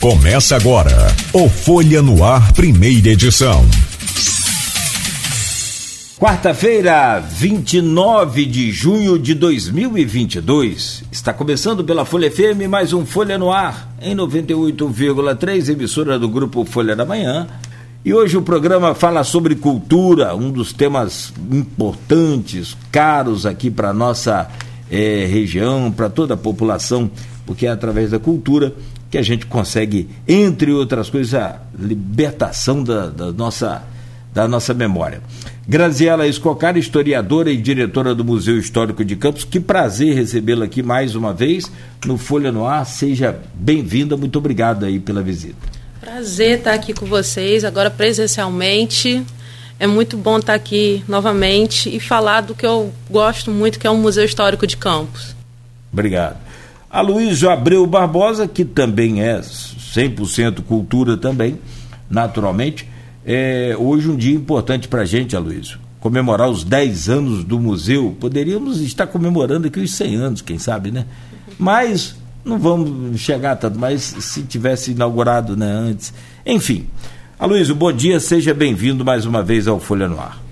Começa agora o Folha no Ar, primeira edição. Quarta-feira, 29 de junho de 2022. Está começando pela Folha FM mais um Folha no Ar, em 98,3, emissora do grupo Folha da Manhã. E hoje o programa fala sobre cultura, um dos temas importantes, caros aqui para nossa eh, região, para toda a população, porque é através da cultura que a gente consegue, entre outras coisas, a libertação da, da nossa, da nossa memória. Graziela Escocar, historiadora e diretora do Museu Histórico de Campos, que prazer recebê-la aqui mais uma vez no Folha no Ar. Seja bem-vinda, muito obrigado aí pela visita. Prazer estar aqui com vocês, agora presencialmente. É muito bom estar aqui novamente e falar do que eu gosto muito, que é o Museu Histórico de Campos. Obrigado. Aloysio Abreu Barbosa, que também é 100% cultura também, naturalmente. É hoje um dia importante para a gente, Aloysio. Comemorar os 10 anos do museu. Poderíamos estar comemorando aqui os 100 anos, quem sabe, né? Mas não vamos chegar tanto, mas se tivesse inaugurado né, antes. Enfim. Aloysio, bom dia, seja bem-vindo mais uma vez ao Folha no Ar.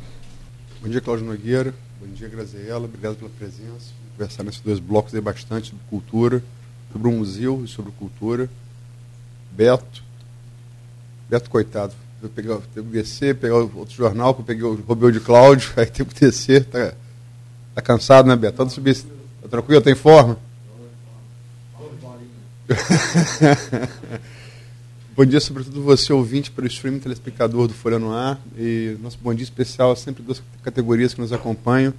Bom dia, Cláudio Nogueira. Bom dia, Graziela. Obrigado pela presença conversar nesses dois blocos aí bastante sobre cultura, sobre o museu e sobre cultura. Beto, Beto, coitado, eu peguei, teve que descer, pegar outro jornal, que eu peguei o Robeu de Cláudio, aí teve que descer, tá, tá cansado, né, Beto? Tá, subir, tá tranquilo, tem forma? bom dia, sobretudo você, ouvinte, pelo streaming, telespectador do Folha no Ar. E nosso bom dia especial, sempre duas categorias que nos acompanham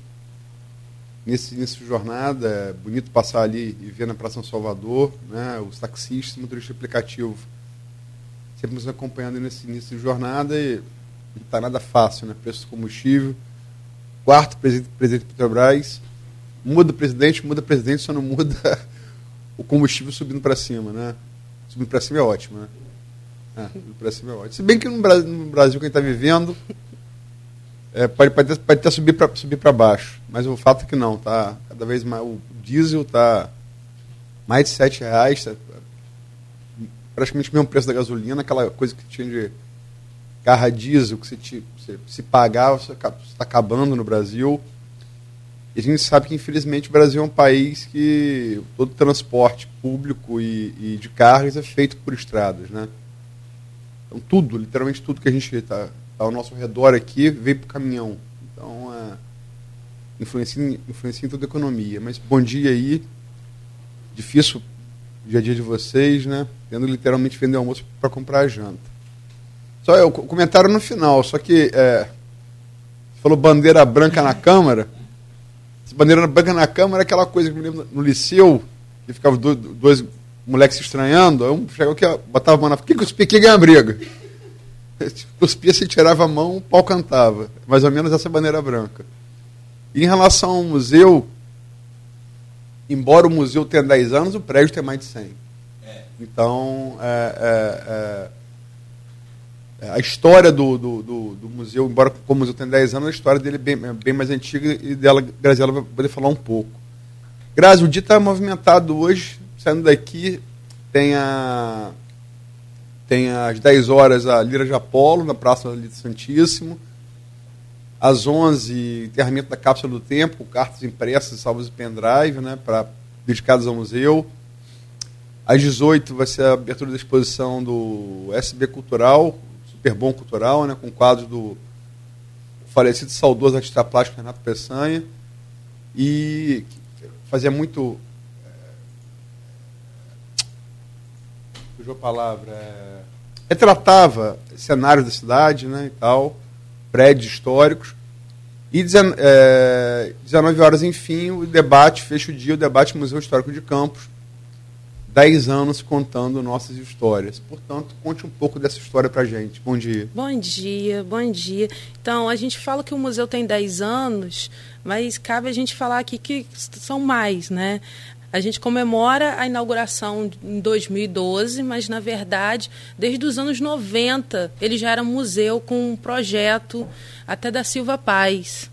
nesse início de jornada, é bonito passar ali e ver na Praça São Salvador, né, os taxistas, motorista aplicativo, sempre nos acompanhando nesse início de jornada e não está nada fácil, né, preço do combustível, quarto presidente, presidente Petrobras, muda o presidente, muda o presidente, só não muda o combustível subindo para cima, né, subindo para cima é ótimo, né, é, subindo para cima é ótimo. Se bem que no Brasil, no Brasil quem está vivendo é, pode, pode, pode até subir para subir baixo, mas o fato é que não, tá cada vez mais o diesel está mais de sete reais, tá, praticamente o mesmo preço da gasolina, aquela coisa que tinha de carro diesel que você, te, se pagar, você está acabando no Brasil. E a gente sabe que, infelizmente, o Brasil é um país que todo transporte público e, e de cargas é feito por estradas, né? Então, tudo, literalmente tudo que a gente está tá ao nosso redor aqui veio para o caminhão. Então, influencia, influencia em toda a economia. Mas bom dia aí. Difícil o dia a dia de vocês, né? Tendo literalmente vender almoço para comprar a janta. Só o comentário no final, só que é, falou bandeira branca na Câmara. Bandeira branca na Câmara é aquela coisa que me lembro no liceu, que ficava dois, dois moleques se estranhando, aí um chegava que botava a mão na frente, que cuspia, que ganha briga. Cuspia, se tirava a mão, o pau cantava. Mais ou menos essa bandeira branca. Em relação ao museu, embora o museu tenha 10 anos, o prédio tem mais de 100. É. Então, é, é, é, a história do, do, do, do, museu, embora o museu tenha 10 anos, a história dele é bem, é bem mais antiga e dela, Graziela vai poder falar um pouco. Grazi, o dia está movimentado hoje, saindo daqui, tem a tem às 10 horas a Lira de Apolo, na Praça do Santíssimo. Às 11, enterramento da Cápsula do Tempo, cartas impressas, salvas e pendrive, né, pra, dedicadas ao museu. Às 18 vai ser a abertura da exposição do SB Cultural, Super Bom Cultural, né, com quadros do falecido saudoso artista plástico Renato Peçanha. E fazia muito fugiu a palavra. É, retratava cenários da cidade né, e tal, prédios históricos. E é, 19 horas, enfim, o debate, fecha o dia, o debate Museu Histórico de Campos. 10 anos contando nossas histórias. Portanto, conte um pouco dessa história para gente. Bom dia. Bom dia, bom dia. Então, a gente fala que o museu tem 10 anos, mas cabe a gente falar aqui que são mais, né? A gente comemora a inauguração em 2012, mas na verdade, desde os anos 90, ele já era museu com um projeto até da Silva Paz,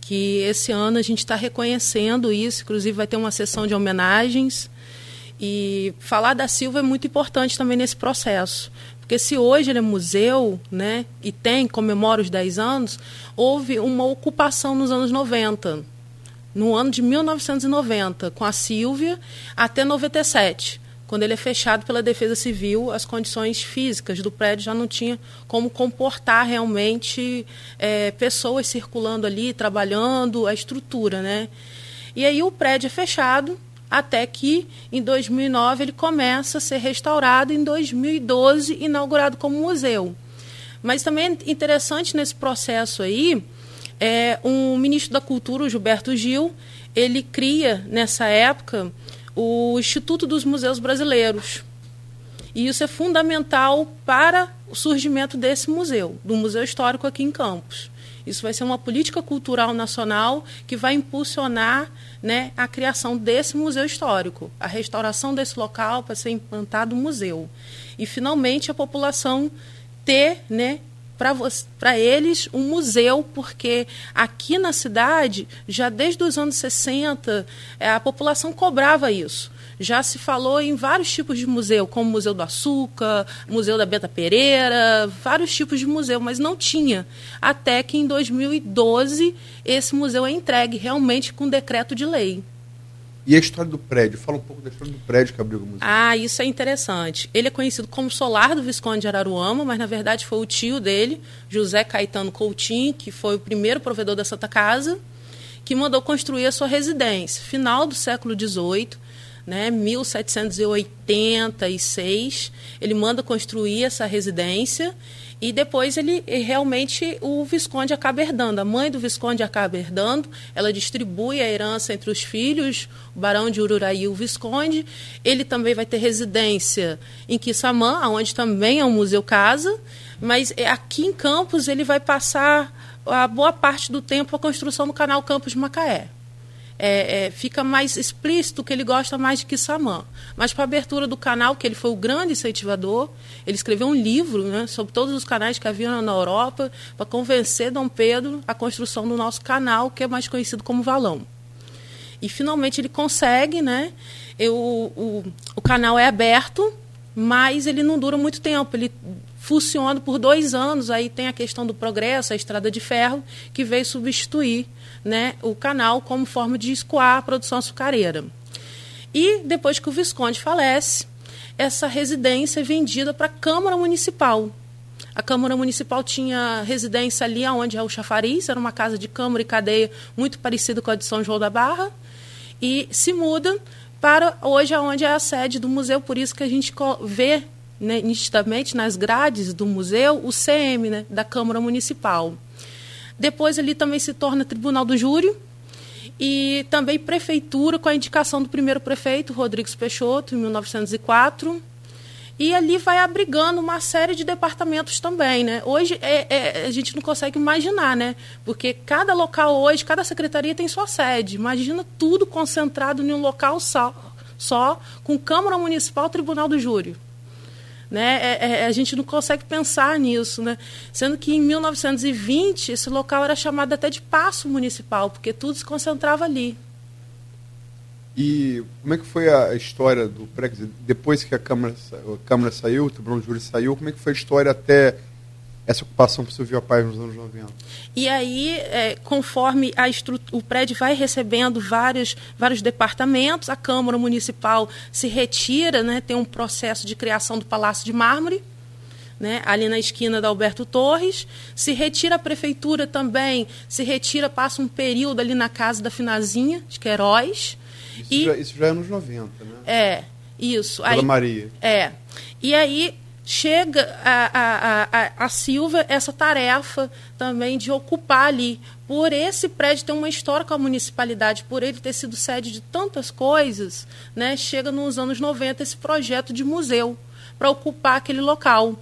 que esse ano a gente está reconhecendo isso, inclusive vai ter uma sessão de homenagens. E falar da Silva é muito importante também nesse processo. Porque se hoje ele é museu, né, e tem, comemora os 10 anos, houve uma ocupação nos anos 90. No ano de 1990, com a Silvia, até 97 quando ele é fechado pela Defesa Civil, as condições físicas do prédio já não tinha como comportar realmente é, pessoas circulando ali, trabalhando, a estrutura, né? E aí o prédio é fechado até que em 2009 ele começa a ser restaurado, em 2012 inaugurado como museu. Mas também é interessante nesse processo aí, é, um ministro da Cultura, o Gilberto Gil, ele cria nessa época o Instituto dos Museus Brasileiros. E isso é fundamental para o surgimento desse museu, do Museu Histórico aqui em Campos. Isso vai ser uma política cultural nacional que vai impulsionar né, a criação desse museu histórico, a restauração desse local para ser implantado um museu. E, finalmente, a população ter né, para eles um museu, porque aqui na cidade, já desde os anos 60, é, a população cobrava isso. Já se falou em vários tipos de museu, como o Museu do Açúcar, Museu da Beta Pereira, vários tipos de museu, mas não tinha. Até que em 2012 esse museu é entregue realmente com decreto de lei. E a história do prédio? Fala um pouco da história do prédio que abriu o museu. Ah, isso é interessante. Ele é conhecido como Solar do Visconde de Araruama, mas na verdade foi o tio dele, José Caetano Coutinho, que foi o primeiro provedor da Santa Casa, que mandou construir a sua residência. Final do século XVIII, né, 1786, ele manda construir essa residência e depois ele realmente o Visconde acaba herdando. A mãe do Visconde acaba herdando, ela distribui a herança entre os filhos, o Barão de Ururaí e o Visconde. Ele também vai ter residência em Quissamã, onde também é um museu casa, mas é, aqui em Campos ele vai passar a boa parte do tempo a construção do canal Campos de Macaé é, é, fica mais explícito que ele gosta mais de Kissamã. Mas para a abertura do canal, que ele foi o grande incentivador, ele escreveu um livro né, sobre todos os canais que haviam na Europa para convencer Dom Pedro à construção do nosso canal, que é mais conhecido como Valão. E finalmente ele consegue, né? Eu, o, o canal é aberto, mas ele não dura muito tempo. Ele funciona por dois anos. Aí tem a questão do progresso, a estrada de ferro, que veio substituir né, o canal como forma de escoar a produção açucareira. E depois que o Visconde falece, essa residência é vendida para a Câmara Municipal. A Câmara Municipal tinha residência ali onde é o Chafariz, era uma casa de câmara e cadeia muito parecida com a de São João da Barra, e se muda para hoje onde é a sede do museu, por isso que a gente vê né, nitidamente nas grades do museu o CM né, da Câmara Municipal. Depois ele também se torna Tribunal do Júri e também prefeitura com a indicação do primeiro prefeito, Rodrigues Peixoto, em 1904. E ali vai abrigando uma série de departamentos também, né? Hoje é, é, a gente não consegue imaginar, né? Porque cada local hoje, cada secretaria tem sua sede. Imagina tudo concentrado em um local só, só com Câmara Municipal, Tribunal do Júri. Né? É, é, a gente não consegue pensar nisso, né? sendo que em 1920 esse local era chamado até de Paço Municipal, porque tudo se concentrava ali. E como é que foi a história do pré depois que a Câmara, a Câmara saiu, o Tribunal de Júri saiu, como é que foi a história até essa ocupação que você viu a paz nos anos 90. E aí, é, conforme a o prédio vai recebendo vários, vários departamentos, a Câmara Municipal se retira, né, tem um processo de criação do Palácio de Mármore, né, ali na esquina da Alberto Torres, se retira a prefeitura também, se retira, passa um período ali na casa da Finazinha, de Queiroz. Isso, e, já, isso já é anos 90, né? É, isso. Pela aí, Maria. É. E aí chega a, a, a, a Silva essa tarefa também de ocupar ali. Por esse prédio ter uma história com a municipalidade, por ele ter sido sede de tantas coisas, né, chega nos anos 90 esse projeto de museu para ocupar aquele local.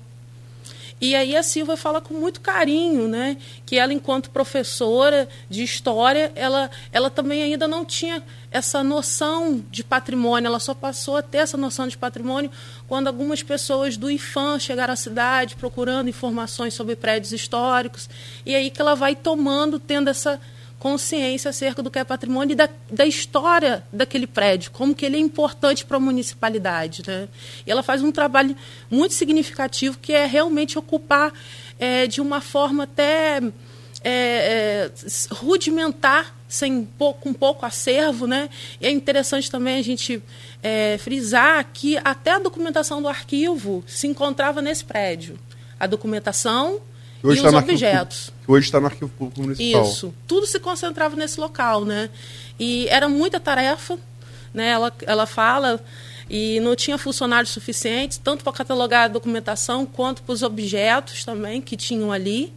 E aí a Silva fala com muito carinho, né, que ela enquanto professora de história, ela, ela também ainda não tinha essa noção de patrimônio, ela só passou a ter essa noção de patrimônio quando algumas pessoas do IFAM chegaram à cidade procurando informações sobre prédios históricos, e aí que ela vai tomando, tendo essa consciência acerca do que é patrimônio e da, da história daquele prédio, como que ele é importante para a municipalidade. Né? E ela faz um trabalho muito significativo que é realmente ocupar é, de uma forma até é, é, rudimentar, sem pouco, com pouco acervo, né? E é interessante também a gente é, frisar que até a documentação do arquivo se encontrava nesse prédio. A documentação e os objetos. que hoje está no arquivo público municipal. Isso, tudo se concentrava nesse local, né? E era muita tarefa, né? Ela, ela fala e não tinha funcionários suficientes, tanto para catalogar a documentação quanto para os objetos também que tinham ali.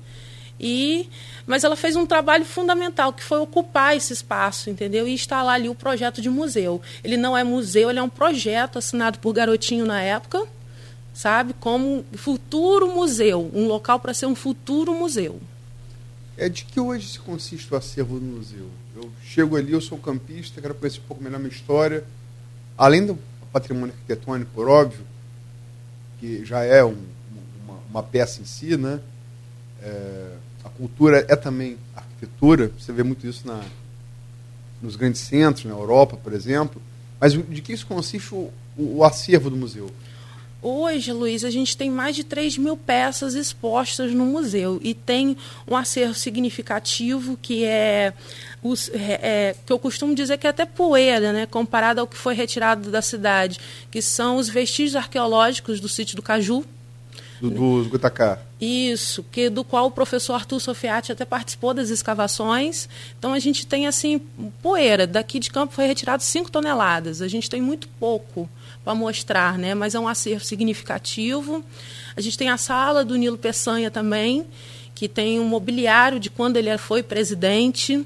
E mas ela fez um trabalho fundamental que foi ocupar esse espaço, entendeu? E instalar ali o projeto de museu. Ele não é museu, ele é um projeto assinado por Garotinho na época, sabe? Como futuro museu, um local para ser um futuro museu. É de que hoje se consiste o acervo do museu? Eu chego ali, eu sou campista, quero conhecer um pouco melhor a minha história. Além do patrimônio arquitetônico, por óbvio, que já é um, uma, uma, peça em si, né? É, a cultura é também arquitetura, você vê muito isso na, nos grandes centros, na Europa, por exemplo. Mas de que isso consiste o, o, o acervo do museu? Hoje, Luiz, a gente tem mais de 3 mil peças expostas no museu e tem um acervo significativo que é, é, que eu costumo dizer que é até poeira, né, comparado ao que foi retirado da cidade, que são os vestígios arqueológicos do sítio do Caju, do, do. Isso, que do qual o professor Arthur Sofiati até participou das escavações. Então a gente tem assim poeira. Daqui de campo foi retirado 5 toneladas. A gente tem muito pouco para mostrar, né? Mas é um acervo significativo. A gente tem a sala do Nilo Peçanha também, que tem um mobiliário de quando ele foi presidente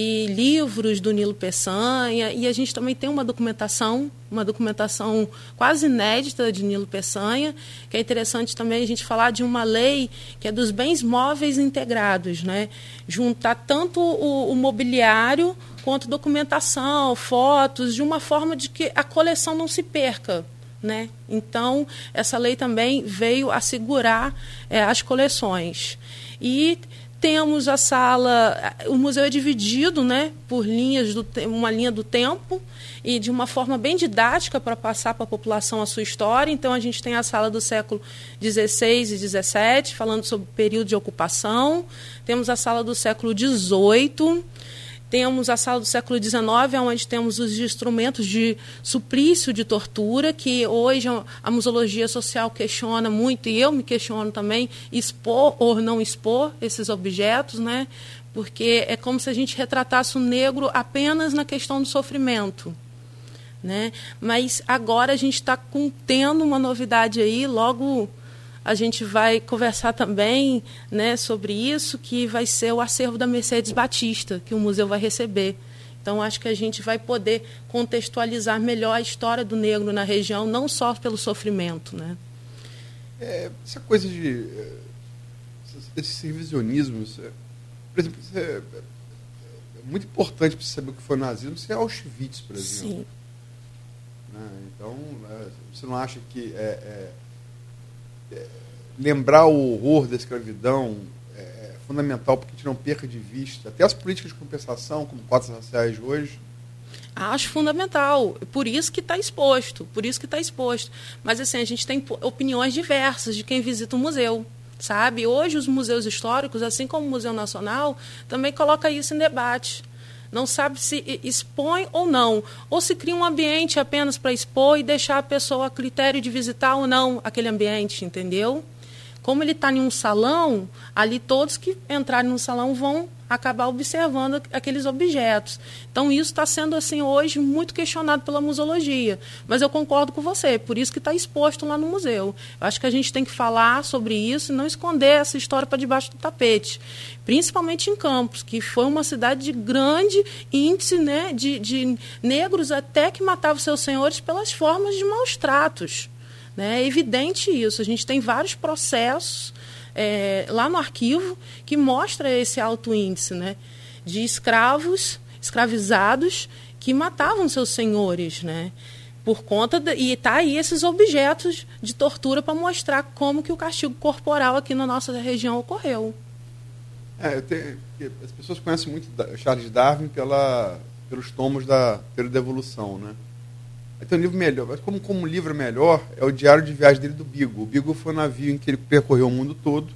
e livros do Nilo Peçanha, e a gente também tem uma documentação, uma documentação quase inédita de Nilo Peçanha, que é interessante também a gente falar de uma lei que é dos bens móveis integrados, né? Juntar tanto o, o mobiliário quanto documentação, fotos, de uma forma de que a coleção não se perca. Né? Então, essa lei também veio assegurar é, as coleções. E temos a sala, o museu é dividido né, por linhas, do, uma linha do tempo e de uma forma bem didática para passar para a população a sua história. Então, a gente tem a sala do século XVI e XVII, falando sobre o período de ocupação. Temos a sala do século XVIII, temos a sala do século XIX, onde temos os instrumentos de suplício de tortura, que hoje a museologia social questiona muito, e eu me questiono também, expor ou não expor esses objetos, né? porque é como se a gente retratasse o negro apenas na questão do sofrimento. Né? Mas agora a gente está tendo uma novidade aí, logo a gente vai conversar também né, sobre isso, que vai ser o acervo da Mercedes Batista, que o museu vai receber. Então, acho que a gente vai poder contextualizar melhor a história do negro na região, não só pelo sofrimento. Né? É, essa coisa de. esses revisionismos. É, por exemplo, é, é, muito importante para saber o que foi o nazismo, você é Auschwitz, por exemplo. Sim. Né? Então, é, você não acha que. É, lembrar o horror da escravidão é, é fundamental porque a gente não perca de vista até as políticas de compensação, como cotas raciais hoje. Acho fundamental, por isso que está exposto, por isso que está exposto. Mas assim, a gente tem opiniões diversas de quem visita o museu, sabe? Hoje os museus históricos, assim como o Museu Nacional, também coloca isso em debate não sabe se expõe ou não, ou se cria um ambiente apenas para expor e deixar a pessoa a critério de visitar ou não aquele ambiente, entendeu? Como ele está em um salão, ali todos que entrarem no salão vão acabar observando aqueles objetos. Então isso está sendo assim hoje muito questionado pela museologia, mas eu concordo com você, por isso que está exposto lá no museu. Eu acho que a gente tem que falar sobre isso e não esconder essa história para debaixo do tapete, principalmente em Campos, que foi uma cidade de grande índice né, de, de negros até que matavam seus senhores pelas formas de maus tratos. Né? É evidente isso. A gente tem vários processos é, lá no arquivo que mostra esse alto índice né, de escravos, escravizados, que matavam seus senhores, né? Por conta de, e tá aí esses objetos de tortura para mostrar como que o castigo corporal aqui na nossa região ocorreu. É, as pessoas conhecem muito Charles Darwin pela, pelos tomos da Teoria da Evolução, né? Então, um livro melhor, mas como, como um livro melhor, é o diário de viagem dele do Beagle. O Beagle foi um navio em que ele percorreu o mundo todo,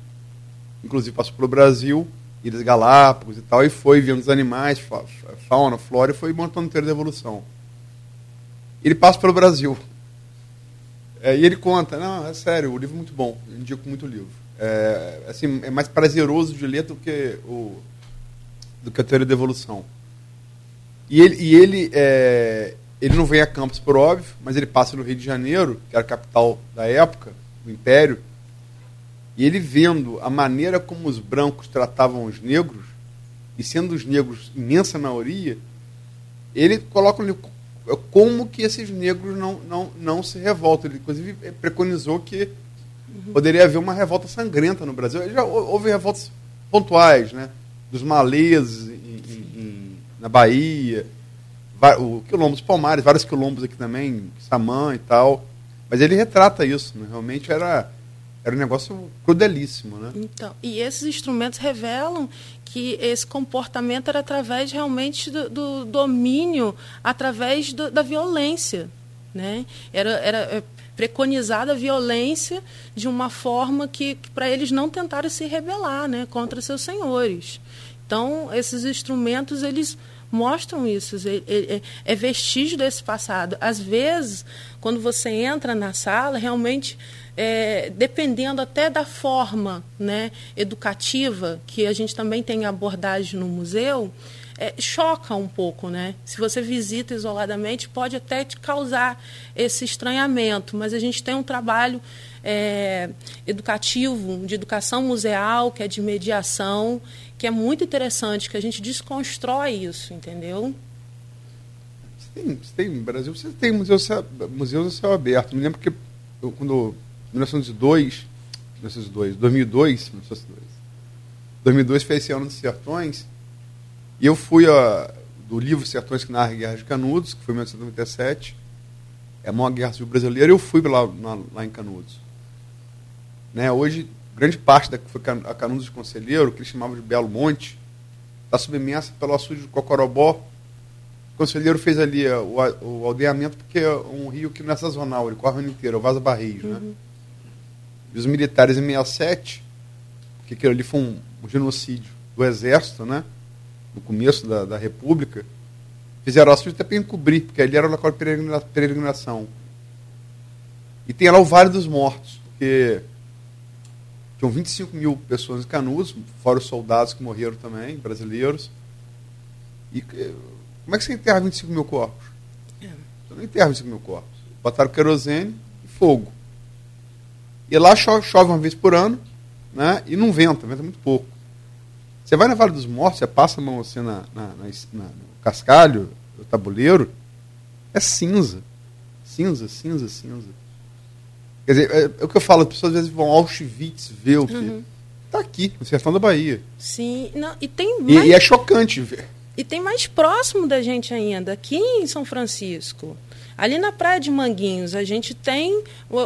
inclusive passou pelo Brasil, Ilhas Galápagos e tal, e foi vendo os animais, fauna, flora, e foi montando a teoria da evolução. Ele passa pelo Brasil. É, e ele conta, não, é sério, o livro é muito bom, eu indico muito o livro. É, assim, é mais prazeroso de ler do que, o, do que a teoria da evolução. E ele, e ele é, ele não vem a Campos por óbvio, mas ele passa no Rio de Janeiro, que era a capital da época, do Império, e ele vendo a maneira como os brancos tratavam os negros, e sendo os negros imensa maioria, ele coloca como que esses negros não, não, não se revoltam. Ele, inclusive, preconizou que poderia haver uma revolta sangrenta no Brasil. Já houve revoltas pontuais, né? Dos maleses em, em, na Bahia, o quilombo dos Palmares, vários quilombos aqui também, Samã e tal. Mas ele retrata isso, né? realmente era, era um negócio crudelíssimo. Né? Então, e esses instrumentos revelam que esse comportamento era através realmente do, do domínio, através do, da violência. Né? Era, era é, preconizada a violência de uma forma que, que para eles não tentarem se rebelar né, contra seus senhores. Então, esses instrumentos, eles mostram isso. É, é, é, vestígio desse passado. Às vezes, quando você entra na sala, realmente, é, dependendo até da forma né, educativa, que a gente também tem abordagem no museu, é, choca um pouco, né? Se você visita isoladamente, pode até te causar esse estranhamento, mas a gente tem um trabalho é, educativo, de educação museal, que é de mediação, que é muito interessante, que a gente desconstrói isso, entendeu? Você tem, no Brasil, você tem museus, museus a céu aberto. Me lembro que eu, quando, em 1902, 1902, 2002, 1902, 2002 foi esse ano dos sertões, e eu fui a, do livro Sertões que narra a Guerra de Canudos, que foi em 1997, é a maior guerra civil brasileira, eu fui lá, lá, lá em Canudos. Né, hoje grande parte da que foi a Canudos de Conselheiro, que eles chamavam de Belo Monte, está submersa pelo açude de Cocorobó. O conselheiro fez ali uh, o, o, aldeamento porque é um rio que não é sazonal, ele corre o ano inteiro, é o Vaza Barris, né? Uhum. E os militares em 67, porque aquilo ali foi um, um, genocídio do exército, né? No começo da, da República, fizeram açude até para encobrir, porque ali era o local de peregrinação. E tem lá o Vale dos Mortos, porque tinham 25 mil pessoas em Canudos, fora os soldados que morreram também, brasileiros. E eh, como é que você enterra 25 mil corpos? É. Você não enterra 25 mil corpos. Botaram querosene e fogo. E lá chove, chove uma vez por ano, né? E não venta, venta muito pouco. Você vai na Vale dos Mortos, você passa a mão assim na, na, na, na no cascalho, no tabuleiro, é cinza. Cinza, cinza, cinza. Quer dizer, é, é o que eu falo, as pessoas às vezes vão ao Auschwitz ver o que. Uhum. Tá aqui, no sertão da Bahia. Sim, não, e tem mais... e, e, é chocante ver. E tem mais próximo da gente ainda, aqui em São Francisco. Ali na Praia de Manguinhos, a gente tem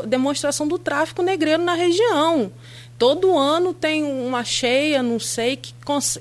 demonstração do tráfico negreiro na região. Todo ano tem uma cheia, não sei, que,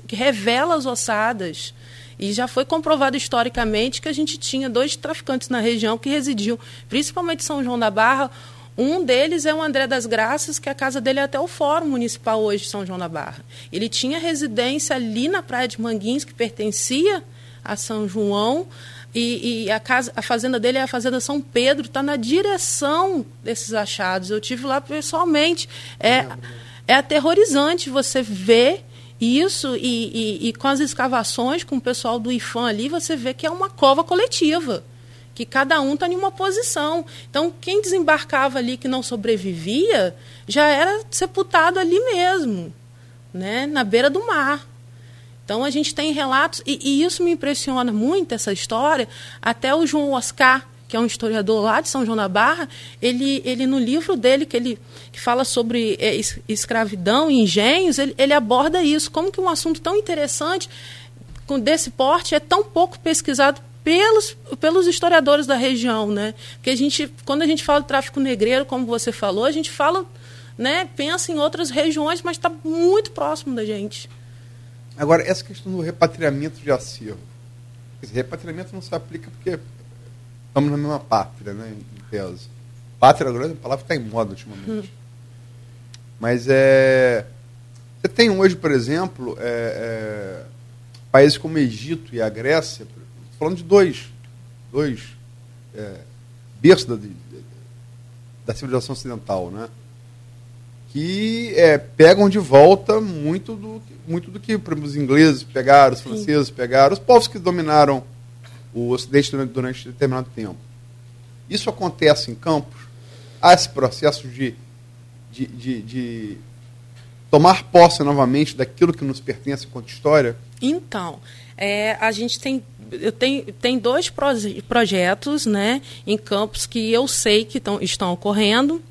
que revela as ossadas. E já foi comprovado historicamente que a gente tinha dois traficantes na região que residiam, principalmente em São João da Barra, um deles é o André das Graças, que a casa dele é até o Fórum Municipal hoje de São João da Barra. Ele tinha residência ali na Praia de Manguins, que pertencia a São João, e, e, a, casa, a fazenda dele é a Fazenda São Pedro, está na direção desses achados. Eu tive lá pessoalmente. É, é aterrorizante você ver isso e, e, e com as escavações com o pessoal do IFAM ali, você vê que é uma cova coletiva que cada um está em uma posição. Então, quem desembarcava ali que não sobrevivia já era sepultado ali mesmo, né, na beira do mar. Então, a gente tem relatos, e, e isso me impressiona muito, essa história. Até o João Oscar, que é um historiador lá de São João da Barra, ele, ele no livro dele, que ele que fala sobre é, escravidão e engenhos, ele, ele aborda isso, como que um assunto tão interessante, com desse porte, é tão pouco pesquisado pelos, pelos historiadores da região, né? Porque a gente, quando a gente fala de tráfico negreiro, como você falou, a gente fala, né, pensa em outras regiões, mas está muito próximo da gente. Agora, essa questão do repatriamento de acervo. Dizer, repatriamento não se aplica porque estamos na mesma pátria, né, em tese. Pátria agora é uma palavra que está em moda ultimamente. Hum. Mas é. Você tem hoje, por exemplo, é, é, países como o Egito e a Grécia, falando de dois, dois é, berços da, da civilização ocidental, né? que é, pegam de volta muito do, muito do que exemplo, os ingleses pegaram, os franceses Sim. pegaram, os povos que dominaram o Ocidente durante, durante determinado tempo. Isso acontece em campos. Há esse processo de, de, de, de tomar posse novamente daquilo que nos pertence quanto história? Então, é, a gente tem eu tenho, tem dois projetos né, em campos que eu sei que tão, estão ocorrendo.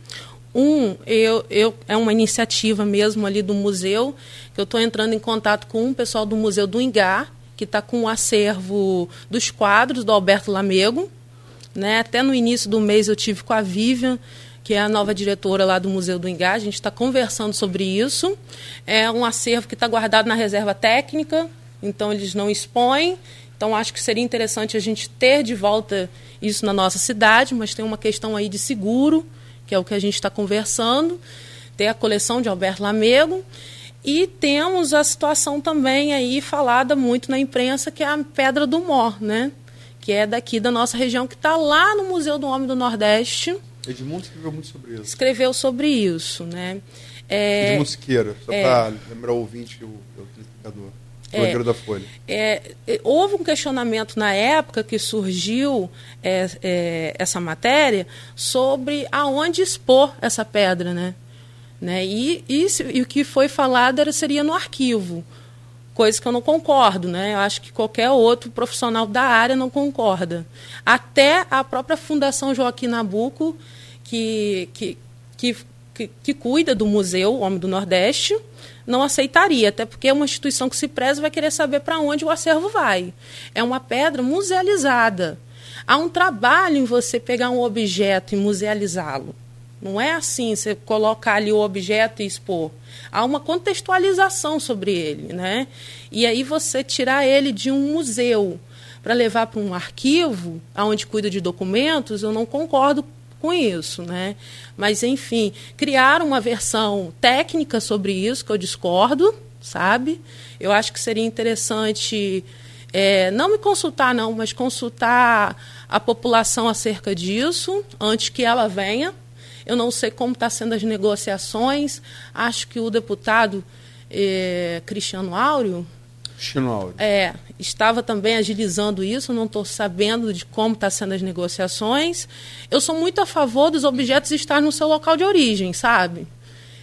Um, eu, eu, é uma iniciativa mesmo ali do museu, que eu estou entrando em contato com um pessoal do Museu do Ingá, que está com o acervo dos quadros do Alberto Lamego. Né? Até no início do mês eu tive com a Vivian, que é a nova diretora lá do Museu do Ingá. A gente está conversando sobre isso. É um acervo que está guardado na reserva técnica, então eles não expõem. Então acho que seria interessante a gente ter de volta isso na nossa cidade, mas tem uma questão aí de seguro que é o que a gente está conversando, tem a coleção de Alberto Lamego, e temos a situação também aí falada muito na imprensa, que é a Pedra do Mor, né? que é daqui da nossa região, que está lá no Museu do Homem do Nordeste. Edmundo escreveu muito sobre isso. Escreveu sobre isso, né? É, Edmundo Siqueira, só é, para lembrar o ouvinte e o, o É, da Folha. É, é, houve um questionamento na época que surgiu essa matéria sobre aonde expor essa pedra, né? né? E, e, e, o que foi falado era, seria no arquivo, coisa que eu não concordo, né? Eu acho que qualquer outro profissional da área não concorda. Até a própria Fundação Joaquim Nabuco, que, que, que, que, que cuida do Museu Homem do Nordeste, não aceitaria, até porque é uma instituição que se preza vai querer saber para onde o acervo vai. É uma pedra musealizada. Há um trabalho em você pegar um objeto e musealizá-lo. Não é assim, você colocar ali o objeto e expor. Há uma contextualização sobre ele, né? E aí você tirar ele de um museu para levar para um arquivo, aonde cuida de documentos, eu não concordo com isso, né? Mas, enfim, criaram uma versão técnica sobre isso, que eu discordo, sabe? Eu acho que seria interessante é, não me consultar, não, mas consultar a população acerca disso, antes que ela venha. Eu não sei como estão tá sendo as negociações. Acho que o deputado é, Cristiano Áureo. Áureo. É, estava também agilizando isso, não estou sabendo de como estão tá sendo as negociações. Eu sou muito a favor dos objetos estar no seu local de origem, sabe?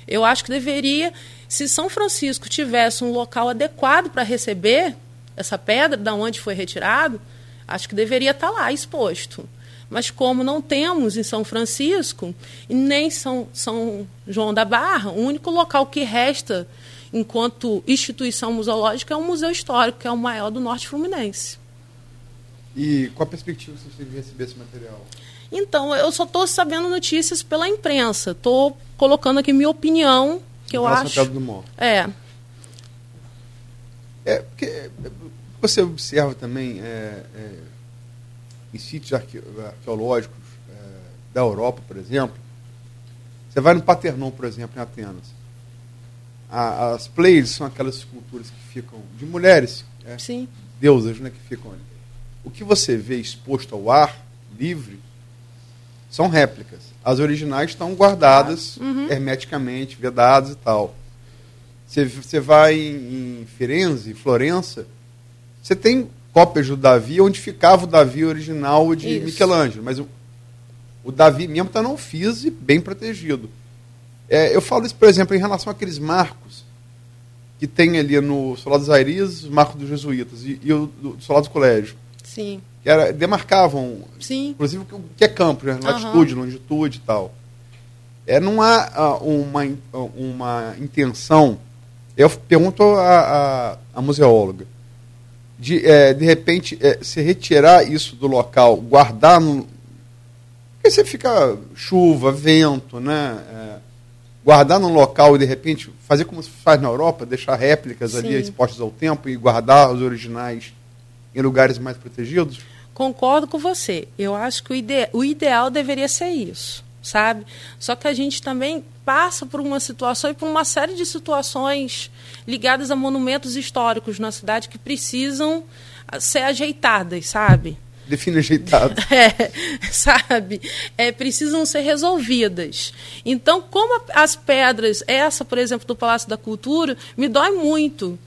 Eu acho que deveria, se São Francisco tivesse um local adequado para receber essa pedra, da onde foi retirado, acho que deveria estar tá lá exposto. Mas como não temos em São Francisco e nem São, São João da Barra, o único local que resta enquanto instituição museológica, é um museu histórico, que é o maior do norte fluminense. E qual a perspectiva que vocês têm de receber esse material? Então, eu só estou sabendo notícias pela imprensa. Estou colocando aqui minha opinião, que eu acho. Do Mó. É. É, porque você observa também é, é, em sítios arqueológicos é, da Europa, por exemplo. Você vai no Paternon, por exemplo, em Atenas a, as Pleiades são aquelas esculturas que ficam de mulheres, é, deusas, né, que ficam ali. O que você vê exposto ao ar, livre, são réplicas. As originais estão guardadas ah, uhum. hermeticamente, vedadas e tal. Você, você vai em, em Firenze, Florença, você tem cópias do Davi onde ficava o Davi original de Isso. Michelangelo, mas o, o Davi mesmo está no Uffizi, bem protegido. É, eu falo isso, por exemplo, em relação àqueles marcos que tem ali no Solar dos Airis, o marco dos jesuítas e, e o do Solar do Colégio. Sim. Que era, demarcavam, Sim. inclusive, o que é campo, né? latitude, uhum. longitude e tal. É, não há uh, uma, uma intenção, eu pergunto à, a museóloga, de, é, de repente, é, se retirar isso do local, guardar no. Porque você fica chuva, vento, né? É, guardar num local e de repente fazer como se faz na Europa, deixar réplicas Sim. ali expostas ao tempo e guardar os originais em lugares mais protegidos? Concordo com você. Eu acho que o, ide o ideal deveria ser isso, sabe? Só que a gente também passa por uma situação e por uma série de situações ligadas a monumentos históricos na cidade que precisam ser ajeitadas, sabe? Define ajeitado. É, sabe? É, precisam ser resolvidas. Então, como as pedras, essa, por exemplo, do Palácio da Cultura, me dói muito.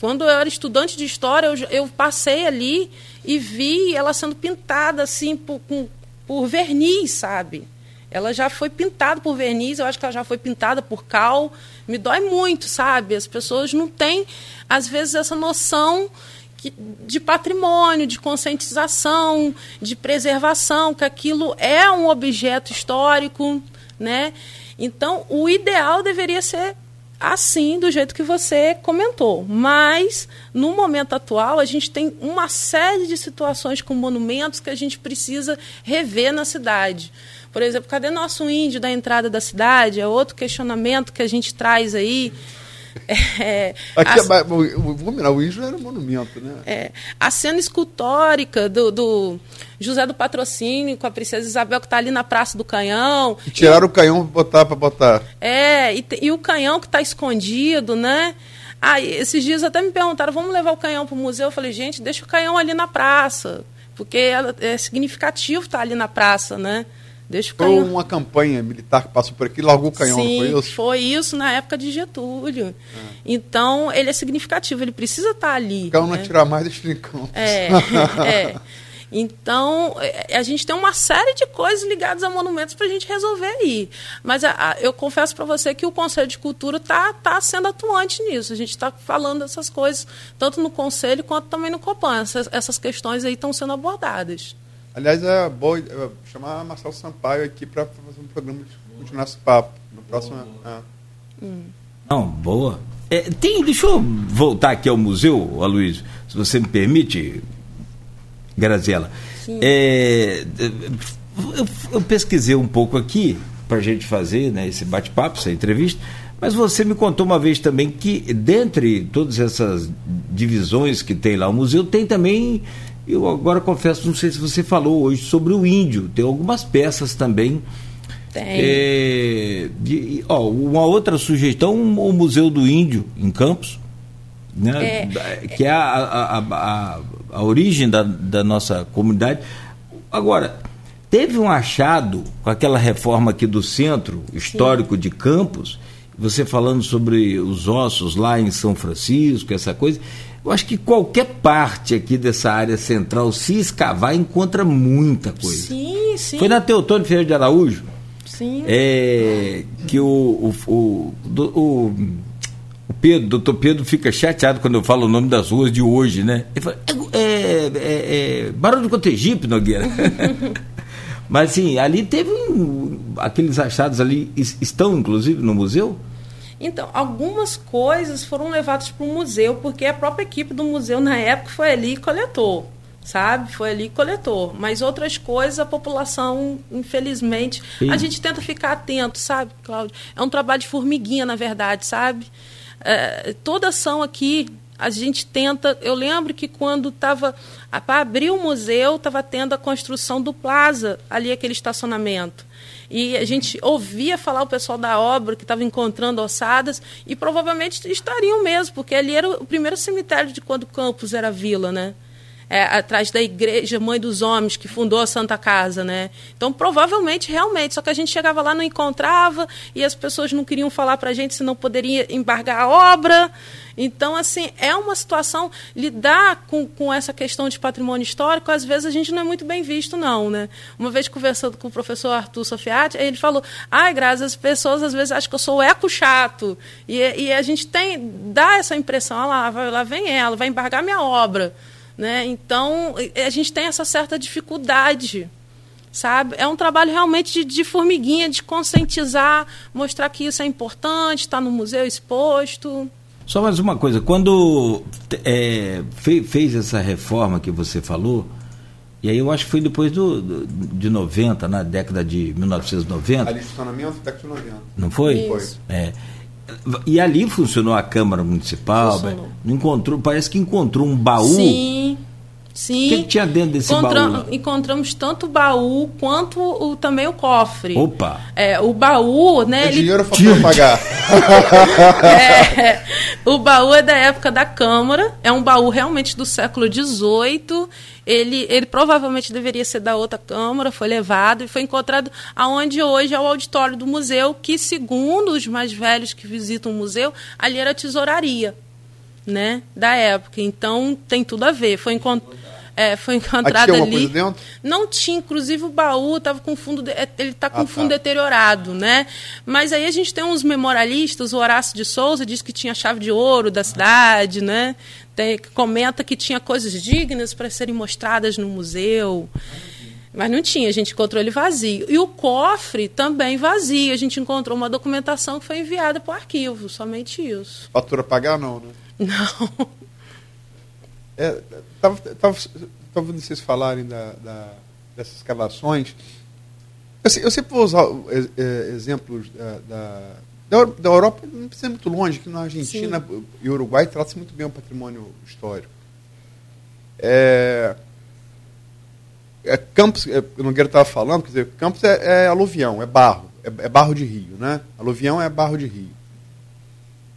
Quando eu era estudante de história, eu, eu passei ali e vi ela sendo pintada assim por, com, por verniz, sabe? Ela já foi pintada por verniz, eu acho que ela já foi pintada por cal. Me dói muito, sabe? As pessoas não têm, às vezes, essa noção de patrimônio, de conscientização, de preservação, que aquilo é um objeto histórico, né? Então, o ideal deveria ser assim, do jeito que você comentou. Mas, no momento atual, a gente tem uma série de situações com monumentos que a gente precisa rever na cidade. Por exemplo, cadê nosso índio da entrada da cidade? É outro questionamento que a gente traz aí. É, Aqui, a, é vamos o índio era um monumento, né? É, a cena escultórica do, do, José do Patrocínio com a princesa Isabel que está ali na Praça do Canhão. E tiraram e, o canhão para botar para botar. É, e, e o canhão que está escondido, né? Ah, esses dias até me perguntaram, vamos levar o canhão para o museu? Eu falei, gente, deixa o canhão ali na praça, porque é, é significativo estar tá ali na praça, né? Deixa o foi canhão. uma campanha militar que passou por aqui e largou o canhão, Sim, foi isso? foi isso na época de Getúlio. É. Então, ele é significativo, ele precisa estar ali. O canhão né? não tirar mais em campo. É, é. Então, é, a gente tem uma série de coisas ligadas a monumentos para a gente resolver aí. Mas a, a, eu confesso para você que o Conselho de Cultura está tá sendo atuante nisso. A gente está falando dessas coisas, tanto no Conselho quanto também no Copan. Essas, essas questões aí estão sendo abordadas. Aliás, é bom é, chamar Marcelo Sampaio aqui para fazer um programa de continuar esse papo. No próximo. É. Hum. Não, boa. É, tem, deixa eu voltar aqui ao museu, Aloysio, se você me permite, Graziela. É, eu, eu, pesquisei um pouco aqui para a gente fazer né, esse bate-papo, essa entrevista, mas você me contou uma vez também que, dentre todas essas divisões que tem lá o museu, tem também, eu agora confesso, não sei se você falou hoje sobre o índio, tem algumas peças também. Tem. É, de, ó, uma outra sugestão, o Museu do Índio, em Campos, né? É, que é a, a, a, a origem da, da nossa comunidade. Agora, teve um achado com aquela reforma aqui do centro histórico Sim. de Campos, você falando sobre os ossos lá em São Francisco, essa coisa. Eu acho que qualquer parte aqui dessa área central, se escavar, encontra muita coisa. Sim, sim. Foi na Teotônio Ferreira de Araújo. Sim. É, que o, o, o, o o Pedro, doutor Pedro fica chateado quando eu falo o nome das ruas de hoje, né? Ele fala, é, é, é, é Barão do Cotegipe, Nogueira. Mas assim, ali teve um, aqueles achados ali, estão inclusive no museu? Então, algumas coisas foram levadas para o museu, porque a própria equipe do museu na época foi ali e coletou, sabe? Foi ali e coletou. Mas outras coisas a população, infelizmente, Sim. a gente tenta ficar atento, sabe, Cláudio? É um trabalho de formiguinha, na verdade, sabe? É, toda ação aqui a gente tenta. Eu lembro que quando estava para abrir o museu, estava tendo a construção do plaza, ali aquele estacionamento. E a gente ouvia falar o pessoal da obra que estava encontrando ossadas e provavelmente estariam mesmo, porque ali era o primeiro cemitério de quando Campos era vila, né? É, atrás da igreja Mãe dos Homens, que fundou a Santa Casa, né? Então, provavelmente, realmente, só que a gente chegava lá, não encontrava, e as pessoas não queriam falar para a gente se não poderia embargar a obra. Então, assim, é uma situação, lidar com, com essa questão de patrimônio histórico, às vezes a gente não é muito bem visto, não, né? Uma vez conversando com o professor Arthur Sofiati, ele falou, ai, Graças, as pessoas às vezes acham que eu sou eco chato, e, e a gente tem, dá essa impressão, ah lá, lá vem ela, vai embargar minha obra. Né? Então, a gente tem essa certa dificuldade, sabe? É um trabalho realmente de, de formiguinha, de conscientizar, mostrar que isso é importante, está no museu exposto. Só mais uma coisa, quando é, fez, fez essa reforma que você falou, E aí eu acho que foi depois do, do de 90, na década de 1990. Ali estacionamento, década de 90. Não foi? Isso. É. E ali funcionou a Câmara Municipal. Funcionou. Encontrou, parece que encontrou um baú. Sim, sim. O que, que tinha dentro desse baú? lá? Encontramos tanto o baú quanto o, também o cofre. Opa! É, o baú, né? É ele- dinheiro para pagar. É, o baú é da época da Câmara, é um baú realmente do século XVIII. Ele, ele provavelmente deveria ser da outra Câmara, foi levado e foi encontrado aonde hoje é o auditório do museu, que, segundo os mais velhos que visitam o museu, ali era a tesouraria né, da época. Então tem tudo a ver. Foi, encont é, foi encontrado alguma ali. Não tinha, inclusive o baú estava com fundo, de- é, ele está com Ah, fundo tá. deteriorado, né? Mas aí a gente tem uns memorialistas, o Horácio de Souza diz que tinha chave de ouro da cidade, né? Tem, comenta que tinha coisas dignas para serem mostradas no museu. Mas não tinha, a gente encontrou ele vazio. E o cofre também vazio. A gente encontrou uma documentação que foi enviada para o arquivo, somente isso. Fatura pagar, não, né? Não. É, tava, tava, tava ouvindo vocês falarem da, da- dessas escavações. Eu, se- eu sempre vou usar é, é, exemplos da, da, da Euro- da Europa, não precisa ir muito longe, que na Argentina e Uruguai trata-se muito bem o patrimônio histórico. É, é Campos, é, o Nogueira estava falando, quer dizer, Campos é, é aluvião, é barro, é, é barro de rio, né? Aluvião é barro de rio.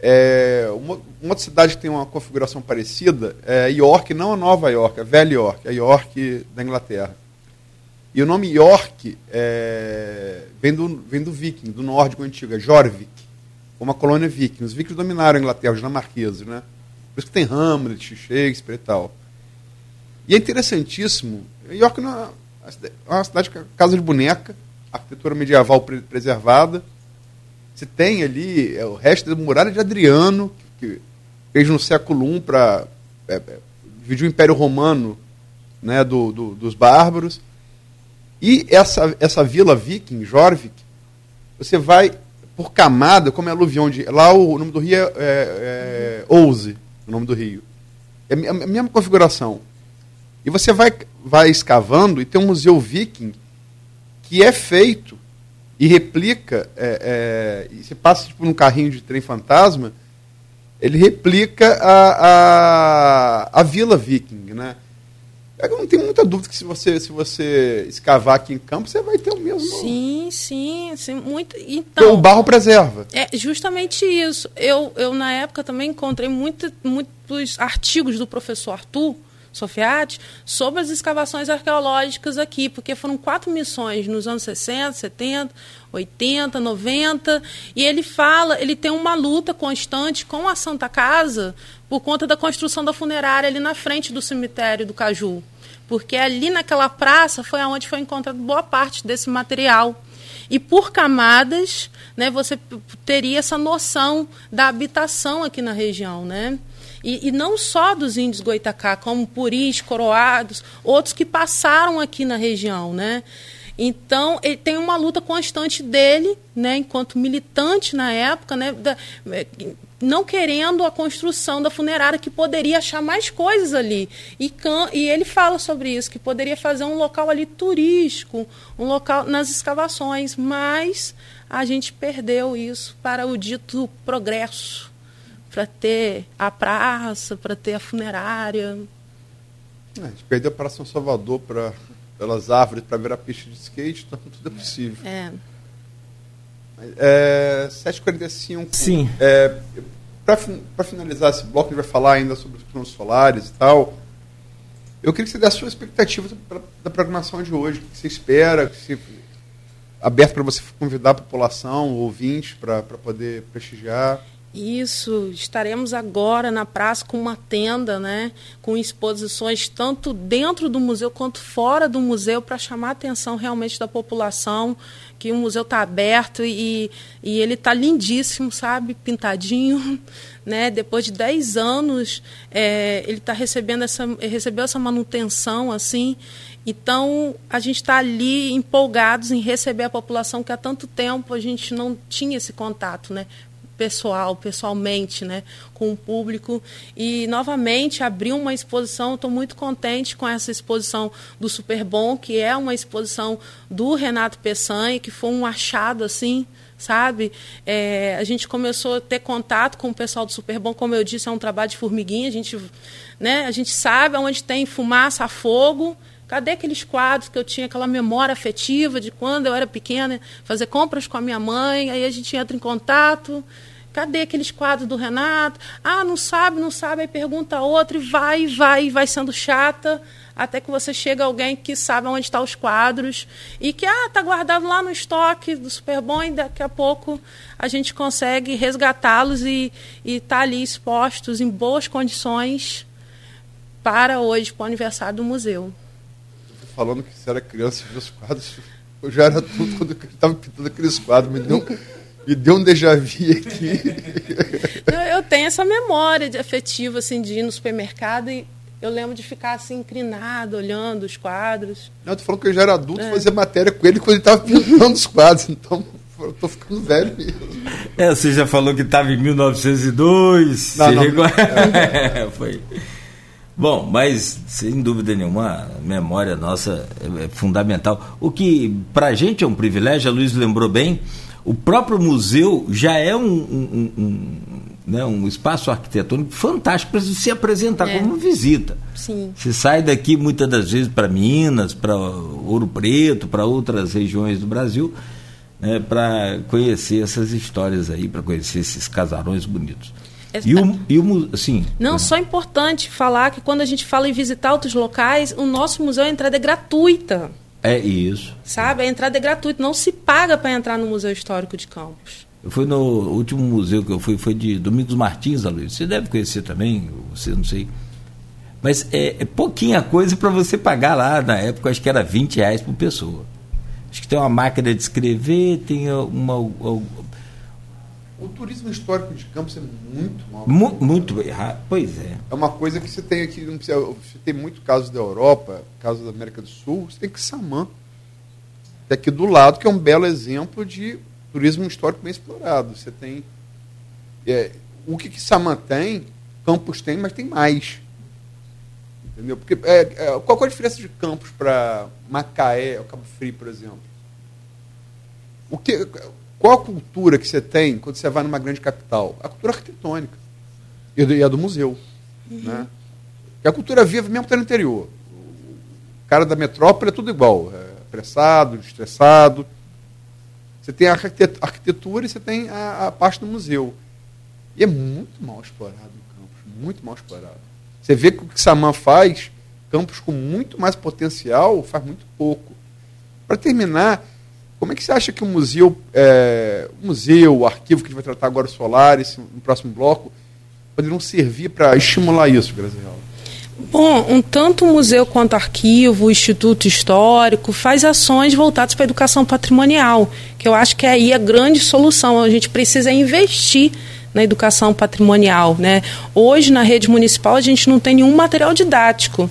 É, uma, uma cidade que tem uma configuração parecida é York, não a Nova York, a Velha York, a York da Inglaterra. E o nome York é, vem, do, vem do viking, do nórdico antigo, é Jorvik, uma colônia viking. Os vikings dominaram a Inglaterra, os dinamarqueses, né? Por isso que tem Hamlet, Shakespeare e tal. E é interessantíssimo, York é uma é uma cidade casa de boneca, arquitetura medieval pre- preservada, você tem ali é, o resto da muralha de Adriano, que fez no século I para dividir o Império Romano né, do, do- dos bárbaros. E essa, essa vila viking, Jorvik, você vai por camada, como é aluvião de. Lá o nome do rio é, é, é Ouse, o nome do rio. É a mesma configuração. E você vai, vai escavando e tem um museu viking que é feito e replica, é, é, e você passa tipo, num carrinho de trem fantasma, ele replica a, a, a vila viking, né? Eu não tenho muita dúvida que se você, se você escavar aqui em campo, você vai ter o mesmo. Sim, sim, sim, muito. Então, o barro preserva. É justamente isso. Eu, eu na época, também encontrei muito, muitos artigos do professor Arthur Sofiati sobre as escavações arqueológicas aqui, porque foram quatro missões nos anos 60, 70, 80, 90, e ele fala, ele tem uma luta constante com a Santa Casa por conta da construção da funerária ali na frente do cemitério do Caju. Porque ali naquela praça foi onde foi encontrada boa parte desse material. E por camadas, né, você teria essa noção da habitação aqui na região, né? E, e não só dos índios Goitacá, como puris, coroados, outros que passaram aqui na região, né? Então, ele tem uma luta constante dele, né, enquanto militante na época, né, da- eh, não querendo a construção da funerária, que poderia achar mais coisas ali. E, can- e ele fala sobre isso, que poderia fazer um local ali turístico, um local nas escavações, mas a gente perdeu isso para o dito progresso, para ter a praça, para ter a funerária. É, a gente perdeu para São Salvador pra, pelas árvores para virar pista de skate, então tudo é possível. É. É, 7h45. Sim. É, para finalizar esse bloco, a gente vai falar ainda sobre os planos solares e tal. Eu queria que você desse a sua expectativa da programação de hoje. O que você espera? Que você, aberto para você convidar a população, ouvintes, para poder prestigiar. Isso, estaremos agora na praça com uma tenda, né, com exposições tanto dentro do museu quanto fora do museu para chamar a atenção realmente da população, que o museu está aberto e, e ele está lindíssimo, sabe, pintadinho, né, depois de 10 anos é, ele está recebendo essa, recebeu essa manutenção, assim, então, a gente está ali empolgados em receber a população que há tanto tempo a gente não tinha esse contato, né? Pessoal, pessoalmente, né, com o público. E novamente abriu uma exposição. Estou muito contente com essa exposição do Super Bom, que é uma exposição do Renato Peçanha, que foi um achado assim sabe? É, a gente começou a ter contato com o pessoal do Super Bom, como eu disse, é um trabalho de formiguinha. A gente, né, a gente sabe onde tem fumaça, fogo. Cadê aqueles quadros que eu tinha aquela memória afetiva de quando eu era pequena, fazer compras com a minha mãe, aí a gente entra em contato. Cadê aqueles quadros do Renato? Ah, não sabe, não sabe, aí pergunta outro e vai, vai, vai sendo chata até que você chega alguém que sabe onde estão os quadros e que ah tá guardado lá no estoque do Superbom e daqui a pouco a gente consegue resgatá-los e estar tá ali expostos em boas condições para hoje, para o aniversário do museu. Falando que você era criança e viu os quadros, eu já era tudo quando eu estava pintando aqueles quadros, me deu, me deu um déjà vu aqui. Eu, eu tenho essa memória de afetiva assim, de ir no supermercado e eu lembro de ficar assim, inclinado, olhando os quadros. Não, tu falou que eu já era adulto, é. fazia matéria com ele quando ele estava pintando os quadros, então eu tô ficando velho mesmo. É, você já falou que estava em 1902. Não, não, não. É, foi. Bom, mas sem dúvida nenhuma, a memória nossa é fundamental. O que para a gente é um privilégio, a Luiz lembrou bem, o próprio museu já é um, um, um né, um espaço arquitetônico fantástico para se apresentar é. como visita. Sim. Você sai daqui muitas das vezes para Minas, para Ouro Preto, para outras regiões do Brasil, né, para conhecer essas histórias aí, para conhecer esses casarões bonitos. É, e o, e o assim, Não, é. só é importante falar que quando a gente fala em visitar outros locais, o nosso museu a entrada é gratuita. É isso. Sabe? A entrada é gratuita, não se paga para entrar no Museu Histórico de Campos. Eu fui no último museu que eu fui, foi de Domingos Martins, Luiz. Você deve conhecer também, você não sei. Mas é, é pouquinha coisa para você pagar lá. Na época, acho que era 20 reais por pessoa. Acho que tem uma máquina de escrever, tem uma. uma o turismo histórico de Campos é muito mal. Mu muito errado, pois é. É uma coisa que você tem aqui, não precisa, você tem muito casos da Europa, casos da América do Sul, você tem que Samã. Daqui do lado, que é um belo exemplo de turismo histórico bem explorado. Você tem. É, o que, que Samã tem, Campos tem, mas tem mais. Entendeu? Porque, é, é, qual é a diferença de Campos para Macaé ou Cabo Frio, por exemplo? O que, qual a cultura que você tem quando você vai numa grande capital? A cultura arquitetônica. E, a do museu. Uhum. Né? A cultura viva mesmo está no interior. O cara da metrópole é tudo igual. É apressado, estressado você tem a arquitetura e você tem a, a parte do museu. E é muito mal explorado o campus, muito mal explorado. Você vê que o que Saman faz, campos com muito mais potencial, faz muito pouco. Para terminar, como é que você acha que o museu, é, o museu, o arquivo que a gente vai tratar agora, o Solares, no próximo bloco, poderiam servir para estimular isso, Graziela? Bom, um, tanto o museu quanto o arquivo, o Instituto Histórico, faz ações voltadas para a educação patrimonial, que eu acho que é aí a grande solução. A gente precisa investir na educação patrimonial. Né? Hoje, na rede municipal, a gente não tem nenhum material didático.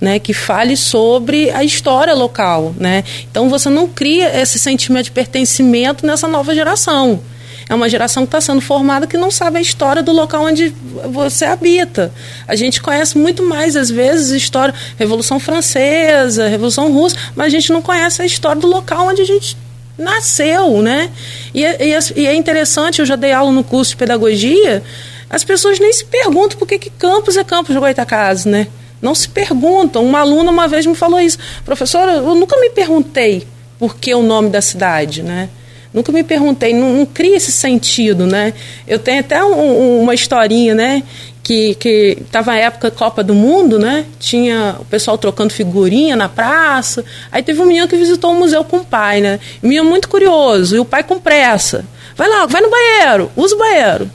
Né, que fale sobre a história local. Né? Então você não cria esse sentimento de pertencimento nessa nova geração. É uma geração que está sendo formada que não sabe a história do local onde você habita. A gente conhece muito mais, às vezes, história Revolução Francesa, Revolução Russa, mas a gente não conhece a história do local onde a gente nasceu, né? E, é, e, é, e é interessante, eu já dei aula no curso de pedagogia, as pessoas nem se perguntam por que, que Campos é Campos de Goitacazes, né? Não se perguntam. Uma aluna uma vez me falou isso. Professora, eu nunca me perguntei por que o nome da cidade, né? Nunca me perguntei, não, não cria esse sentido, né? Eu tenho até um, uma historinha, né? Que, que na época Copa do Mundo, né? Tinha o pessoal trocando figurinha na praça. Aí teve um menino que visitou o museu com o pai, né? O menino muito curioso, e o pai com pressa. Vai lá, vai no banheiro, usa o banheiro.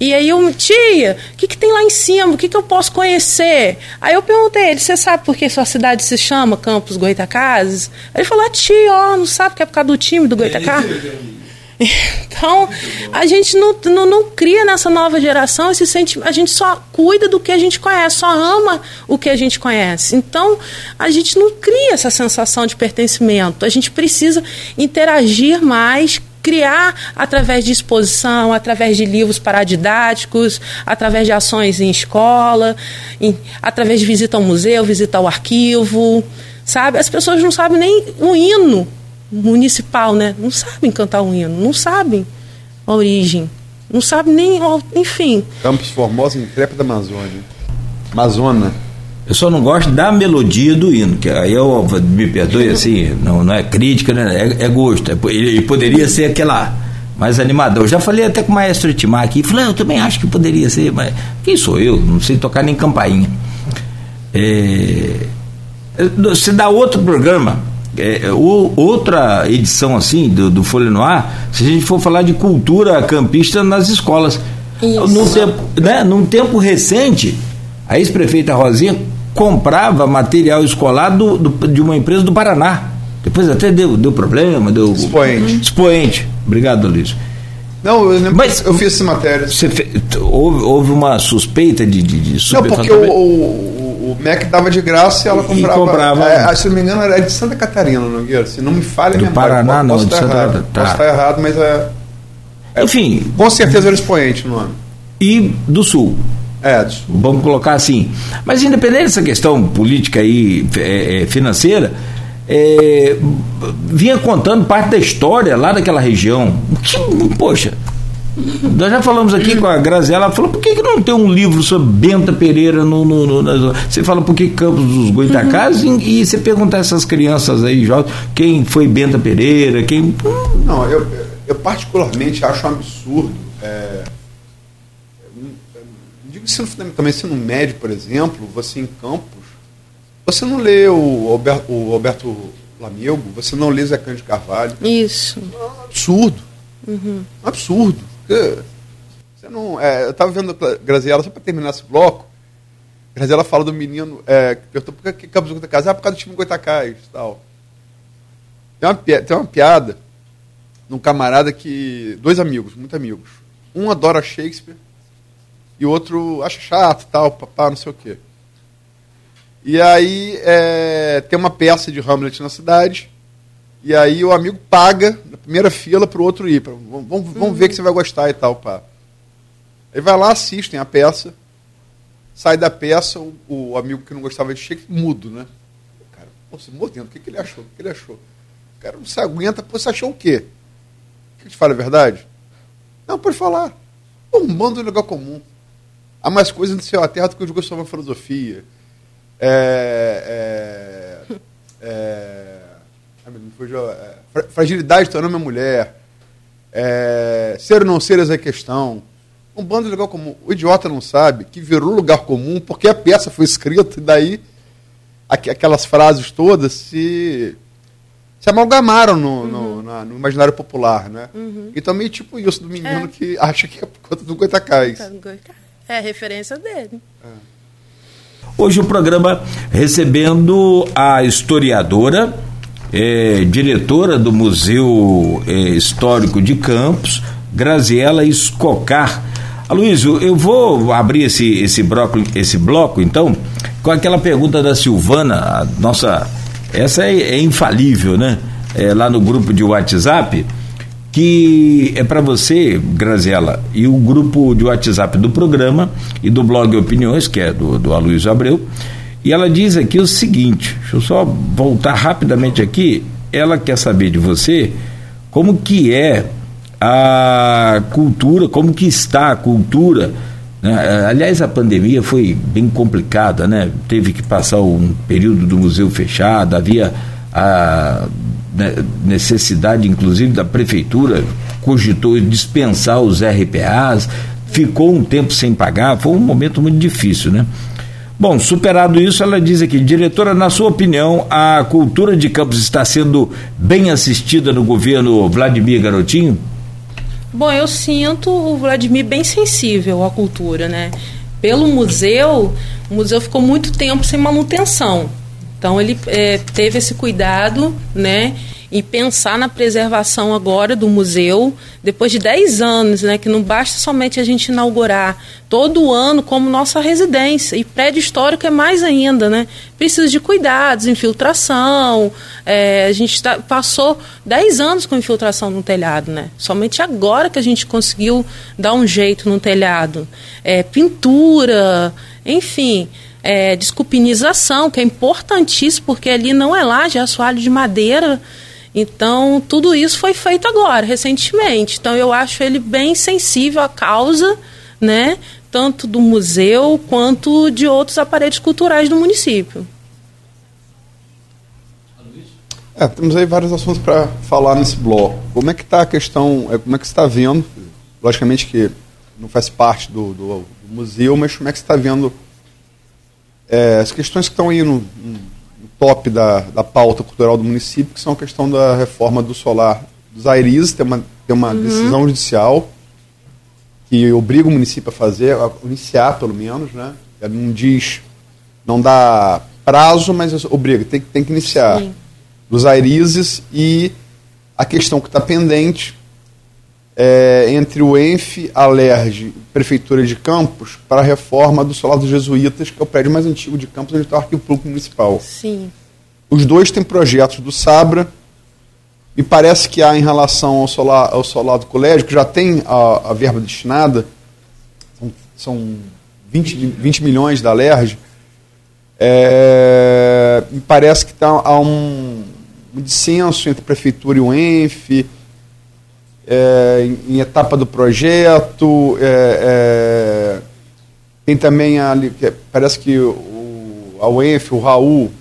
E aí eu, tia, o que, que tem lá em cima? O que, que eu posso conhecer? Aí eu perguntei ele, você sabe por que sua cidade se chama Campos Goitacazes? Aí ele falou, ah, tia, ó, não sabe que é por causa do time do Goitacazes? Então, a gente não, não, não, cria nessa nova geração esse sentimento. A gente só cuida do que a gente conhece, só ama o que a gente conhece. Então, a gente não cria essa sensação de pertencimento. A gente precisa interagir mais criar através de exposição, através de livros paradidáticos, através de ações em escola, em, através de visita ao museu, visita ao arquivo, sabe? As pessoas não sabem nem o hino municipal, né? Não sabem cantar um hino, não sabem a origem, não sabem nem, enfim. Campos Formosa, intrépida Amazônia. Amazônia. Eu só não gosto da melodia do hino, que aí eu me perdoe assim, não, não é crítica, né? é, é gosto. É, ele poderia ser aquela mais animador. Eu já falei até com o maestro Timar aqui, falei, ah, eu também acho que poderia ser, mas quem sou eu? Não sei tocar nem campainha. É, se dá outro programa, é, o, outra edição assim do, do Folha no Ar, se a gente for falar de cultura campista nas escolas. Isso. Num tempo, né, num tempo recente, a ex-prefeita Rosinha comprava material escolar do, do, de uma empresa do Paraná. Depois até deu, deu problema, deu. Expoente. Expoente. Obrigado, Luiz. Não, eu, Mas, eu fiz essa matéria. Fe... Houve, houve, uma suspeita de, de, de Não, porque o, o, o, MEC dava de graça e ela comprava. E comprava é, se não me engano, era de Santa Catarina, Nogueira. Se não me falha, Do Paraná, não, de Santa Catarina. Tá. Posso estar errado, mas é. é Enfim. Com certeza era expoente no ano. E do Sul. É, vamos colocar assim. Mas independente dessa questão política e é, é, financeira, é, vinha contando parte da história lá daquela região. Que, poxa, nós já falamos aqui com a Graziela, ela falou, por que, que não tem um livro sobre Benta Pereira no. no, no você fala por que Campos dos Goitacazes uhum. e, e, você perguntar essas crianças aí, jovens, quem foi Benta Pereira, quem. Não, eu, eu particularmente acho um absurdo. É, digo ensino também ensino médio, por exemplo, você em Campos, você não lê o Alberto, o Alberto Lamego, você não lê Zé Cândido Carvalho. Isso. É um absurdo. Uhum. Um absurdo. Você não, é, eu estava vendo a Graziela, só para terminar esse bloco, Graziela fala do menino é, que perguntou por que Campos do Goitacás? Ah, por causa do time Goitacás e tal. Tem uma, tem uma piada num camarada que. Dois amigos, muito amigos. Um adora Shakespeare e o outro acha chato, tal, papá, não sei o quê. E aí é, tem uma peça de Hamlet na cidade, e aí o amigo paga na primeira fila para o outro ir. Pra, vamos vamos uhum. ver que você vai gostar e tal, pá. Ele vai lá, assistem a peça, sai da peça, o, o amigo que não gostava de Shakespeare, mudo, né? O cara, pô, você mordendo, o que, que ele achou? O que, que ele achou? O cara não se aguenta, pô, você achou o quê? O que te fala a verdade? Não, pode falar. Um bando de lugar comum. Há mais coisas no céu à terra do que os gostos da filosofia. É, é, é, é, fragilidade nome é mulher. É, ser ou não ser essa é a questão. Um bando de lugar comum. O idiota não sabe que virou lugar comum porque a peça foi escrita e daí aquelas frases todas se, se amalgamaram no, uhum. no, no imaginário popular. Né? Uhum. E também tipo isso do menino é. que acha que é por conta do Goitacás. É a referência dele. Hoje o programa recebendo a historiadora, é, diretora do Museu é, Histórico de Campos, Graziela Escocar. Aloysio, eu vou abrir esse, esse, bloco, esse bloco, então, com aquela pergunta da Silvana, nossa. Essa é, é infalível, né? É, lá no grupo de WhatsApp que é para você, Graziela, e o grupo de WhatsApp do programa e do blog Opiniões, que é do, do Aloysio Abreu, e ela diz aqui o seguinte, deixa eu só voltar rapidamente aqui, ela quer saber de você como que é a cultura, como que está a cultura, né? aliás a pandemia foi bem complicada, né? teve que passar um período do museu fechado, havia a necessidade, inclusive, da prefeitura cogitou dispensar os RPAs, ficou um tempo sem pagar, foi um momento muito difícil, né? Bom, superado isso, ela diz aqui, diretora, na sua opinião, a cultura de Campos está sendo bem assistida no governo Vladimir Garotinho? Bom, eu sinto o Vladimir bem sensível à cultura, né? Pelo museu, o museu ficou muito tempo sem manutenção. Então ele é, teve esse cuidado, né? e pensar na preservação agora do museu, depois de 10 anos, né, que não basta somente a gente inaugurar todo ano como nossa residência, e prédio histórico é mais ainda, né? Precisa de cuidados, infiltração, é, a gente tá, passou 10 anos com infiltração no telhado, né? Somente agora que a gente conseguiu dar um jeito no telhado. É, pintura, enfim é, desculpinização, que é importantíssimo, porque ali não é laje, é assoalho de madeira. Então, tudo isso foi feito agora, recentemente. Então, eu acho ele bem sensível à causa, né? Tanto do museu quanto de outros aparelhos culturais do município. É, temos aí vários assuntos para falar nesse bloco. Como é que está a questão, é, como é que você está vendo, logicamente que não faz parte do, do, do museu, mas como é que você está vendo é, as questões que estão aí no, no top da, da, pauta cultural do município, que são a questão da reforma do solar dos Aires, tem uma, tem uma uhum. decisão judicial que obriga o município a fazer, a iniciar pelo menos, né? Ela não diz, não dá prazo, mas obriga, tem, tem que iniciar. Sim. Dos Airizes e a questão que está pendente é, entre o ENF, a LERJ Prefeitura de Campos para a reforma do Solar dos Jesuítas, que é o prédio mais antigo de Campos, onde está o Arquivo Público Municipal. Sim. Os dois têm projetos do Sabra, e parece que há em relação ao solar, ao solar do colégio, que já tem a, a verba destinada, são, são 20, 20 milhões da LERJ, é, parece que tá, há um, um dissenso entre a Prefeitura e o ENF, é, em, em, etapa do projeto. É, é tem também ali, parece que o, a UENF, o Raul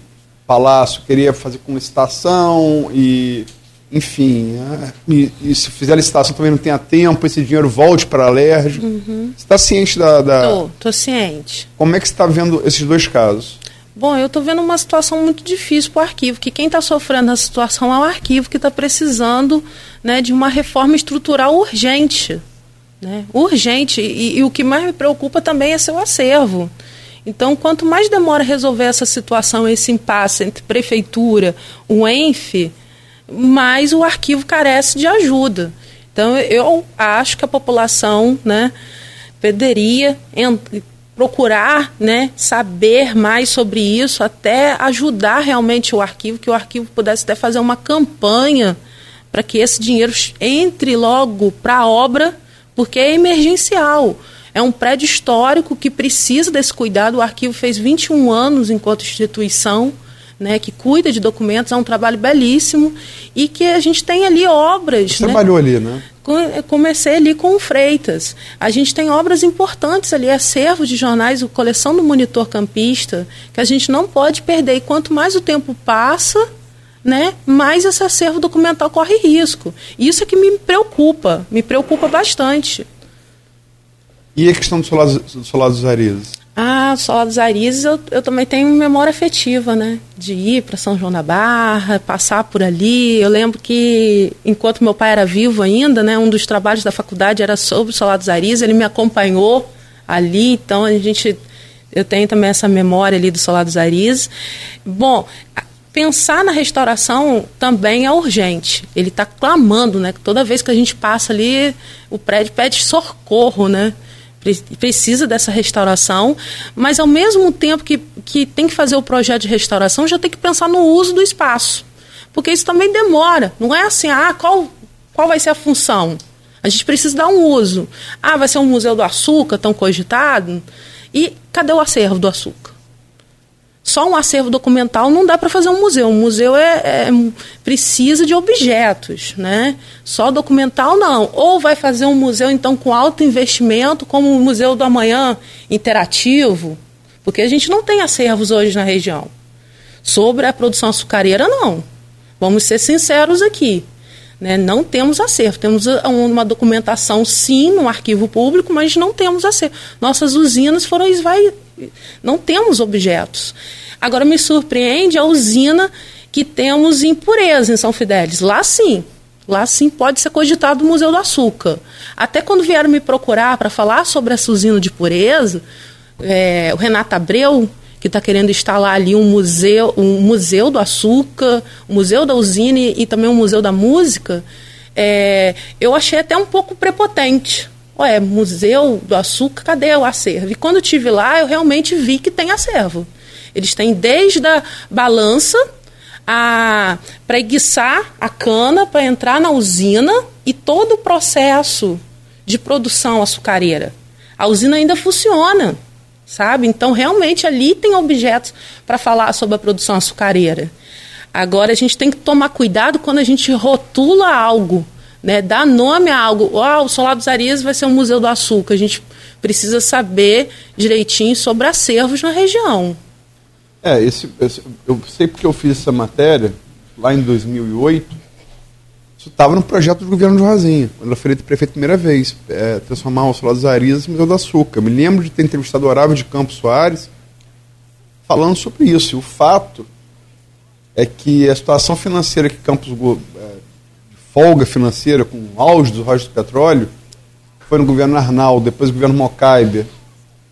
Palácio, queria fazer com licitação e enfim, é, e, e, se fizer licitação também não tenha tempo, esse dinheiro volte para a LERJ. Uhum. Você está ciente da. da... Tô, ciente. Como é que você está vendo esses dois casos? Bom, eu estou vendo uma situação muito difícil para o arquivo, que quem está sofrendo a situação é o arquivo que está precisando né, de uma reforma estrutural urgente. Né, urgente. E, e, o que mais me preocupa também é seu acervo. Então, quanto mais demora resolver essa situação, esse impasse entre prefeitura, o ENF, mais o arquivo carece de ajuda. Então, eu acho que a população né, poderia procurar né, saber mais sobre isso, até ajudar realmente o arquivo, que o arquivo pudesse até fazer uma campanha para que esse dinheiro entre logo para a obra, porque é emergencial. É um prédio histórico que precisa desse cuidado. O arquivo fez 21 anos enquanto instituição. Né, que cuida de documentos, é um trabalho belíssimo e que a gente tem ali obras. Você né? trabalhou ali, né? comecei ali com o Freitas. A gente tem obras importantes ali, acervo de jornais, coleção do Monitor Campista, que a gente não pode perder. E quanto mais o tempo passa, né, mais esse acervo documental corre risco. Isso é que me preocupa, me preocupa bastante. E a questão do solar dos Arizes? Ah, Solar dos Arizes eu, eu também tenho memória afetiva, né? De ir para São João da Barra, passar por ali. Eu lembro que, enquanto meu pai era vivo ainda, né? Um dos trabalhos da faculdade era sobre o Solar dos. Ele me acompanhou ali, então a gente... Eu tenho também essa memória ali do Solar dos. Bom, pensar na restauração também é urgente. Ele está clamando, né? Toda vez que a gente passa ali, o prédio pede socorro, né? Precisa dessa restauração, mas ao mesmo tempo que, que tem que fazer o projeto de restauração, já tem que pensar no uso do espaço. Porque isso também demora. Não é assim, ah, qual, qual vai ser a função? A gente precisa dar um uso. Ah, vai ser um museu do açúcar, tão cogitado? E cadê o acervo do açúcar? Só um acervo documental não dá para fazer um museu. Um museu é, é, precisa de objetos, né? Só documental não. Ou vai fazer um museu então com alto investimento, como o Museu do Amanhã interativo, porque a gente não tem acervos hoje na região. Sobre a produção açucareira, não. Vamos ser sinceros aqui. Né? Não temos acervo. Temos uma documentação, sim, no arquivo público, mas não temos acervo. Nossas usinas foram esvaídas não temos objetos. Agora me surpreende a usina que temos impureza em São Fidélis. Lá sim. Lá sim pode ser cogitado o Museu do Açúcar. Até quando vieram me procurar para falar sobre essa usina de pureza, é, o Renato Abreu, que está querendo instalar ali um museu, um museu do açúcar, um museu da usina e, também um museu da música, é, eu achei até um pouco prepotente. Ué, museu do açúcar, cadê o acervo? E quando tive lá, eu realmente vi que tem acervo. Eles têm desde a balança a preguiçar a cana para entrar na usina e todo o processo de produção açucareira. A usina ainda funciona sabe? Então, realmente, ali tem objetos para falar sobre a produção açucareira. Agora, a gente tem que tomar cuidado quando a gente rotula algo, né? dá nome a algo. O Solar dos Arias vai ser um museu do açúcar. A gente precisa saber direitinho sobre acervos na região. É, esse, esse eu sei porque eu fiz essa matéria lá em 2008 isso estava no projeto do governo de Rosinha, quando ela foi eleita prefeito a primeira vez, é, transformar o Solar dos Arias em Museu do Açúcar. Me lembro de ter entrevistado o Horácio de Campos Soares falando sobre isso. E o fato é que a situação financeira que Campos, é, folga financeira, com o auge dos royalties do petróleo, foi no governo Arnaldo, depois no governo Mocaibe,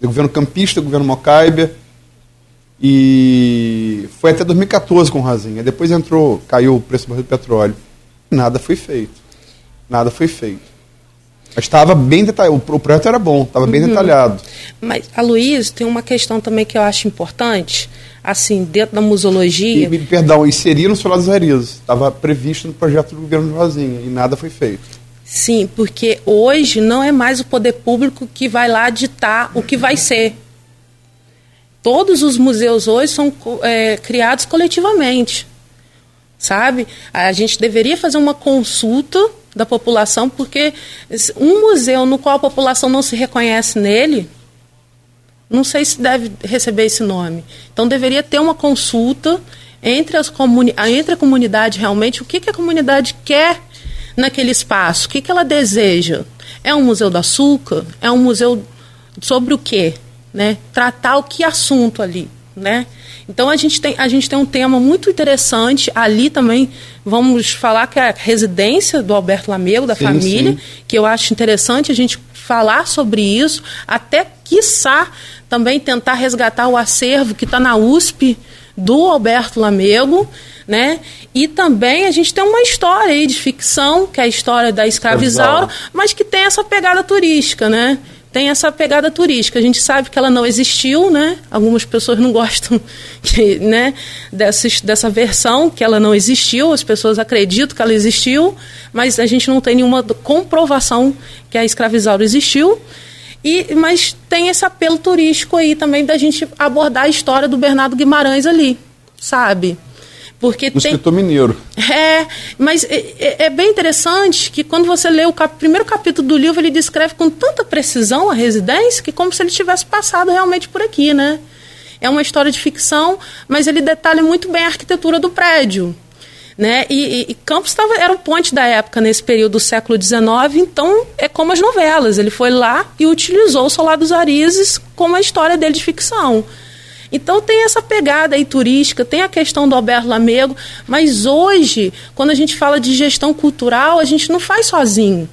no governo campista, governo Mocaibe, e foi até 2014 com Rosinha. Depois entrou, caiu o preço do petróleo. Nada foi feito. Nada foi feito. Mas estava bem detalhado. O projeto era bom, estava bem uhum. detalhado. Mas, a Luiz, tem uma questão também que eu acho importante, assim, dentro da museologia. E, perdão, seria no Solar dos. Estava previsto no projeto do governo de Rosinha e nada foi feito. Sim, porque hoje não é mais o poder público que vai lá ditar o que vai ser. Todos os museus hoje são é, criados coletivamente sabe? A gente deveria fazer uma consulta da população, porque um museu no qual a população não se reconhece nele, não sei se deve receber esse nome. Então deveria ter uma consulta entre, as comuni entre a comunidade realmente, o que, que a comunidade quer naquele espaço, o que, que ela deseja. É um museu do açúcar? É um museu sobre o quê? Né? Tratar o que assunto ali, né? Então a gente tem, a gente tem um tema muito interessante ali também. Vamos falar que é a residência do Alberto Lamego, da sim, família, sim. que eu acho interessante a gente falar sobre isso, até quiçá também tentar resgatar o acervo que está na USP do Alberto Lamego, né? E também a gente tem uma história aí de ficção, que é a história da escravizaura, mas que tem essa pegada turística, né? Tem essa pegada turística. A gente sabe que ela não existiu, né? Algumas pessoas não gostam que, né, dessa, dessa versão, que ela não existiu, as pessoas acreditam que ela existiu, mas a gente não tem nenhuma comprovação que a escravizaura existiu. E, mas tem esse apelo turístico aí também da gente abordar a história do Bernardo Guimarães ali, sabe? Porque do tem... escritor mineiro. É, mas é, é, é, bem interessante que quando você lê o cap... primeiro capítulo do livro, ele descreve com tanta precisão a residência que como se ele tivesse passado realmente por aqui, né? É uma história de ficção, mas ele detalha muito bem a arquitetura do prédio. Né? E, e, e Campos tava, era o ponte da época nesse período do século XIX, então é como as novelas. Ele foi lá e utilizou o Solar dos Arizes como a história dele de ficção. Então tem essa pegada aí turística, tem a questão do Alberto Lamego, mas hoje, quando a gente fala de gestão cultural, a gente não faz sozinho.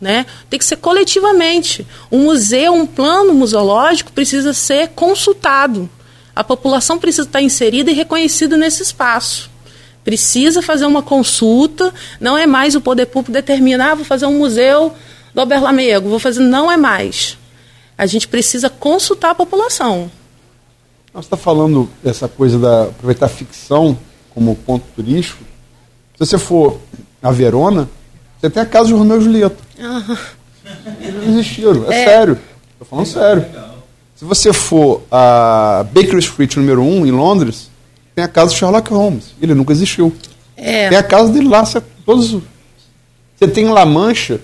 Né? Tem que ser coletivamente. Um museu, um plano museológico precisa ser consultado. A população precisa estar inserida e reconhecida nesse espaço. Precisa fazer uma consulta, não é mais o poder público determinar, ah, vou fazer um museu do Alberto Lamego, vou fazer, não é mais. A gente precisa consultar a população. Nós está falando dessa coisa da aproveitar a ficção como ponto turístico. Se você for a Verona, você tem a casa de Romeu e Julieta. Uhum. Eles não existiram, é, é. sério. Estou falando sério. Se você for a Baker Street número 1 em Londres, tem a casa de Sherlock Holmes. Ele nunca existiu. É. Tem a casa dele lá. Você, todos, você tem em La Mancha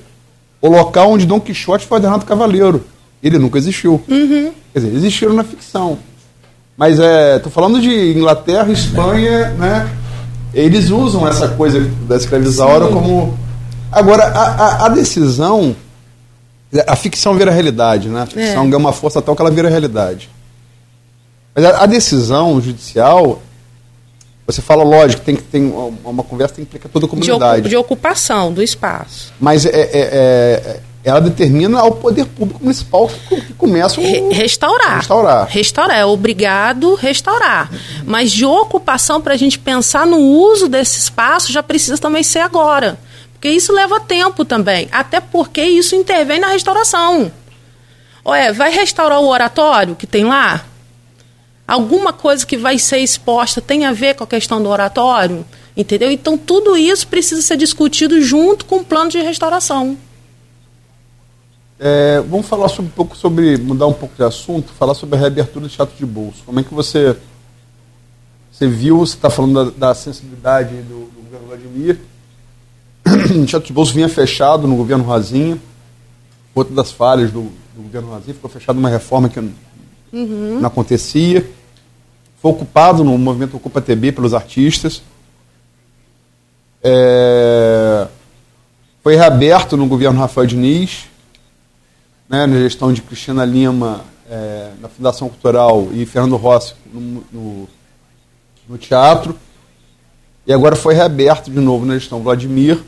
o local onde Dom Quixote foi ordenado cavaleiro. Ele nunca existiu. Uhum. Quer dizer, existiram na ficção. Mas é, tô falando de Inglaterra, Espanha, né? Eles usam essa coisa da escravizaura Sim. como. Agora, a, a, a, decisão. A ficção vira realidade, né? A ficção é. ganha uma força tal que ela vira realidade. Mas a, a decisão judicial, você fala, lógico, tem que ter uma, uma conversa que implica toda a comunidade. De, de, ocupação do espaço. Mas é, é, é ela determina ao poder público municipal que, que começa o, restaurar. Restaurar. Restaurar. É obrigado restaurar. Mas de ocupação, para a gente pensar no uso desse espaço, já precisa também ser agora. Porque isso leva tempo também. Até porque isso intervém na restauração. Ué, vai restaurar o oratório que tem lá? Alguma coisa que vai ser exposta tem a ver com a questão do oratório? Entendeu? Então, tudo isso precisa ser discutido junto com o plano de restauração. É, vamos falar sobre, um pouco sobre, mudar um pouco de assunto, falar sobre a reabertura do teatro de bolso. Como é que você, você viu, você está falando da, da sensibilidade do, do, governo Vladimir. O teatro de bolso vinha fechado no governo Rosinha, outra das falhas do, do governo Rosinha, ficou fechado uma reforma que uhum. não acontecia. Foi ocupado no movimento Ocupa TB pelos artistas. É, foi reaberto no governo Rafael Diniz, né, na gestão de Cristina Lima é, na Fundação Cultural e Fernando Rossi no, no, no, teatro. E agora foi reaberto de novo na gestão Vladimir,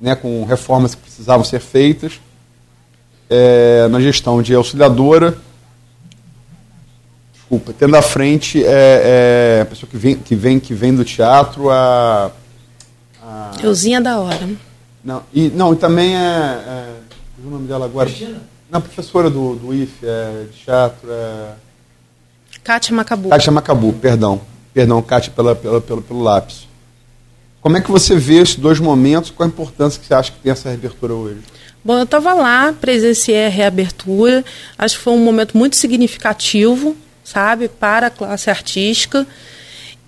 né, com reformas que precisavam ser feitas. É, na gestão de auxiliadora. Desculpa, tendo à frente é, é, a pessoa que vem, que, vem, que vem do teatro, a a... Euzinha da hora. Não, e, não, e também é. O nome dela agora? Cristina? Não, professora do, do IF, é, de teatro. É... Kátia Macabu. Kátia Macabu, perdão. Perdão, Kátia, pela, pela, pelo, pelo lápis. Como é que você vê esses dois momentos? Qual a importância que você acha que tem essa reabertura hoje? Bom, eu estava lá, presenciei a reabertura. Acho que foi um momento muito significativo, sabe, para a classe artística.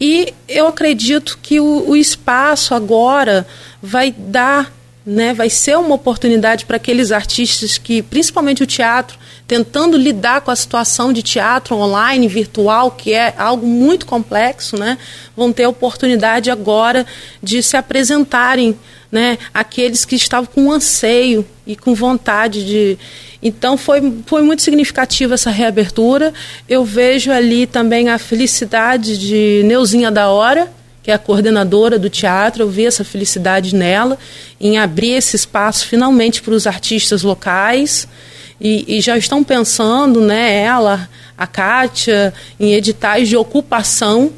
E eu acredito que o, o espaço agora vai dar né, vai ser uma oportunidade para aqueles artistas que, principalmente o teatro, tentando lidar com a situação de teatro online, virtual, que é algo muito complexo, né, vão ter a oportunidade agora de se apresentarem, né, aqueles que estavam com anseio e com vontade de. Então foi, foi muito significativa essa reabertura. Eu vejo ali também a felicidade de Neuzinha da Hora, que é a coordenadora do teatro, eu vi essa felicidade nela, em abrir esse espaço finalmente para os artistas locais. E, e, já estão pensando, né, ela, a Kátia, em editais de ocupação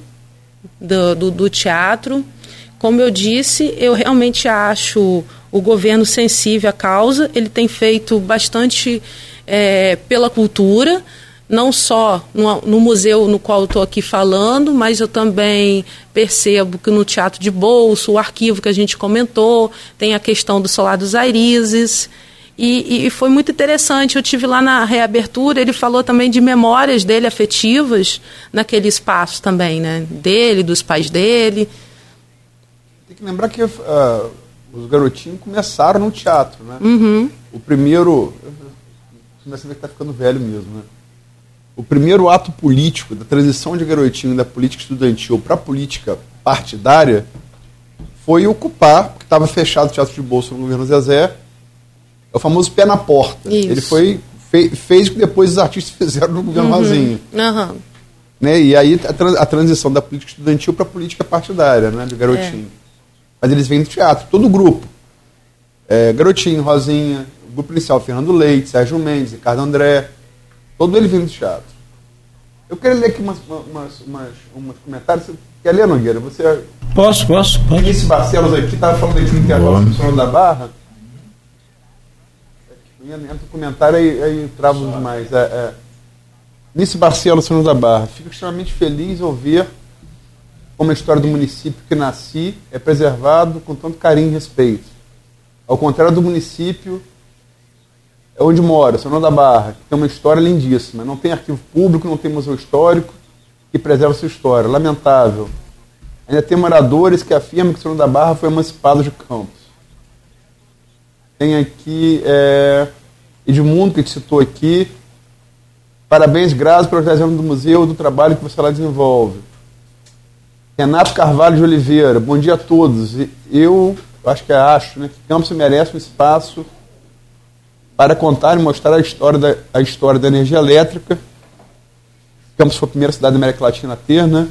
do, do, do teatro. Como eu disse, eu realmente acho o governo sensível à causa, ele tem feito bastante é, pela cultura, não só no, no museu no qual estou aqui falando, mas eu também percebo que no Teatro de Bolso, o arquivo que a gente comentou, tem a questão do Solar dos Airizes. E, e, foi muito interessante. Eu tive lá na reabertura, ele falou também de memórias dele afetivas naquele espaço também, né? Dele, dos pais dele. Tem que lembrar que uh, os garotinhos começaram no teatro, né? Uhum. O primeiro. Começa a ver que está ficando velho mesmo, né? O primeiro ato político da transição de garotinho da política estudantil para a política partidária foi ocupar, porque estava fechado o teatro de bolsa no governo Zezé, é o famoso pé na porta. Isso. Ele foi fe, fez o que depois os artistas fizeram no governo uhum. Rosinho. Uhum. Né? E aí a, a, transição da política estudantil para a política partidária, né? de garotinho. É. Mas eles vêm do teatro, todo o grupo. É, garotinho, Rosinha, o grupo inicial, Fernando Leite, Sérgio Mendes, Ricardo André, Todo ele vem do teatro. Eu quero ler aqui umas, umas, umas, umas comentários. Você quer ler, Nogueira? Você... Posso, posso. pode. Esse Barcelos aqui estava falando aqui no intervalo funcional da Barra. Entra o comentário aí, aí travo demais. É, é. Nice Barcelos, São da Barra. Fico extremamente feliz ao ver como a história do município que nasci é preservado com tanto carinho e respeito. Ao contrário do município é onde mora, São da Barra, que tem uma história lindíssima. Não tem arquivo público, não tem museu histórico que preserva sua história. Lamentável. Ainda tem moradores que afirmam que São da Barra foi emancipado de Campos. Tem aqui é, Edmundo, que te citou aqui. Parabéns, Grazi, pelo 10 anos do museu do trabalho que você lá desenvolve. Renato Carvalho de Oliveira, bom dia a todos. Eu acho que acho né, que Campos merece um espaço para contar e mostrar a história da, a história da energia elétrica. Campos foi a primeira cidade da América Latina a ter, né?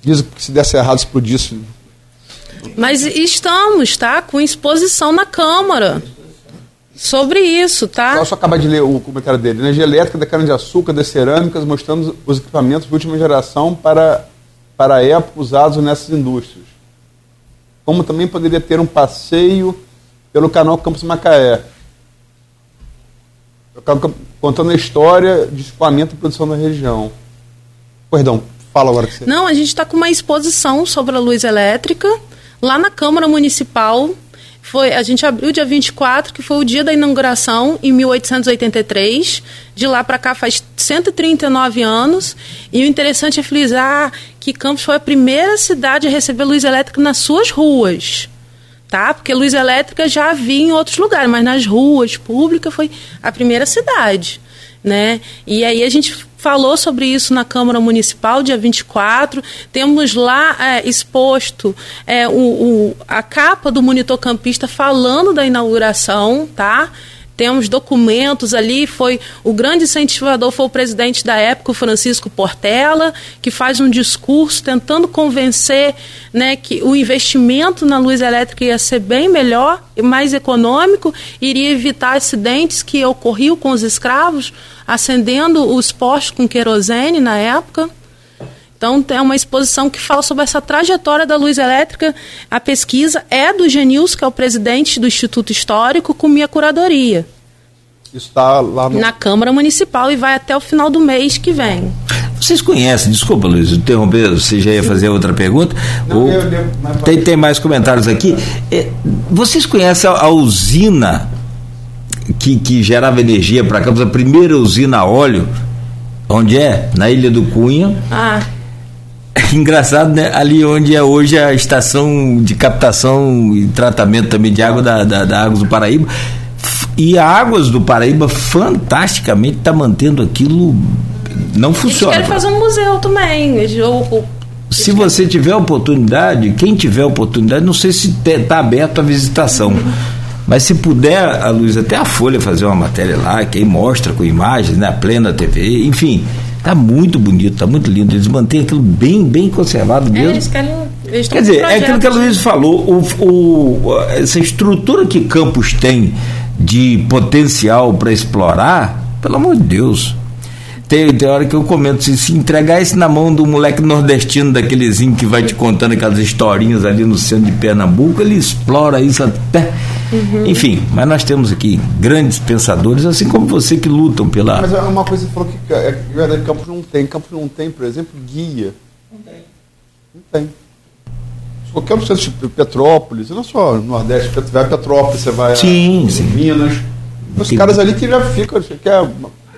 Dizem que se desse errado explodisse. Mas estamos, tá? Com exposição na Câmara. sobre isso, tá? Só, só acabar de ler o comentário dele. Energia elétrica da cana-de-açúcar, das cerâmicas, mostrando os equipamentos de última geração para, para a época usados nessas indústrias. Como também poderia ter um passeio pelo canal Campos Macaé, contando a história de escoamento e produção da região. Perdão, fala agora que você. Não, a gente está com uma exposição sobre a luz elétrica lá na Câmara Municipal. Foi, a gente abriu dia 24, que foi o dia da inauguração, em 1883. De lá para cá faz 139 anos. E o interessante é frisar que Campos foi a primeira cidade a receber luz elétrica nas suas ruas tá? Porque luz elétrica já havia em outros lugares, mas nas ruas públicas foi a primeira cidade, né? E aí a gente falou sobre isso na Câmara Municipal, dia 24. Temos lá é, exposto é, o, o, a capa do monitor campista falando da inauguração, tá? Temos documentos ali, foi o grande incentivador foi o presidente da época, o Francisco Portela, que faz um discurso tentando convencer né, que o investimento na luz elétrica ia ser bem melhor e mais econômico, iria evitar acidentes que ocorriam com os escravos, acendendo os postos com querosene na época. Então, tem uma exposição que fala sobre essa trajetória da luz elétrica. A pesquisa é do Genils, que é o presidente do Instituto Histórico, com minha curadoria. Está lá no... Na Câmara Municipal e vai até o final do mês que vem. Vocês conhecem, desculpa Luiz, interromper, você já ia fazer outra pergunta? Não, eu, eu, tem, tem mais comentários aqui. É, vocês conhecem a, a usina que, que gerava energia para Campos, a primeira usina a óleo, onde é? Na Ilha do Cunha. Ah. Engraçado, né? Ali onde é hoje a estação de captação e tratamento também de água da, da, da Águas do Paraíba. E a Águas do Paraíba, fantasticamente, está mantendo aquilo. Não funciona. Eles querem fazer um museu também. Ou, se você tiver oportunidade, quem tiver oportunidade, não sei se está aberto a visitação. Mas se puder, a Luiz, até a Folha fazer uma matéria lá, que aí mostra com imagens, né? Plena TV, enfim. Tá muito bonito, tá muito lindo. Eles mantêm aquilo bem, bem conservado é, mesmo. É, eles querem, eles Quer dizer, é aquilo que a Luiz falou, o, o, essa estrutura que Campos tem de potencial para explorar, pelo amor de Deus. Tem, tem hora que eu comento, se, se entregar isso na mão do moleque nordestino, daquelezinho que vai te contando aquelas historinhas ali no centro de Pernambuco, ele explora isso até Uhum. Enfim, mas nós temos aqui grandes pensadores, assim como você, que lutam pela. Mas é uma coisa que você falou que é, é verdade, Campos não tem. Campos não tem, por exemplo, guia. Não tem. Não tem. Qualquer um centro de Petrópolis, não só no Nordeste, você vai a Petrópolis, você vai sim, a, sim. Minas. Os que... caras ali que já ficam, você quer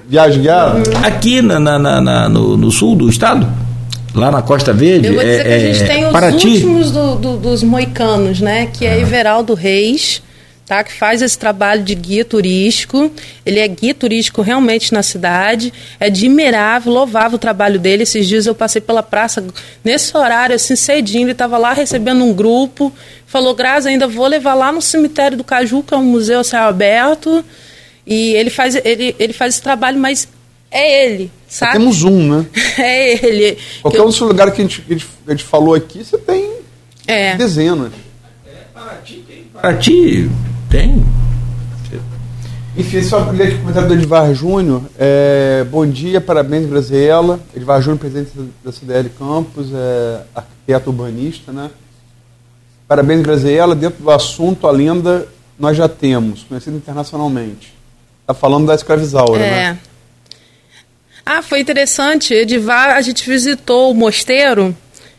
viagem guiada? Aqui na, na, na, no, no sul do estado, lá na Costa Verde. Eu vou dizer é, que a gente é, tem os Paraty. últimos do, do, dos moicanos, né? Que é ah. Everaldo Reis tá? que faz esse trabalho de guia turístico. Ele é guia turístico realmente na cidade. É admirável, louvável o trabalho dele. Esses dias eu passei pela praça, nesse horário, assim, cedinho, ele estava lá recebendo um grupo. Falou, Graça, ainda vou levar lá no cemitério do Caju, que é um museu a céu aberto. E ele faz, ele, ele faz esse trabalho, mas é ele, sabe? temos um, né? é ele. Qualquer eu... outro lugar que a gente, que a gente falou aqui, você tem é. dezenas. É, Paraty tem. Paraty tem. Enfim, só ler aqui o comentário do Edvar Júnior. É, bom dia, parabéns, Graziela. Edvar Júnior, presidente da CDL Campos, é, arquiteto urbanista, né? Parabéns, Graziela. Dentro do assunto, a lenda nós já temos, conhecida internacionalmente. Está falando da escravizaura, é. né? Ah, foi interessante. Edivar, a gente visitou o mosteiro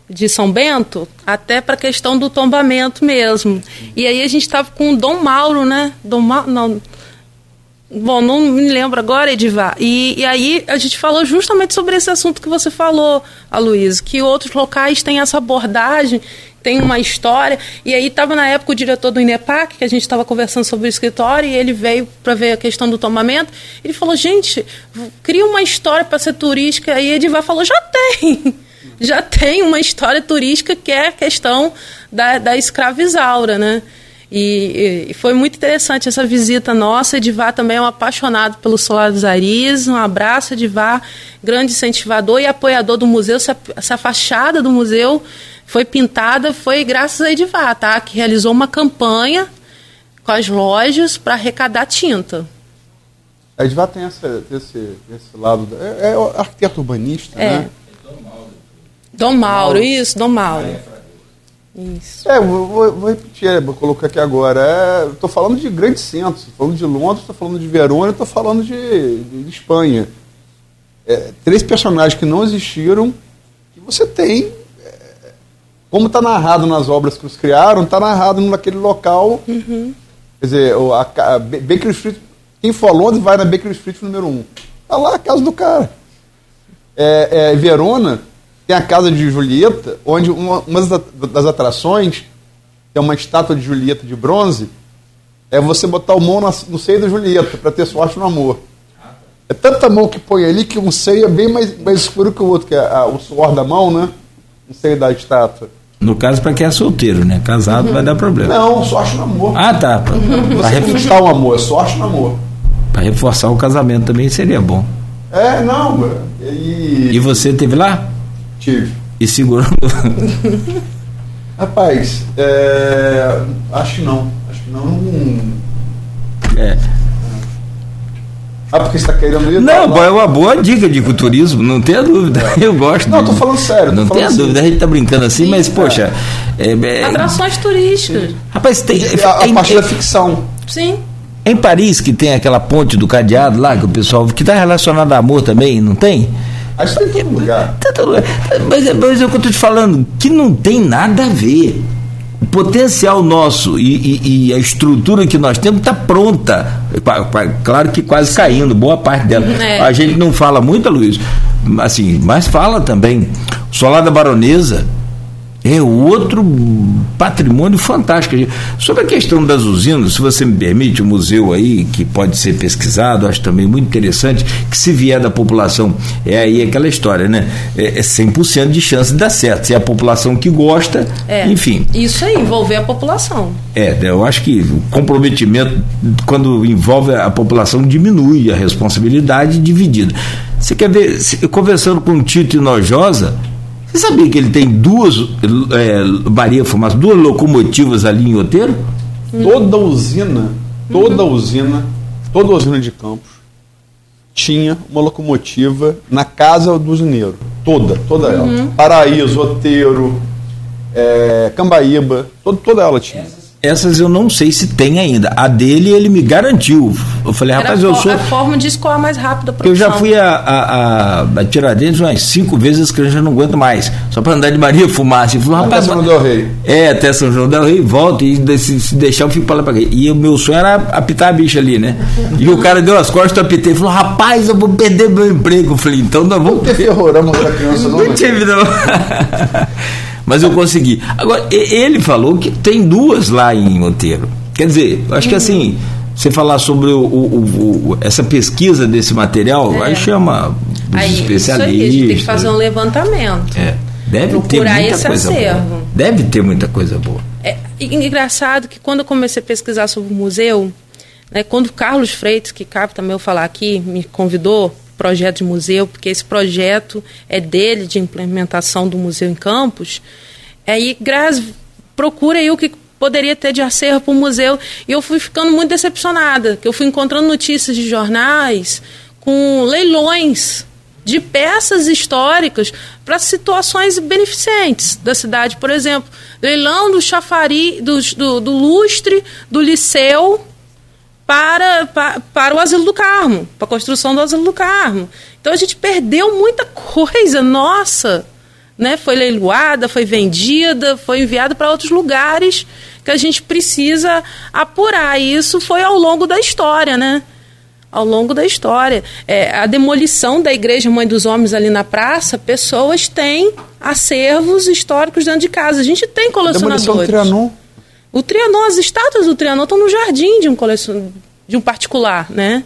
de São Bento, até para a questão do tombamento mesmo. E aí a gente estava com o Dom Mauro, né? Dom Mauro, não, Bom, não me lembro agora, Edivar. E, e aí a gente falou justamente sobre esse assunto que você falou, Aloysio, que outros locais têm essa abordagem, tem uma história. E aí estava na época o diretor do INEPAC, que a gente estava conversando sobre o escritório, e ele veio para ver a questão do tombamento. Ele falou, gente, cria uma história para ser turística. E Edivar falou, já tem já tem uma história turística que é a questão da, da escravizaura, né? E, e, foi muito interessante essa visita nossa. Edivá também é um apaixonado pelo Solar dos Aris. Um abraço, Edivá, grande incentivador e apoiador do museu. Essa, essa fachada do museu foi pintada, foi graças a Edivá, tá? Que realizou uma campanha com as lojas para arrecadar tinta. A Edvar tem essa, esse, esse lado. É, é arquiteto urbanista, é. né? Dom Mauro, isso, Dom Mauro. Isso. É, vou, vou repetir, é, vou colocar aqui agora. Estou falando de grandes centros, estou falando de Londres, estou falando de Verona, estou falando de, de, de Espanha. É, três personagens que não existiram, que você tem. Como está narrado nas obras que os criaram, está narrado naquele local. Uhum. Quer dizer, a, a Baker Street, quem for a Londres vai na Baker Street número um. Está lá a casa do cara. É, é, Verona tem a casa de Julieta, onde uma, uma das atrações é uma estátua de Julieta de bronze, é você botar o mão no seio da Julieta para ter sorte no amor. É tanta mão que põe ali que um seio é bem mais, mais escuro que o outro, que é a, o suor da mão, né? Seio da estátua. No caso, para quem é solteiro, né? Casado uhum. vai dar problema. Não, sorte no amor. Ah, tá. Pra, você reforçar o amor, é sorte no amor. Para reforçar o casamento também seria bom. É, não. E, e você teve lá? Tive. E segurando? Rapaz, é, acho que não. Acho que não. É. Ah, porque você está querendo ir? Não, tá é uma boa dica de culturismo, não tenha dúvida. É. Eu gosto. Não, estou falando sério. Não tenha assim. dúvida, a gente está brincando assim, Sim, mas, poxa. É, é, Atrações turísticas. Rapaz, tem. A, a parte da ficção. Sim. Em Paris, que tem aquela ponte do cadeado lá, que o pessoal. que está relacionado a amor também, não tem? Acho que tem todo lugar. Mas, mas é o que eu estou te falando, que não tem nada a ver. O potencial nosso e, e, e a estrutura que nós temos está pronta. Claro que quase caindo, boa parte dela. É. A gente não fala muito, Luiz, assim, mas fala também. Solar da Baronesa é outro patrimônio fantástico. Sobre a questão das usinas, se você me permite, o um museu aí, que pode ser pesquisado, acho também muito interessante, que se vier da população, é aí aquela história, né? É 100% é de chance de dar certo. Se é a população que gosta, é, enfim. Isso aí, envolver a população. É, eu acho que o comprometimento, quando envolve a população, diminui a responsabilidade dividida. Você quer ver, conversando com o Tito Inojosa, você sabia que ele tem duas, é, Maria Fumaça, duas locomotivas ali em Oteiro? Toda usina, toda uhum. usina, toda usina de Campos tinha uma locomotiva na casa do usineiro. Toda, toda ela. Uhum. Paraíso, Oteiro, é, Cambaíba, toda, toda ela tinha. Essas eu não sei se tem ainda. A dele ele me garantiu. Eu falei, rapaz, eu sou. a forma de escoar mais rápido a produção. Eu já fui a, a, a Tiradentes umas cinco vezes que eu já não aguento mais. Só para andar de Maria Fumaça. Falei, rapaz, até São João del Rei. É, até São João del Rei, volta e se, se deixar eu fico para lá para cá. E o meu sonho era apitar a bicha ali, né? E o cara deu as costas, eu apitei. Falou, rapaz, eu vou perder meu emprego. Eu falei, então nós vamos. Não teve terrorama para criança, não? Não tive, não. mas eu consegui. Agora, ele falou que tem duas lá em Monteiro. Quer dizer, acho que assim, você falar sobre o, o, o, essa pesquisa desse material, é. aí chama os aí, especialistas. Isso aí, a gente tem que fazer um levantamento. É. Deve ter muita coisa acervo. boa. Deve ter muita coisa boa. É engraçado que quando eu comecei a pesquisar sobre o museu, né, quando o Carlos Freitas, que cabe também eu falar aqui, me convidou, projeto de museu, porque esse projeto é dele, de implementação do museu em Campos. Aí, Graz, procura aí o que poderia ter de acervo para o museu. E eu fui ficando muito decepcionada, que eu fui encontrando notícias de jornais com leilões de peças históricas para situações beneficentes da cidade. Por exemplo, leilão do chafari, do, do, do lustre do liceu para, para, para o Asilo do Carmo, para a construção do Asilo do Carmo. Então a gente perdeu muita coisa, nossa, né? Foi leiloada, foi vendida, foi enviada para outros lugares que a gente precisa apurar. E isso foi ao longo da história, né? Ao longo da história. É, a demolição da Igreja Mãe dos Homens ali na praça, pessoas têm acervos históricos dentro de casa. A gente tem colecionadores. A demolição do Trianon. O Trianon, as estátuas do Trianon estão no jardim de um colecion... de um particular, né?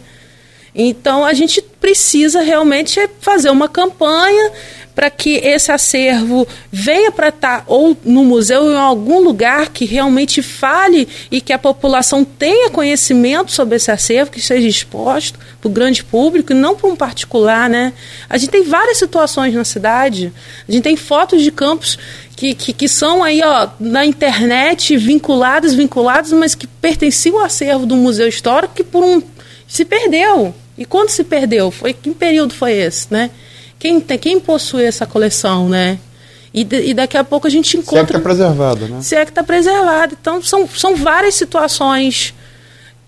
Então a gente precisa realmente fazer uma campanha para que esse acervo venha para estar tá ou no museu ou em algum lugar que realmente fale e que a população tenha conhecimento sobre esse acervo, que seja exposto para o grande público e não para um particular, né? A gente tem várias situações na cidade, a gente tem fotos de campos que, que, que, são aí ó, na internet vinculadas, vinculadas, mas que pertenciam ao acervo do Museu Histórico que por um se perdeu. E quando se perdeu? Foi que período foi esse, né? Quem, tem, quem possui essa coleção, né? E, e daqui a pouco a gente encontra. Se é que está preservado, né? Se é que está preservado. Então, são, são várias situações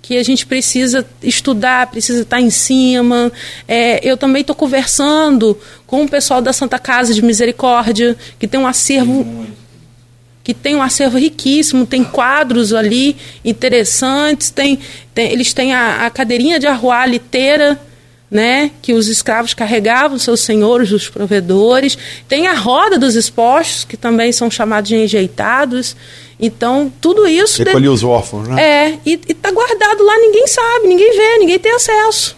que a gente precisa estudar, precisa estar em cima. É, eu também estou conversando com o pessoal da Santa Casa de Misericórdia, que tem um acervo. Que tem um acervo riquíssimo, tem quadros ali interessantes, tem, tem eles têm a, a cadeirinha de arruar liteira, né, que os escravos carregavam seus senhores, os provedores. Tem a roda dos expostos, que também são chamados de enjeitados. Então, tudo isso. Recolher de... os órfãos, né? É, e está guardado lá, ninguém sabe, ninguém vê, ninguém tem acesso.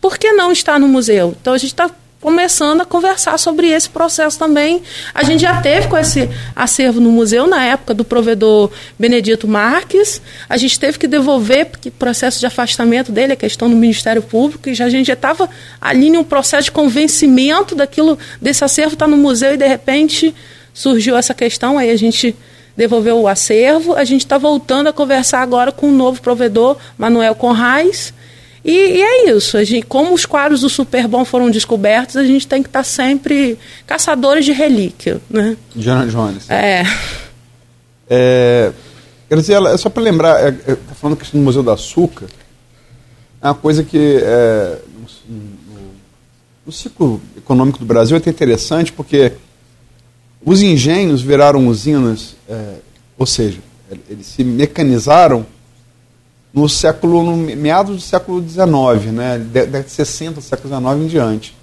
Por que não está no museu? Então, a gente está começando a conversar sobre esse processo também. A gente já teve com esse acervo no museu na época do provedor Benedito Marques. A gente teve que devolver porque processo de afastamento dele, a questão do Ministério Público, e já, a gente já estava ali em um processo de convencimento daquilo desse acervo estar tá no museu e de repente surgiu essa questão, aí a gente devolveu o acervo. A gente está voltando a conversar agora com o novo provedor, Manuel Conrais e, e, é isso. A gente, como os quadros do Superbom foram descobertos, a gente tem que estar tá sempre caçadores de relíquia. Né? Diana Jones. É. é quer dizer, é só para lembrar, é, é, tá falando questão do Museu da Açúcar, é uma coisa que é, no, no, ciclo econômico do Brasil é até interessante, porque os engenhos viraram usinas, é, ou seja, eles se mecanizaram no século, no meados do século XIX, né, década de 60, século XIX em diante.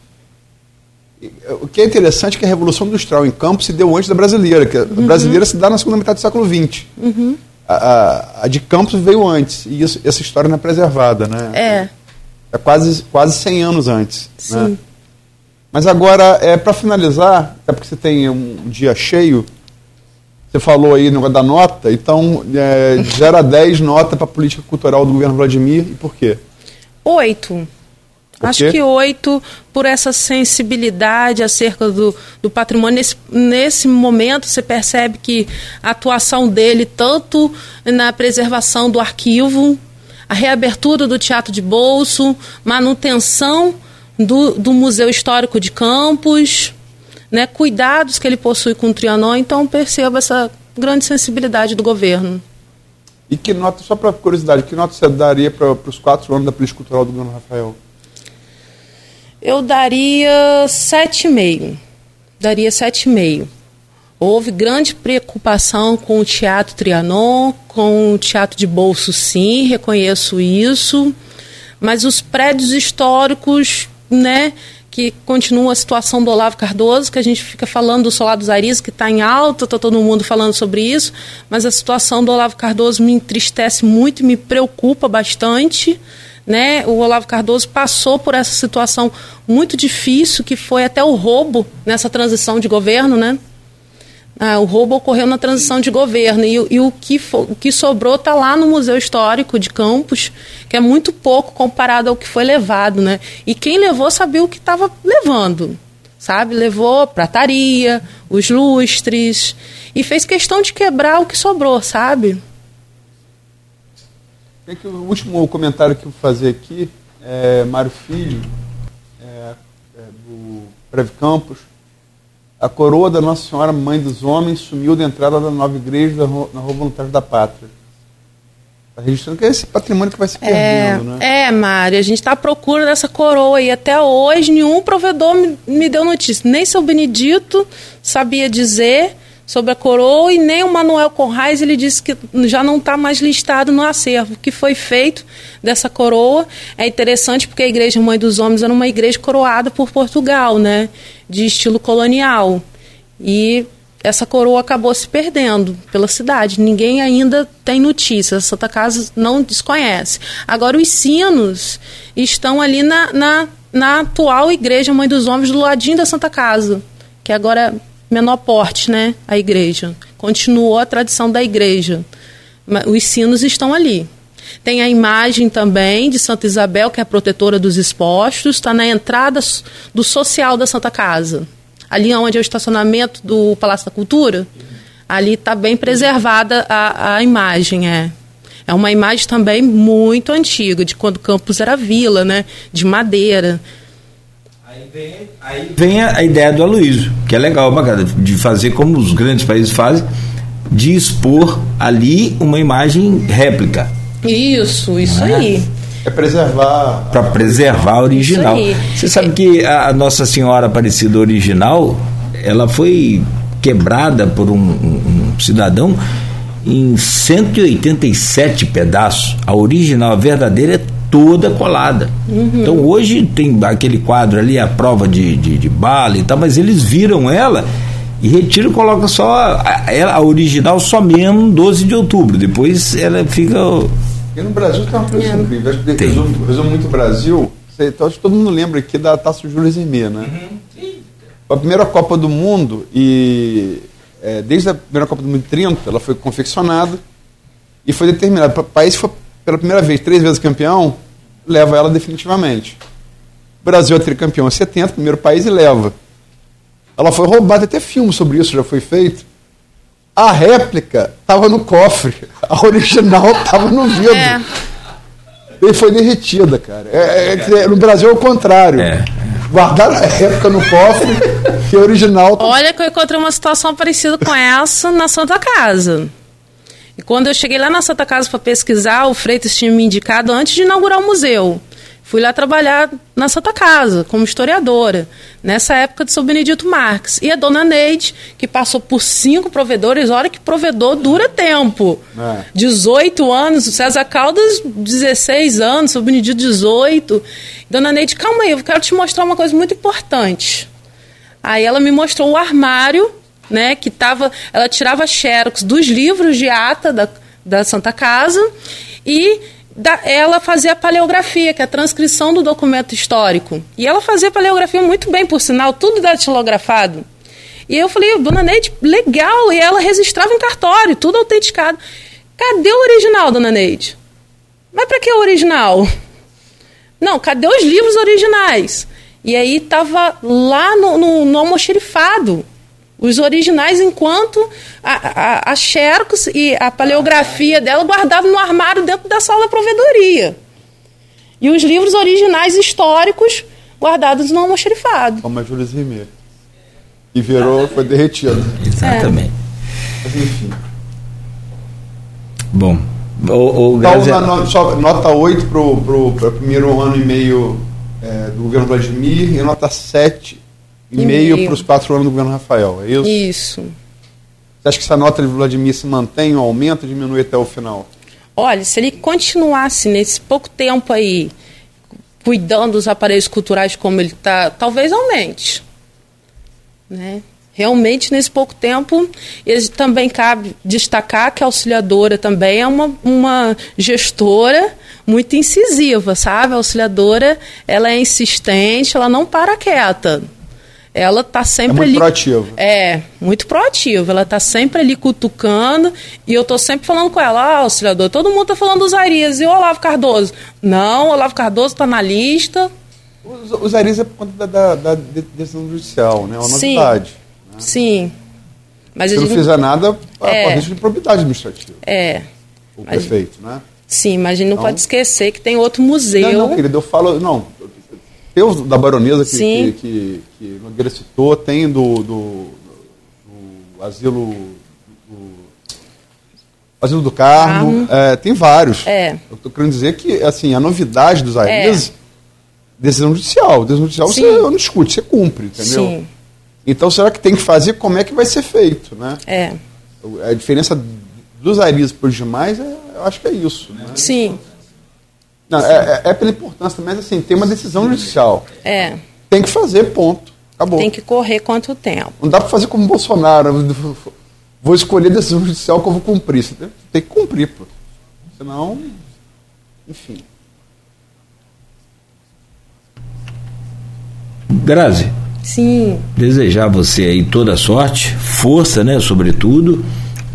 O que é interessante é que a Revolução Industrial em campo se deu antes da brasileira, que a uhum. brasileira se dá na segunda metade do século XX. Uhum. A, a, a, de Campos veio antes, e isso, essa história não é preservada, né? É. É quase, quase 100 anos antes. Sim. Né? Mas agora, é, para finalizar, é porque você tem um, um dia cheio, você falou aí no da nota, então é, de 0 a 10 nota para a política cultural do governo Vladimir e por quê? Oito. Acho que oito por essa sensibilidade acerca do, do patrimônio. Nesse, nesse momento, você percebe que a atuação dele, tanto na preservação do arquivo, a reabertura do teatro de bolso, manutenção do, do Museu Histórico de Campos, né, cuidados que ele possui com o Trianon, então perceba essa grande sensibilidade do governo. E que nota, só para curiosidade, que nota você daria para os quatro anos da política cultural do governo Rafael? Eu daria sete meio. Daria sete meio. Houve grande preocupação com o Teatro Trianon, com o Teatro de Bolso, sim, reconheço isso. Mas os prédios históricos, né, que continua a situação do Olavo Cardoso, que a gente fica falando do Solar dos Aris, que está em alta, está todo mundo falando sobre isso, mas a situação do Olavo Cardoso me entristece muito me preocupa bastante. Né? O Olavo Cardoso passou por essa situação muito difícil, que foi até o roubo nessa transição de governo, né? Ah, o roubo ocorreu na transição de governo e, e o, que for, o que sobrou está lá no Museu Histórico de Campos, que é muito pouco comparado ao que foi levado, né? E quem levou sabia o que estava levando, sabe? Levou prataria, os lustres e fez questão de quebrar o que sobrou, sabe? o último comentário que eu vou fazer aqui é Mário Filho, é, é do Breve Campos a coroa da Nossa Senhora Mãe dos Homens sumiu da entrada da nova igreja da na Rua Voluntários da Pátria. Está registrando que é esse patrimônio que vai se perdendo, é, né? É, Mário, a gente está à procura dessa coroa e até hoje nenhum provedor me, me deu notícia. Nem seu Benedito sabia dizer sobre a coroa e nem o Manuel Conrais ele disse que já não está mais listado no acervo. O que foi feito dessa coroa é interessante porque a Igreja Mãe dos Homens era uma igreja coroada por Portugal, né, de estilo colonial. E essa coroa acabou se perdendo pela cidade. Ninguém ainda tem notícia. A Santa Casa não desconhece. Agora, os sinos estão ali na, na, na atual igreja Mãe dos Homens, do ladinho da Santa Casa, que agora menor porte, né? A igreja. Continuou a tradição da igreja. Os sinos estão ali. Tem a imagem também de Santa Isabel, que é a protetora dos expostos, está na entrada do social da Santa Casa. Ali onde é o estacionamento do Palácio da Cultura, ali está bem preservada a, a imagem. É. é uma imagem também muito antiga, de quando Campos era vila, né? de madeira. Aí vem, aí vem a, a, ideia do Aloysio, que é legal, bacana, de fazer como os grandes países fazem, de expor ali uma imagem réplica. Isso, isso é? aí. É preservar. Para preservar a original. Você sabe que a Nossa Senhora Aparecida original, ela foi quebrada por um, um, um cidadão em 187 pedaços. A original, a verdadeira, é toda colada. Uhum. Então hoje tem aquele quadro ali, a prova de, de, de bala e tal, mas eles viram ela e retira e coloca só a, a, original só mesmo 12 de outubro. Depois ela fica. E no Brasil tem uma coisa é. incrível. Acho que resumo, resumo muito o Brasil. Sei, então, acho que todo mundo lembra aqui da Taça Júlio Zimmer, né? Uhum. A primeira Copa do Mundo, e é, desde a primeira Copa do Mundo 30, ela foi confeccionada e foi determinada. O país foi pela primeira vez, três vezes campeão, leva ela definitivamente. O Brasil é tricampeão em 70, primeiro país, e leva. Ela foi roubada, até filme sobre isso já foi feito. A réplica estava no cofre, a original estava no vidro. É. E foi derretida, cara. É, é, é, no Brasil é o contrário. É. Guardaram a réplica no cofre e a original. Tá... Olha que eu encontrei uma situação parecida com essa na Santa Casa. E quando eu cheguei lá na Santa Casa para pesquisar, o Freitas tinha me indicado antes de inaugurar o museu. Fui lá trabalhar na Santa Casa, como historiadora, nessa época de São Benedito Marques. E a dona Neide, que passou por cinco provedores, olha que provedor dura tempo. É. 18 anos, o César Caldas, 16 anos, São Benedito, 18. Dona Neide, calma aí, eu quero te mostrar uma coisa muito importante. Aí ela me mostrou o armário, né, que tava, ela tirava xerox dos livros de ata da, da Santa Casa e da, ela fazia a paleografia, que é a transcrição do documento histórico. E ela fazia a paleografia muito bem, por sinal, tudo datilografado. E eu falei, dona Neide, legal. E ela registrava em cartório, tudo autenticado. Cadê o original, dona Neide? Mas para que o original? Não, cadê os livros originais? E aí estava lá no, no, no almoxerifado os originais, enquanto a, a, a Xerox e a paleografia dela guardavam no armário dentro da sala da provedoria. E os livros originais históricos guardados no almoxerifado. Como a Júlia Rimeiro. E virou, foi derretido. Exatamente. É. Mas enfim. Bom. O, o então, na, só, nota 8 para o primeiro ano e meio é, do governo Vladimir e nota 7 e meio para os quatro anos do governo Rafael, é isso? Isso. Você acha que essa nota de Vladimir se mantém ou aumenta ou diminui até o final? Olha, se ele continuasse nesse pouco tempo aí, cuidando dos aparelhos culturais como ele está, talvez aumente. Né? Realmente, nesse pouco tempo, também cabe destacar que a auxiliadora também é uma, uma gestora muito incisiva, sabe? A auxiliadora, ela é insistente, ela não para quieta ela está sempre é muito ali. Proativa. É, muito proativa. Ela está sempre ali cutucando e eu estou sempre falando com ela, ah, auxiliador, todo mundo está falando dos Arias e o Olavo Cardoso. Não, o Olavo Cardoso está na lista. Os, os Arias é por conta da, da, da decisão judicial, né? É uma Sim. novidade. Né? Sim. Mas Se não fizer nada, é, risco de probidade administrativa. É. O prefeito, né? Sim, mas a gente não então, pode esquecer que tem outro museu. Não, não, querido, eu falo. Não, tem os da baronesa que, que, que, que Nogueira citou, tem do, do, do asilo do, asilo do Carmo, é, tem vários. É. Eu estou querendo dizer que assim, a novidade dos AIS, é. decisão judicial. Decisão judicial Sim. você não discute, você cumpre, entendeu? Sim. Então será que tem que fazer como é que vai ser feito, né? É. A diferença dos AIS para os demais, é, eu acho que é isso. Né? Sim. Não, é, é, é, pela importância, mas assim, tem uma decisão judicial. É. Tem que fazer, ponto. Acabou. Tem que correr quanto tempo. Não dá para fazer como o Bolsonaro. Vou escolher a decisão judicial que eu vou cumprir. Você tem que cumprir, pô. Senão, enfim. Grazi. Sim. Desejar você aí toda sorte, força, né, sobretudo,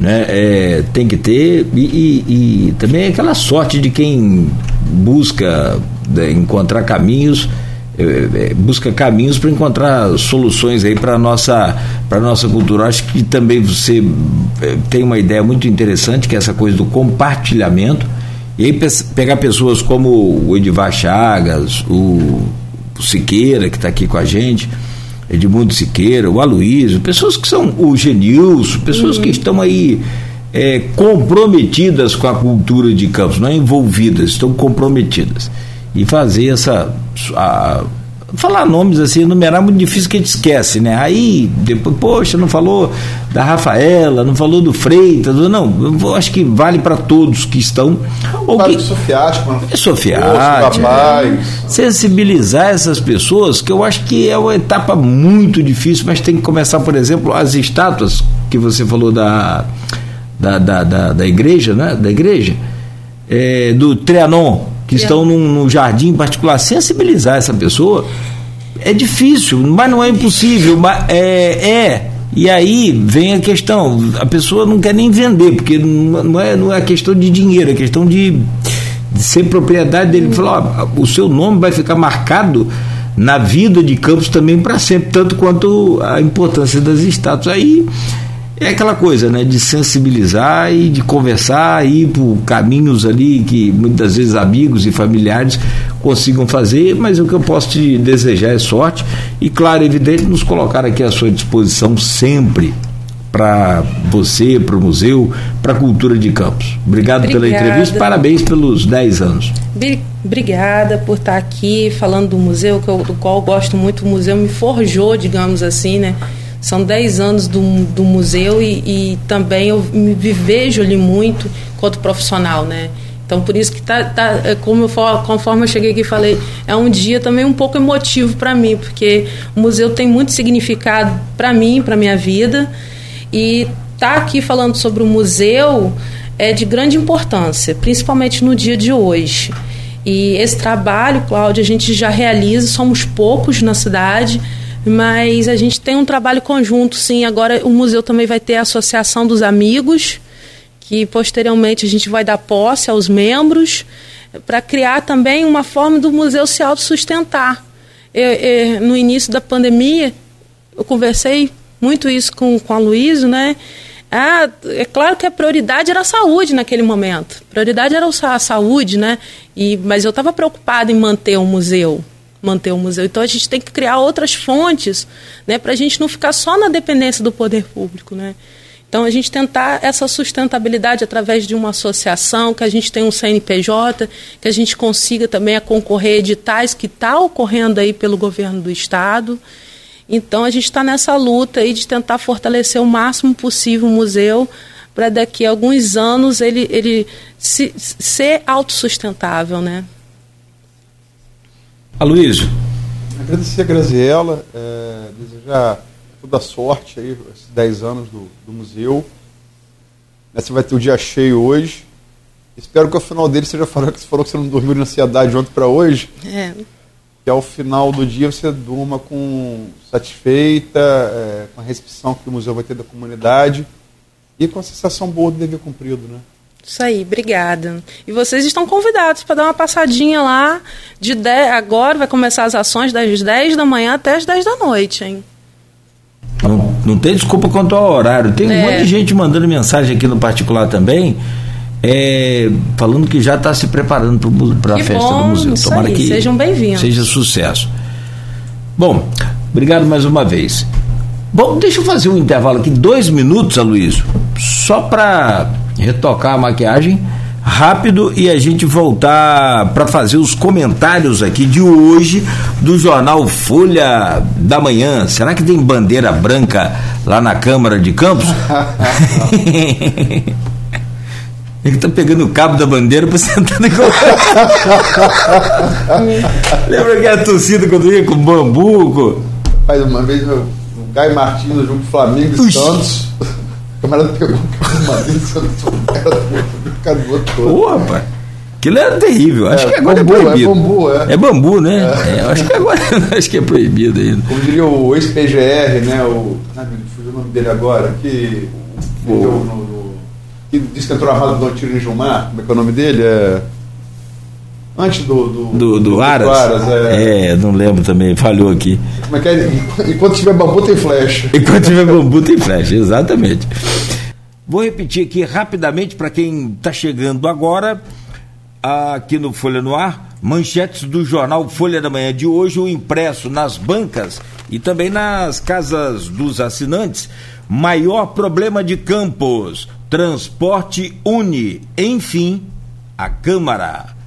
né, é, tem que ter. E, e, e, também aquela sorte de quem busca né, encontrar caminhos, é, é, busca caminhos para encontrar soluções aí para nossa para nossa cultura. Acho que também você é, tem uma ideia muito interessante que é essa coisa do compartilhamento. E aí pegar pessoas como o Edivar Chagas, o o Siqueira, que está aqui com a gente, Edmundo Siqueira, o Aloysio, pessoas que são o Genilson, pessoas uhum. que estão aí é, comprometidas com a cultura de Campos, não é envolvidas, estão comprometidas. E fazer essa. A, falar nomes assim, enumerar é muito difícil que a gente esquece, né? Aí, depois, poxa, não falou da Rafaela, não falou do Freitas, não, eu acho que vale para todos que estão. Ou que, sofiático, é sofiático. É, sensibilizar essas pessoas, que eu acho que é uma etapa muito difícil, mas tem que começar, por exemplo, as estátuas que você falou da, da, da, da, da igreja, né? Da igreja, é, do Trianon que estão num, num jardim particular, sensibilizar essa pessoa é difícil, mas não é impossível. Mas é, é. E aí vem a questão, a pessoa não quer nem vender, porque não é, não é questão de dinheiro, é questão de, de ser propriedade dele. Falou, o seu nome vai ficar marcado na vida de Campos também para sempre, tanto quanto a importância das estátuas. Aí é aquela coisa, né, de sensibilizar e de conversar, ir por caminhos ali que muitas vezes amigos e familiares consigam fazer, mas o que eu posso te desejar é sorte e, claro, evidente, nos colocar aqui à sua disposição sempre para você, para o museu, para a cultura de Campos. Obrigado Obrigada. pela entrevista, parabéns pelos 10 anos. Obrigada por estar aqui falando do museu, que eu, do qual eu gosto muito. O museu me forjou, digamos assim, né? São 10 anos do, do museu e, e, também eu me vejo ali muito enquanto profissional, né? Então, por isso que tá, tá é como eu, conforme eu cheguei aqui falei, é um dia também um pouco emotivo para mim, porque o museu tem muito significado para mim, para minha vida, e tá aqui falando sobre o museu é de grande importância, principalmente no dia de hoje. E esse trabalho, Cláudia, a gente já realiza, somos poucos na cidade, mas a gente tem um trabalho conjunto, sim. Agora o museu também vai ter a Associação dos Amigos, que posteriormente a gente vai dar posse aos membros, para criar também uma forma do museu se autossustentar. Eu, eu, no início da pandemia, eu conversei muito isso com, com a Luísa, né? Ah, é claro que a prioridade era a saúde naquele momento. A prioridade era a saúde, né? E, mas eu estava preocupada em manter o museu manter o museu. Então a gente tem que criar outras fontes, né, para a gente não ficar só na dependência do poder público, né? Então a gente tentar essa sustentabilidade através de uma associação, que a gente tenha um CNPJ, que a gente consiga também a concorrer a editais que está ocorrendo aí pelo governo do estado. Então a gente está nessa luta aí de tentar fortalecer o máximo possível o museu para daqui a alguns anos ele, ele se, ser autossustentável, né? Aloysio. Agradecer a Graziella, é, desejar toda a sorte aí, esses 10 anos do, do museu. Você vai ter o dia cheio hoje. Espero que ao final dele seja falando que você falou que você não dormiu na ansiedade de ontem para hoje. É. Que ao final do dia você durma com satisfeita, é, com a recepção que o museu vai ter da comunidade e com a sensação boa do dever cumprido, né? Isso aí, obrigada. E vocês estão convidados para dar uma passadinha lá de 10, agora vai começar as ações das 10 da manhã até as 10 da noite, hein? Não, não tem desculpa quanto ao horário. Tem é. um monte de gente mandando mensagem aqui no particular também, é, falando que já está se preparando para a festa bom, do museu. Tomara aí, que sejam bem-vindos. Seja sucesso. Bom, obrigado mais uma vez. Bom, deixa eu fazer um intervalo aqui, dois minutos, Aloysio, só para retocar a maquiagem rápido e a gente voltar para fazer os comentários aqui de hoje do jornal Folha da Manhã. Será que tem bandeira branca lá na Câmara de Campos? Ele tá pegando o cabo da bandeira para sentar no Lembra que a torcida quando ia com bambu? Faz uma vez o Caio Martins no jogo Flamengo e Santos. O camarada pegou uma vez, o cara do outro. Ô, rapaz. Aquilo era terrível. Acho é, que agora é bambu, é proibido. É bambu, é. É bambu, né? É. É, acho que agora acho que é proibido ainda. Como diria o ex-PGR, né? O. Ah, fugiu o nome dele agora, que. O, no, no, que disse que entrou armado do tiro em Gilmar. Como é que é o nome dele? É. Antes do. Do, do, do Aras? Do Aras é. é, não lembro também, falhou aqui. Como é que é? Enquanto tiver bambu, tem flecha. Enquanto tiver bambu, tem flecha, exatamente. Vou repetir aqui rapidamente para quem está chegando agora aqui no Folha no Ar, manchetes do jornal Folha da Manhã de hoje, o impresso nas bancas e também nas casas dos assinantes. Maior problema de Campos, transporte une, enfim, a Câmara.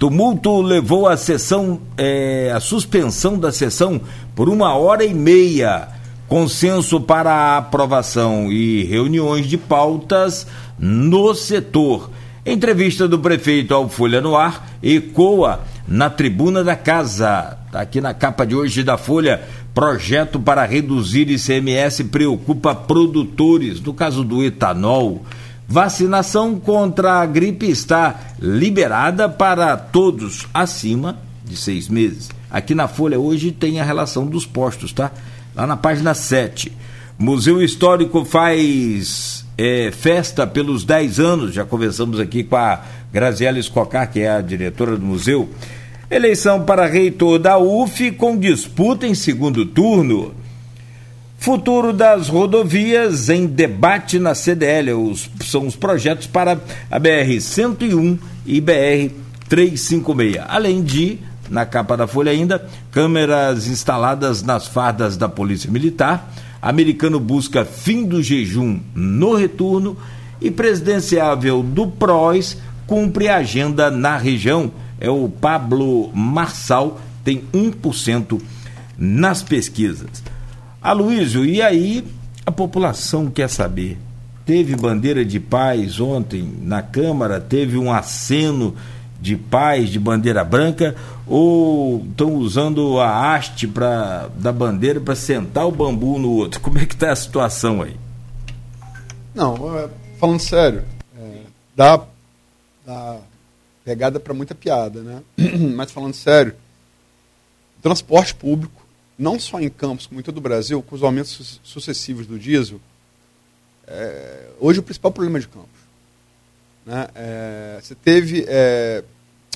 Tumulto levou a sessão, é, a suspensão da sessão por uma hora e meia. Consenso para a aprovação e reuniões de pautas no setor. Entrevista do prefeito ao Folha no Ar ecoa na tribuna da casa. Está aqui na capa de hoje da Folha. Projeto para reduzir ICMS preocupa produtores. No caso do etanol, vacinação contra a gripe está liberada para todos acima de seis meses. Aqui na Folha hoje tem a relação dos postos, tá? Lá na página 7. Museu Histórico faz é, festa pelos 10 anos, já conversamos aqui com a Graziela Escocar, que é a diretora do museu. Eleição para reitor da UF com disputa em segundo turno. Futuro das rodovias em debate na CDL. Os, são os projetos para a BR-101 e BR-356. Além de, na capa da Folha ainda, câmeras instaladas nas fardas da Polícia Militar Americano busca fim do jejum no retorno e presidenciável do PROS cumpre a agenda na região. É o Pablo Marçal, tem 1% nas pesquisas. Aloysio, e aí a população quer saber? Teve bandeira de paz ontem na Câmara, teve um aceno de paz, de bandeira branca, ou estão usando a haste pra, da bandeira para sentar o bambu no outro? Como é que está a situação aí? Não, é, falando sério, é, dá, dá pegada para muita piada, né? Mas falando sério, transporte público, não só em Campos, como em todo o Brasil, com os aumentos sucessivos do diesel, é, hoje o principal problema de Campos né? É, você teve. É,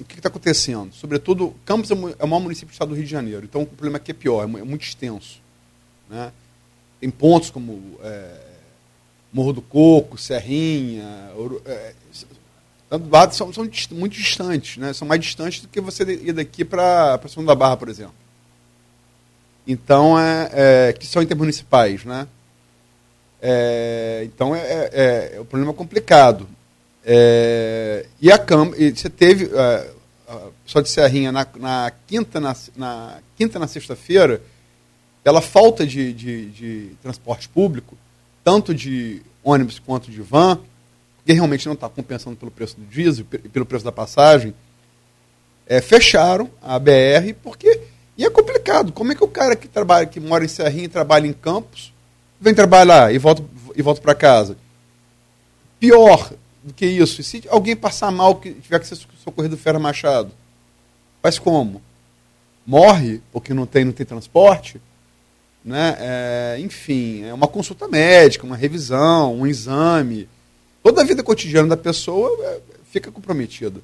o que está acontecendo? Sobretudo, Campos é, é o maior município do estado do Rio de Janeiro, então o problema aqui é pior, é, é muito extenso. Né? Tem pontos como é, Morro do Coco, Serrinha, é, são, são, muito distantes, né? são mais distantes do que você ir daqui para a São da Barra, por exemplo. Então, é, é, que são intermunicipais. Né? É, então, é, é, é um problema complicado. É, e a Câmara, e você teve, só de Serrinha, na, na quinta, na, na quinta, na sexta-feira, pela falta de, de, de, transporte público, tanto de ônibus quanto de van, que realmente não está compensando pelo preço do diesel pelo preço da passagem, é, fecharam a BR, porque. E é complicado. Como é que o cara que trabalha, que mora em Serrinha e trabalha em Campos, vem trabalhar e volta, e volta para casa? Pior, do que isso. Se alguém passar mal que tiver que ser socorrido Ferro Machado, faz como? Morre porque não tem, não tem transporte? Né? É, enfim, é uma consulta médica, uma revisão, um exame. Toda a vida cotidiana da pessoa é, fica comprometida.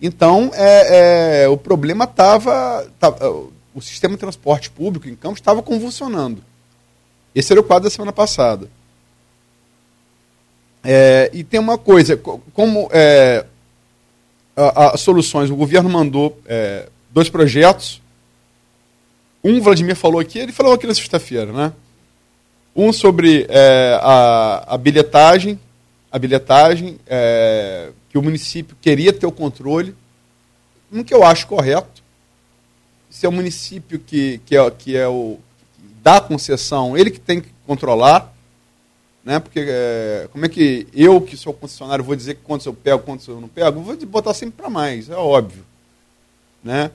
Então, é, é o problema estava. o sistema de transporte público em Campos estava convulsionando. Esse era o quadro da semana passada. É, e tem uma coisa, como é, as soluções, o governo mandou é, dois projetos. Um, Vladimir falou aqui, ele falou aqui na sexta-feira, né? Um sobre é, a, a bilhetagem, a bilhetagem é, o município queria ter o controle, um que eu acho correto. Se é o município que, que, é, que é o que dá concessão, ele que tem que controlar né? Porque é, como é que eu, que sou concessionário, vou dizer quantos eu pego, quantos eu não pego? vou botar sempre para mais, é óbvio. Né?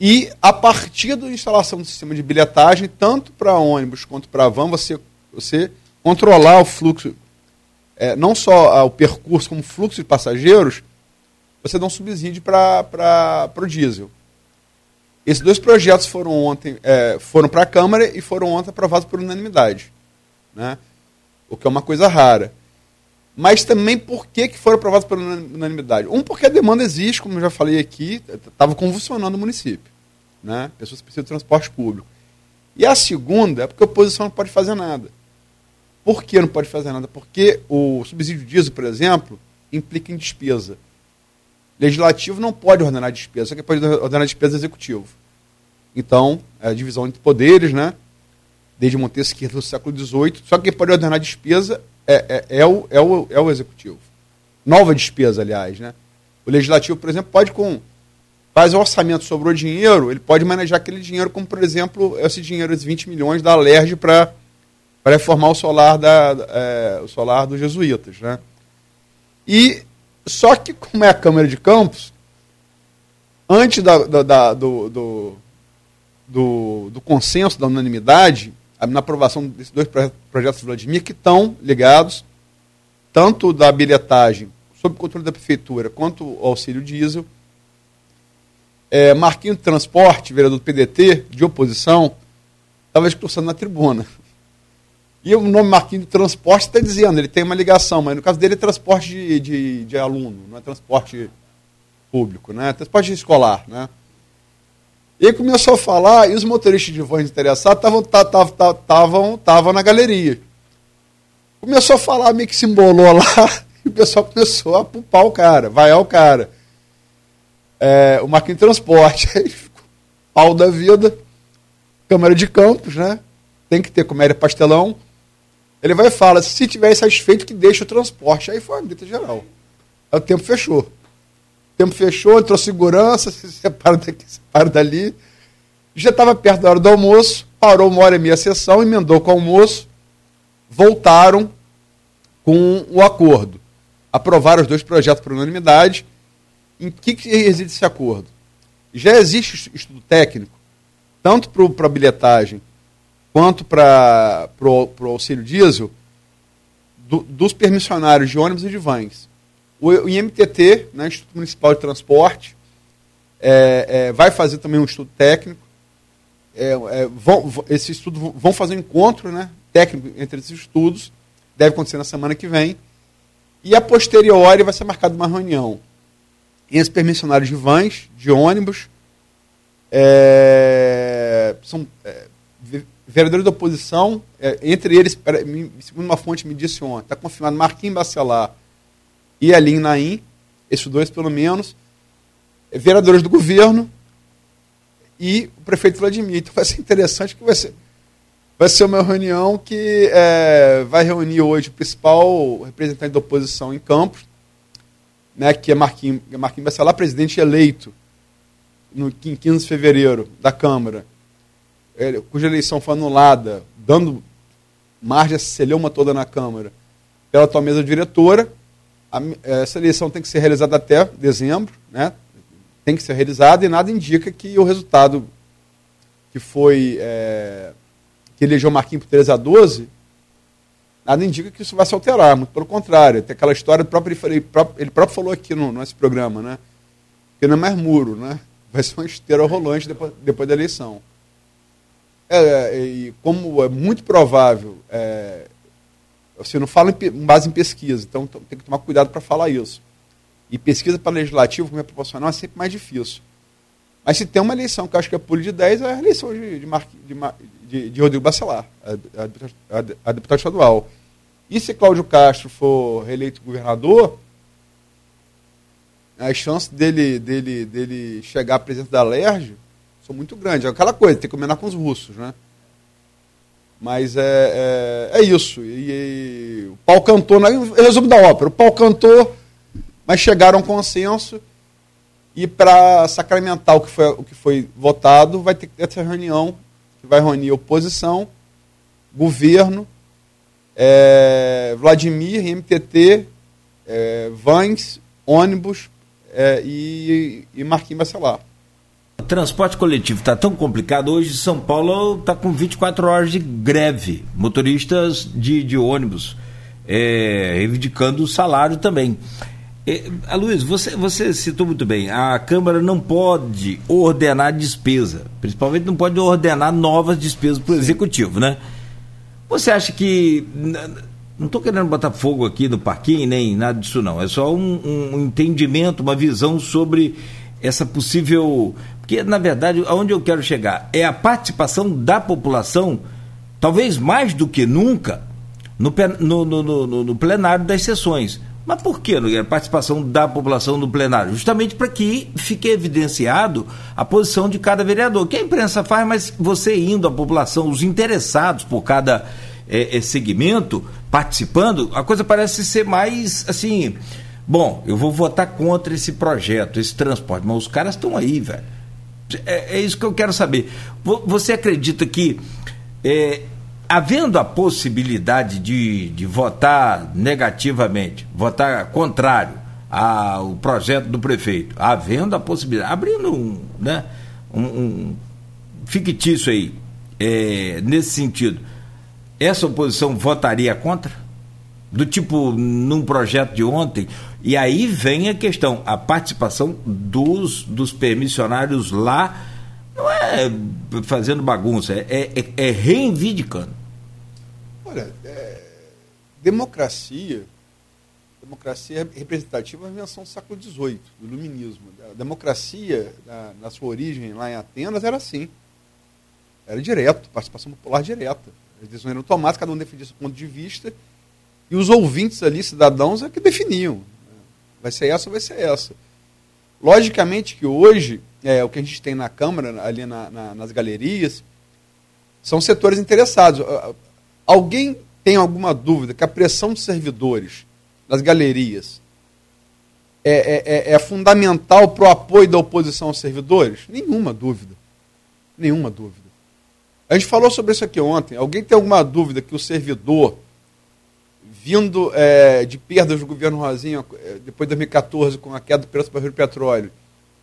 E a partir da instalação do sistema de bilhetagem, tanto para ônibus quanto para van, você, você controlar o fluxo, é, não só o percurso, como fluxo de passageiros, você dá um subsídio para o diesel. Esses dois projetos foram ontem é, foram para a Câmara e foram ontem aprovados por unanimidade, né? o que é uma coisa rara. Mas também por que, que foram aprovados por unanimidade? Um, porque a demanda existe, como eu já falei aqui, estava convulsionando o município. Né? Pessoas precisam de transporte público. E a segunda é porque a oposição não pode fazer nada. Por que não pode fazer nada? Porque o subsídio diesel, por exemplo, implica em despesa. Legislativo não pode ordenar despesa, só que pode ordenar despesa executivo. Então, é a divisão entre poderes, né? Desde Montesquieu do século XVIII, só que pode ordenar despesa é, é, é, o, é, o, é o executivo. Nova despesa, aliás, né? O legislativo, por exemplo, pode com faz um orçamento, sobrou dinheiro, ele pode manejar aquele dinheiro, como por exemplo, esse dinheiro, esses 20 milhões da Alerj para reformar o solar, da, é, o solar dos jesuítas. Né? E só que, como é a Câmara de Campos, antes da, da, da, do, do, do, do, consenso, da unanimidade, na aprovação desses dois projetos de Vladimir, que estão ligados, tanto da bilhetagem sob controle da prefeitura, quanto o auxílio diesel, é, Marquinho Transporte, vereador do PDT, de oposição, estava discursando na tribuna. E o nome Marquinhos de Transporte está dizendo, ele tem uma ligação, mas no caso dele é transporte de, de, de aluno, não é transporte público, né? transporte escolar. Né? E ele começou a falar, e os motoristas de vans interessados estavam na galeria. Começou a falar, meio que se embolou lá, e o pessoal começou a pupar o cara, vaiar o cara. É, o Marquinhos Transporte, aí ficou pau da vida, Câmara de Campos, né? Tem que ter comédia pastelão ele vai e fala, se tiver satisfeito, que deixa o transporte. Aí foi uma grita geral. Aí o tempo fechou. O tempo fechou, entrou segurança, se separa daqui, se separa dali. Já estava perto da hora do almoço, parou uma hora e meia a sessão, emendou com o almoço, voltaram com o acordo. Aprovaram os dois projetos por unanimidade. Em que, que reside esse acordo? Já existe estudo técnico, tanto para a bilhetagem quanto para o auxílio diesel do, dos permissionários de ônibus e de vans. O, o IMTT, né, Instituto Municipal de Transporte, é, é, vai fazer também um estudo técnico. É, é vão, esse estudo vão fazer um encontro né, técnico entre esses estudos, deve acontecer na semana que vem. E a posteriori vai ser marcada uma reunião entre os permissionários de vans, de ônibus, é, são é, vereadores da oposição, é, entre eles, segundo uma fonte me disse ontem, está confirmado Marquinhos Bacelar e Alim Naim, esses dois pelo menos, é, vereadores do governo e o prefeito Vladimir. Então vai ser interessante que vai ser, vai ser uma reunião que é, vai reunir hoje o principal representante da oposição em Campos, né, que é Marquinhos, Marquinhos Bacelar, presidente eleito no 15 de fevereiro da Câmara cuja eleição foi anulada, dando margem a celeuma toda na Câmara, pela atual mesa diretora, a, essa eleição tem que ser realizada até dezembro, né? tem que ser realizada e nada indica que o resultado que foi é, que elegeu Marquinhos por 13 a 12, nada indica que isso vai se alterar, muito pelo contrário. Tem aquela história, próprio, ele, próprio, ele próprio falou aqui no nosso programa, né? que não é mais muro, né? vai ser uma esteira rolante depois, depois da eleição. É, e como é muito provável, é, você não fala em, base em pesquisa, então tem que tomar cuidado para falar isso. E pesquisa para legislativo, como é proporcional, é sempre mais difícil. Mas se tem uma eleição que eu acho que é público de 10, é a eleição de, de, de, de Rodrigo Bacelar, a, a, a, deputado estadual. E se Cláudio Castro for reeleito governador, a chance dele, dele, dele chegar à presidente da LERJ são muito grandes. É aquela coisa, tem que combinar com os russos, né? Mas é, é, é isso. E, e, o pau cantou, né? resumo da ópera, o pau cantou, mas chegaram a um consenso e para sacramentar o que, foi, o que foi votado, vai ter essa reunião que vai reunir oposição, governo, é, Vladimir, MTT, é, Vans, ônibus é, e, e Marquinhos Bacelar transporte coletivo está tão complicado. Hoje São Paulo está com 24 horas de greve. Motoristas de, de ônibus é, reivindicando o salário também. É, Luiz, você, você citou muito bem, a Câmara não pode ordenar despesa, principalmente não pode ordenar novas despesas para o Executivo, né? Você acha que. Não estou querendo botar fogo aqui no parquinho, nem nada disso, não. É só um, um entendimento, uma visão sobre essa possível. Porque, na verdade, aonde eu quero chegar é a participação da população, talvez mais do que nunca, no, no, no, no plenário das sessões. Mas por que a participação da população no plenário? Justamente para que fique evidenciado a posição de cada vereador. Que a imprensa faz, mas você indo à população, os interessados por cada é, segmento, participando, a coisa parece ser mais assim. Bom, eu vou votar contra esse projeto, esse transporte, mas os caras estão aí, velho. É, é, isso que eu quero saber. Você acredita que é, havendo a possibilidade de, de votar negativamente, votar contrário ao projeto do prefeito, havendo a possibilidade, abrindo um, né, um, um fictício aí, é, nesse sentido, essa oposição votaria contra? Do tipo, num projeto de ontem, e aí vem a questão, a participação dos, dos permissionários lá não é fazendo bagunça, é, é, é reivindicando. Olha, é, democracia, democracia representativa é uma invenção do século XVIII, do iluminismo. A democracia, na, na, sua origem lá em Atenas, era assim. Era direto, participação popular direta. As decisões eram tomadas, cada um defendia seu ponto de vista, e os ouvintes ali, cidadãos, é que definiam. Vai ser essa ou vai ser essa. Logicamente que hoje, é, o que a gente tem na Câmara, ali na, na, nas galerias, são setores interessados. Alguém tem alguma dúvida que a pressão de servidores nas galerias é, é, é, é fundamental para o apoio da oposição aos servidores? Nenhuma dúvida. Nenhuma dúvida. A gente falou sobre isso aqui ontem. Alguém tem alguma dúvida que o servidor, vindo é, de perdas do governo Rosinha, é, depois de 2014, com a queda do preço do barril de petróleo,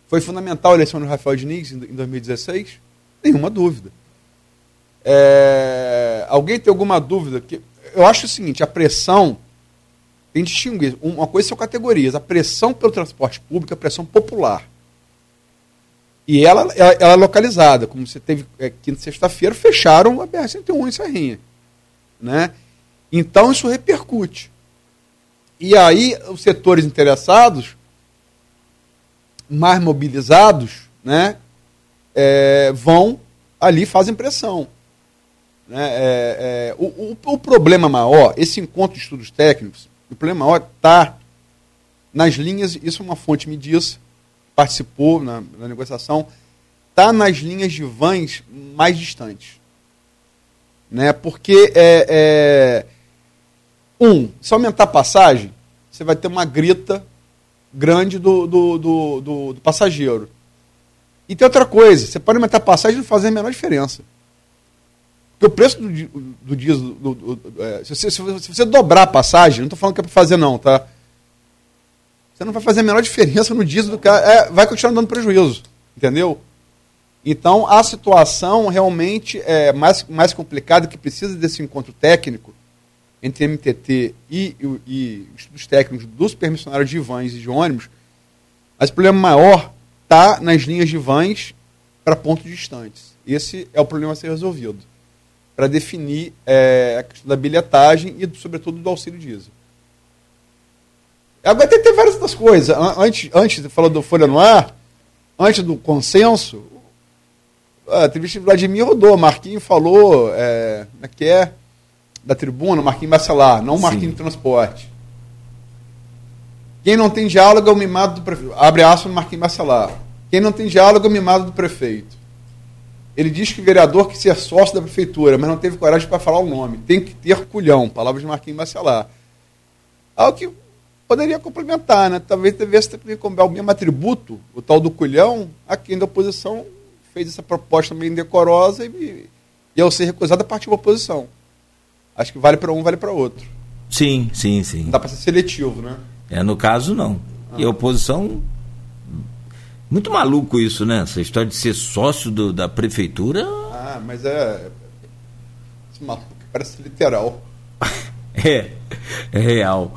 foi fundamental a eleição do Rafael Diniz em 2016? Nenhuma dúvida. É, alguém tem alguma dúvida? Que, eu acho o seguinte, a pressão tem que distinguir. Uma coisa são categorias. A pressão pelo transporte público é a pressão popular. E ela, ela, ela é localizada. Como você teve é, quinta sexta-feira, fecharam a BR-101 em Serrinha. Né? Então isso repercute. E aí os setores interessados, mais mobilizados, né, é, vão ali fazem pressão. Né? É, é, o, o, o, problema maior, esse encontro de estudos técnicos, o problema maior está nas linhas, isso é uma fonte me disse, participou na, na negociação, está nas linhas de vans mais distantes. Né? Porque, é, é, um, se aumentar a passagem, você vai ter uma grita grande do, do, do, do, do passageiro. E tem outra coisa, você pode aumentar a passagem e não fazer a menor diferença. Porque o preço do, do diesel, do, do, é, se, você, se, você, dobrar a passagem, não estou falando que é para fazer não, tá? Você não vai fazer a menor diferença no diesel do cara, é, vai continuar dando prejuízo, entendeu? Então a situação realmente é mais, mais complicada, que precisa desse encontro técnico entre MTT e, e, e estudos técnicos dos permissionários de vans e de ônibus, mas o problema maior está nas linhas de vans para pontos distantes. Esse é o problema a ser resolvido para definir é, a questão da bilhetagem e, sobretudo, do auxílio diesel. Agora tem, tem várias outras coisas. Antes, antes você falou do Folha no Ar, antes do consenso, a entrevista de Vladimir rodou, Marquinhos falou, é, como é que é? Da tribuna, Marquinhos Bacelar, não Marquinhos Sim. Transporte. Quem não tem diálogo é o mimado do prefeito. Abre aspas, Marquinhos Bacelar. Quem não tem diálogo é o mimado do prefeito. Ele diz que o vereador que ser sócio da prefeitura, mas não teve coragem para falar o nome. Tem que ter culhão. Palavras de Marquinhos Bacelar. Algo que poderia complementar, né? Talvez devesse ter o mesmo atributo, o tal do culhão, a quem da oposição fez essa proposta meio indecorosa e, e ao ser recusada partiu a oposição. Acho que vale para um, vale para outro. Sim, sim, sim. Não dá para ser seletivo, né? É, no caso, não. Ah. E a oposição Muito maluco isso, né? Essa história de ser sócio do, da prefeitura. Ah, mas é. Esse maluco parece literal. é, é real.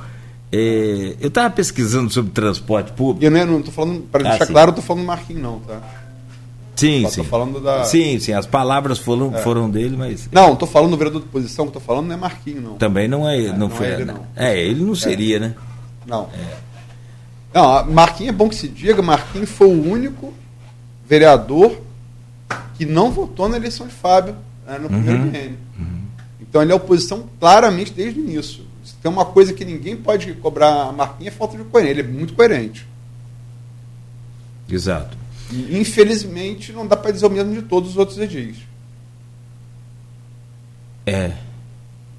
É, eu estava pesquisando sobre transporte público. Eu não estou falando, para ah, deixar sim. claro, eu estou falando do Marquinhos, não, tá? Sim, Só sim. falando da. Sim, sim, as palavras foram, é. foram dele, mas. Não, estou falando do vereador de posição, que estou falando não é Marquinhos, não. Também não é, é não, não, foi. É ele, não. É, ele não seria, é. né? Não. Não, Marquinhos é bom que se diga, Marquinhos foi o único vereador que não votou na eleição de Fábio né, no primeiro uhum. biênio. Uhum. Então ele é oposição claramente desde o início. Se tem uma coisa que ninguém pode cobrar a Marquinhos é falta de coerência. Ele é muito coerente. Exato. E, infelizmente, não dá para dizer o mesmo de todos os outros edis. É.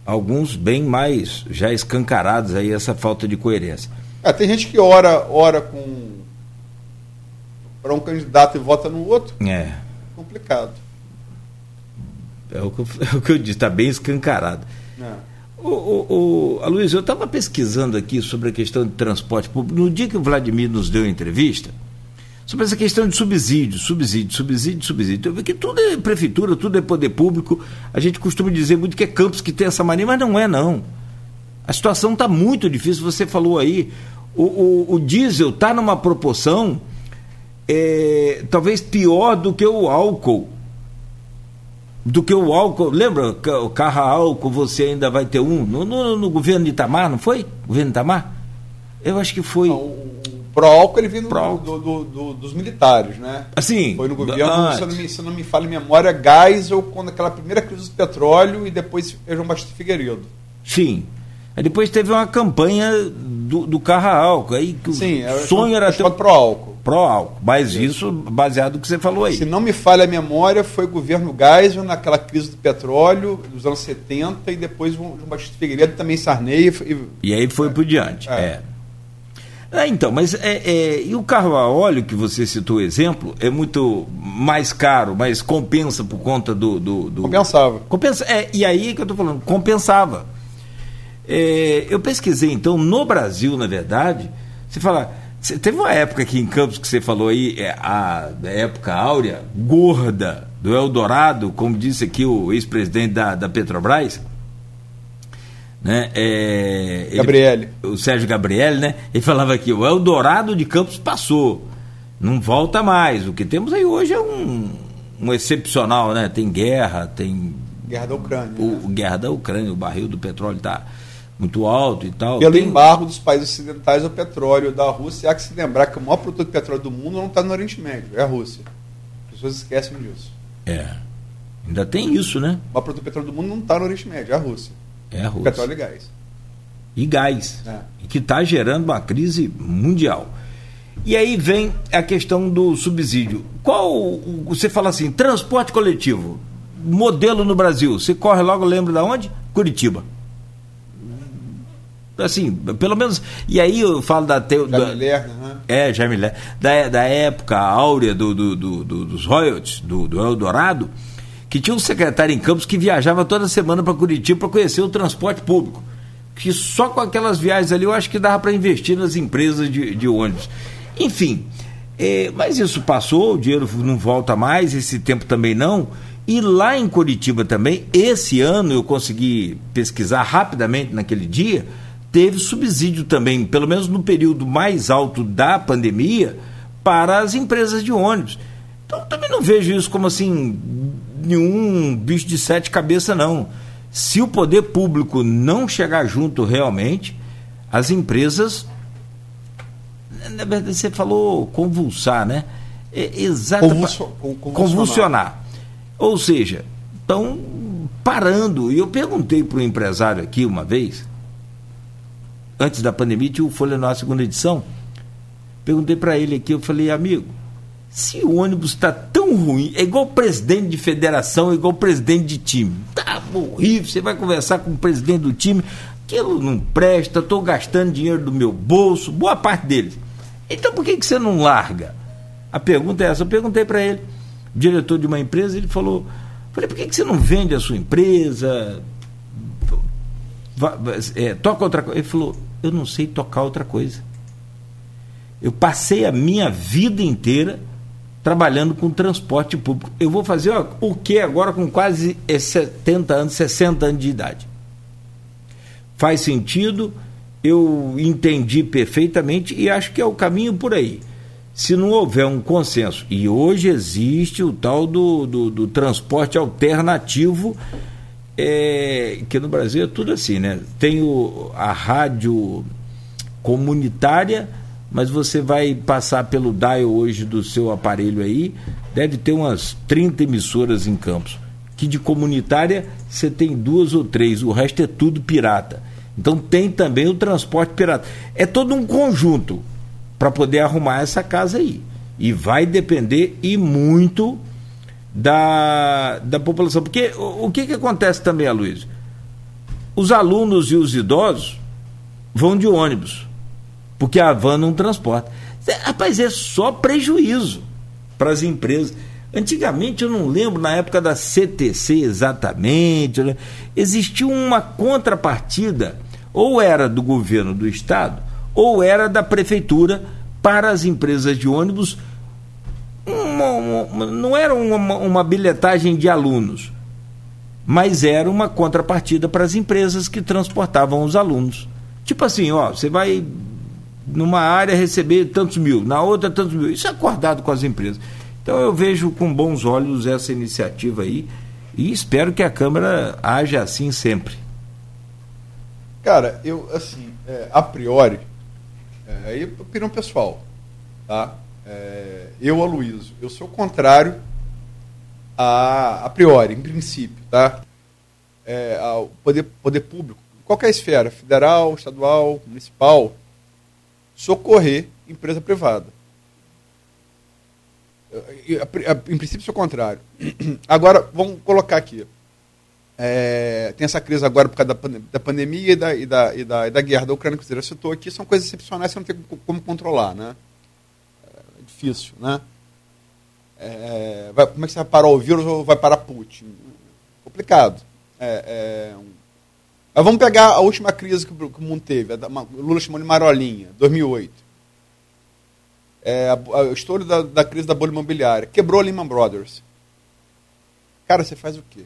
Alguns bem mais já escancarados aí essa falta de coerência. É, tem gente que ora, ora com para um candidato e vota no outro. É. Complicado. É o que eu, é o que eu disse, está bem escancarado. É. O, o, o, Luiz, eu estava pesquisando aqui sobre a questão de transporte público. No dia que o Vladimir nos deu a entrevista, sobre essa questão de subsídio, subsídio, subsídio, subsídio. Eu vi que tudo é prefeitura, tudo é poder público. A gente costuma dizer muito que é Campos que tem essa mania, mas não é, não. A situação está muito difícil. Você falou aí, o, o, o diesel está numa proporção é, talvez pior do que o álcool. Do que o álcool. Lembra o carro álcool você ainda vai ter um? No, no, no governo de Itamar, não foi? Governo de Itamar? Eu acho que foi. Pro álcool ele vindo do, do, do, dos militares, né? Assim. Foi no governo, se, não me, se não me falha em memória, gás ou quando aquela primeira crise do petróleo e depois João Batista Figueiredo. Sim. Aí depois teve uma campanha do, do carro a álcool. Aí Sim, o sonho era ter. Pro álcool. Pro álcool. Mas isso baseado no que você falou aí. Se não me falha a memória, foi o governo Geisel naquela crise do petróleo dos anos 70 e depois o Batista Figueiredo também Sarney. E, e aí foi é, por diante. É. é. É, então, mas é, é, e o carro a óleo que você citou o exemplo é muito mais caro, mas compensa por conta do. do, do... Compensava. Compensa, é, e aí que eu estou falando, compensava. É, eu pesquisei, então, no Brasil, na verdade, você fala. Você teve uma época aqui em Campos que você falou aí, é, a, a época áurea, gorda, do Eldorado, como disse aqui o ex-presidente da, da Petrobras, né? É, Gabriele. o Sérgio Gabriele, né? Ele falava aqui, o Eldorado de Campos passou, não volta mais. O que temos aí hoje é um, um excepcional, né? Tem guerra, tem... Guerra da Ucrânia. O, né? Guerra da Ucrânia, o barril do petróleo está muito alto e tal. Pelo tem... embargo dos países ocidentais ao petróleo da Rússia, há que se lembrar que o maior produtor de petróleo do mundo não está no Oriente Médio, é a Rússia. As pessoas esquecem disso. É. Ainda tem isso, né? O maior produtor de petróleo do mundo não está no Oriente Médio, é a Rússia. É a Rússia. Petróleo e gás. E gás. É. Que está gerando uma crise mundial. E aí vem a questão do subsídio. Qual. Você fala assim, transporte coletivo, modelo no Brasil. Você corre logo, lembra de onde? Curitiba assim, pelo menos. E aí eu falo da. Te, da né? É, Jaime Ler. Da, da época áurea do, do, do, do dos royalties, do, do Eldorado, que tinha um secretário em Campos que viajava toda semana para Curitiba para conhecer o transporte público. Que só com aquelas viagens ali eu acho que dava para investir nas empresas de, de ônibus. Enfim, é, mas isso passou, o dinheiro não volta mais, esse tempo também não. E lá em Curitiba também, esse ano eu consegui pesquisar rapidamente naquele dia, teve subsídio também, pelo menos no período mais alto da pandemia, para as empresas de ônibus. Então também não vejo isso como assim nenhum bicho de sete cabeças não. Se o poder público não chegar junto realmente, as empresas na verdade você falou convulsar, né? É exato convulsionar. convulsionar. Ou seja, estão parando. E eu perguntei para o empresário aqui uma vez, antes da pandemia, tinha o Folha Nossa segunda edição. Perguntei para ele aqui, eu falei, amigo, se o ônibus está tão ruim, é igual presidente de federação, é igual presidente de time. Tá horrível, você vai conversar com o presidente do time, aquilo não presta, estou gastando dinheiro do meu bolso, boa parte deles. Então por que, que você não larga? A pergunta é essa, eu perguntei para ele, diretor de uma empresa, ele falou, falei, por que, que você não vende a sua empresa? É, toca outra coisa. Ele falou, eu não sei tocar outra coisa. Eu passei a minha vida inteira trabalhando com transporte público. Eu vou fazer o que agora com quase 70 anos, 60 anos de idade? Faz sentido, eu entendi perfeitamente e acho que é o caminho por aí. Se não houver um consenso, e hoje existe o tal do, do, do transporte alternativo, é, que no Brasil é tudo assim, né? Tem o, a rádio comunitária mas você vai passar pelo dial hoje do seu aparelho aí, deve ter umas 30 emissoras em Campos. Que de comunitária você tem duas ou três, o resto é tudo pirata. Então tem também o transporte pirata. É todo um conjunto para poder arrumar essa casa aí. E vai depender e muito da, da população. Porque o, o que, que acontece também, Aloysio? Os alunos e os idosos vão de ônibus porque a van não transporta. Rapaz, é só prejuízo para as empresas. Antigamente, eu não lembro, na época da CTC exatamente, né? existia uma contrapartida, ou era do governo do estado, ou era da prefeitura para as empresas de ônibus. Uma, uma, não era uma, uma bilhetagem de alunos, mas era uma contrapartida para as empresas que transportavam os alunos. Tipo assim, ó, você vai numa área receber tantos mil, na outra tantos mil. Isso é acordado com as empresas. Então eu vejo com bons olhos essa iniciativa aí e espero que a Câmara haja assim sempre. Cara, eu, assim, é, a priori, é, aí é opinião pessoal, tá? É, eu, Aloysio, eu sou contrário a, a priori, em princípio, tá? É, ao poder, poder público, qualquer esfera, federal, estadual, municipal, socorrer empresa privada. Em princípio, isso é o contrário. Agora, vamos colocar aqui. É, tem essa crise agora por causa da, pandemia, e, da, e, da, e, da, e da guerra da Ucrânia que você já citou aqui, são coisas excepcionais que você não tem como controlar, né? É difícil, né? É, vai, como é que você vai parar o vírus ou vai parar Putin? Complicado. É, é um, mas vamos pegar a última crise que, o mundo teve, Lula chamou de Marolinha, 2008. É, a história da, da, crise da bolha imobiliária. Quebrou a Lehman Brothers. Cara, você faz o quê?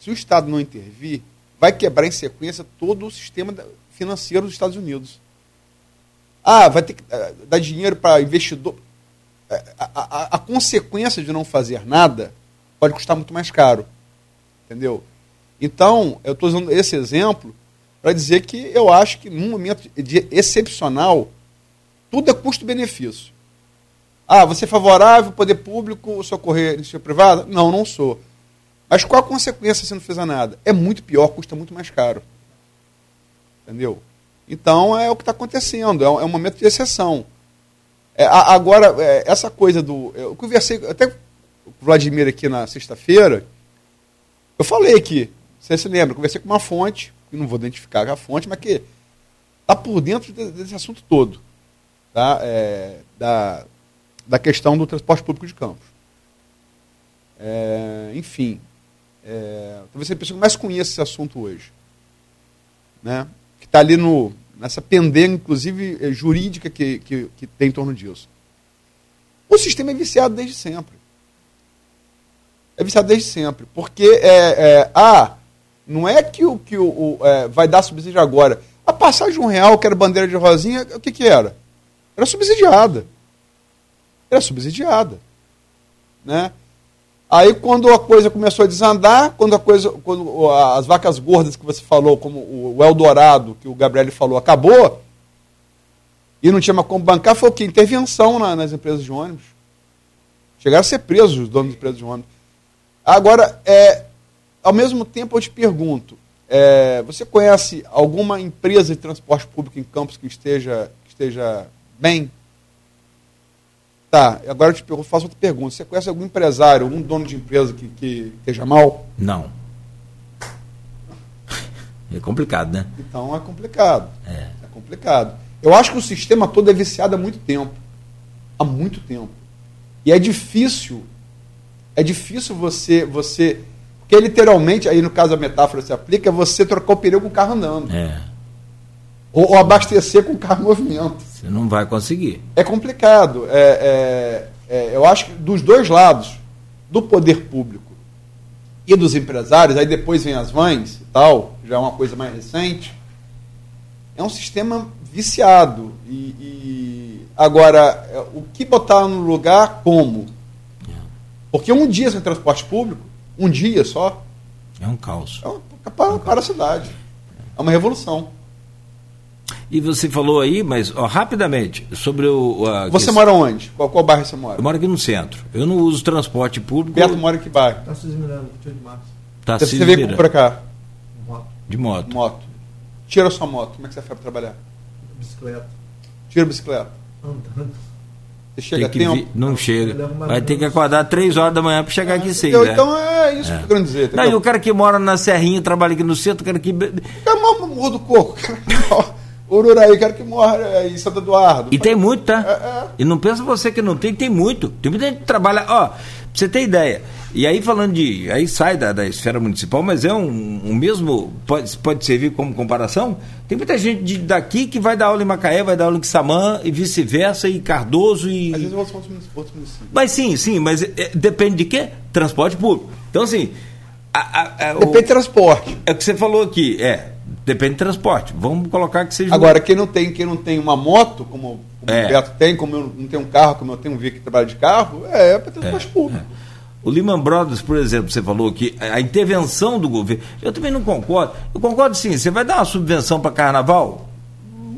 Se o Estado não intervir, vai quebrar em sequência todo o sistema financeiro dos Estados Unidos. Ah, vai ter que uh, dar dinheiro para investidor. É, a, a, a consequência de não fazer nada pode custar muito mais caro. Entendeu? Então, eu estou usando esse exemplo para dizer que eu acho que num momento de excepcional, tudo é custo-benefício. Ah, você é favorável ao poder público socorrer iniciativa privada? Não, não sou. Mas qual a consequência se não fizer nada? É muito pior, custa muito mais caro. Entendeu? Então é o que está acontecendo, é um, é um, momento de exceção. É, agora, é, essa coisa do. Eu conversei até com o Vladimir aqui na sexta-feira, eu falei aqui, você se lembra, conversei com uma fonte, que não vou identificar a fonte, mas que está por dentro desse assunto todo, tá? É, da, da questão do transporte público de campos. É, enfim, é, talvez seja a pessoa que mais conheça esse assunto hoje. Né? Que está ali no, nessa pendenga, inclusive é, jurídica, que, que, que tem em torno disso. O sistema é viciado desde sempre. É viciado desde sempre. Porque é, é, ah, não é que o que o, o é, vai dar subsídio agora. A passagem um real, que era bandeira de rosinha, o que, que era? Era subsidiada. Era subsidiada. Né? Aí quando a coisa começou a desandar, quando a coisa, quando as vacas gordas que você falou, como o Eldorado, que o Gabriel falou, acabou, e não tinha mais como bancar, foi o que? Intervenção na, nas empresas de ônibus. Chegaram a ser presos os donos de empresas de ônibus. Agora, é, ao mesmo tempo, eu te pergunto: é, você conhece alguma empresa de transporte público em Campos que esteja, que esteja bem? Tá, agora eu te pergunto, faço outra pergunta. Você conhece algum empresário, algum dono de empresa que, que esteja mal? Não. É complicado, né? Então é complicado. É. é complicado. Eu acho que o sistema todo é viciado há muito tempo. Há muito tempo. E é difícil, é difícil você, você porque literalmente, aí no caso a metáfora se aplica, é você trocar o pneu com o carro andando. É. ou, ou abastecer com carro em movimento. Você não vai conseguir. É complicado. É, é, é, eu acho que dos dois lados, do poder público e dos empresários, aí depois vem as vans e tal, já é uma coisa mais recente, é um sistema viciado. E, e agora, é, o que botar no lugar, como? Porque um dia sem transporte público, um dia só, É um caos. é uma, para, para a cidade. É uma revolução. E você falou aí, mas ó, rapidamente, sobre o. a Você questão- mora onde? Qual, qual bairro você mora? Eu moro aqui no centro. Eu não uso transporte público. Beto mora em que bairro? Tarcísio Miranda, 28 de março. Tá Você se veio virando. para cá, Moto, De moto. moto. Tira sua moto, como é que você vai para trabalhar? bicicleta, Tira a bicicleta. andando. Você chega Tem que a vi- tempo. Não chega. Vai ter que acordar três horas da manhã para chegar aqui seis. Entendeu? né? Então é isso que eu tô querendo dizer. Não, e o cara que mora na Serrinha, trabalha aqui no centro, o cara que. É mal morro do coco. cara que morre- Ururaí, cara que morre é, em Santo Eduardo. E tem muito, tá? É, é. E não pensa você que não tem, tem muito. Tem muita gente que trabalha. Ó, pra você ter ideia. E aí falando de. Aí sai da, da esfera municipal, mas é um, um mesmo. Pode, pode servir como comparação. Tem muita gente de- daqui que vai dar aula em Macaé, vai dar aula em Samã e vice-versa, e Cardoso e. Às vezes outros municípios. Mas sim, sim, mas é, é, depende de quê? Transporte público. Então, assim. a- a- a- o- Depende de transporte. é o que você falou aqui, é. Depende de transporte. Vamos colocar que seja. Agora, quem não tem, quem não tem uma moto, como, como É. o Beto tem, como eu não tenho um carro, como eu tenho um veículo que trabalha de carro, é, é para transporte público. O Lehman Brothers, por exemplo, você falou que a intervenção do governo. Eu também não concordo. Eu concordo sim. Você vai dar uma subvenção para carnaval?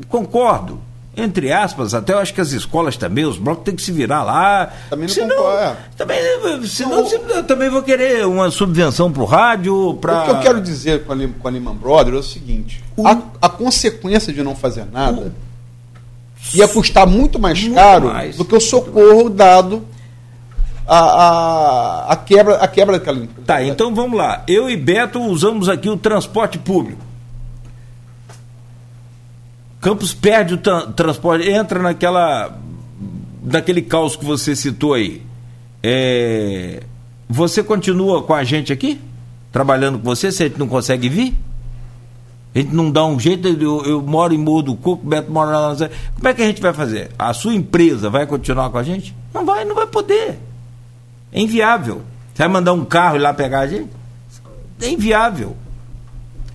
Concordo. Entre aspas, até eu acho que as escolas também, os blocos têm que se virar lá. Também não Senão- concordo, é. Também, senão, Não, o- eu também vou querer uma subvenção para o rádio, para. O que eu quero dizer com a, com a Lehman Brothers é o seguinte: O- a, a consequência de não fazer nada ia custar muito mais Muito caro mais. do que o socorro dado à, à, à quebra, à quebra daquela Tá, então vamos lá. Eu e Beto usamos aqui o transporte público. Campos perde o tra- transporte, entra naquela naquele caos que você citou aí. É, você continua com a gente aqui? Trabalhando com você, se a gente não consegue vir? A gente não dá um jeito, eu, eu moro em Morro do Coco, Beto mora lá. na- Como é que a gente vai fazer? A sua empresa vai continuar com a gente? Não vai, não vai poder. É inviável. Você vai mandar um carro ir lá pegar a gente? É inviável.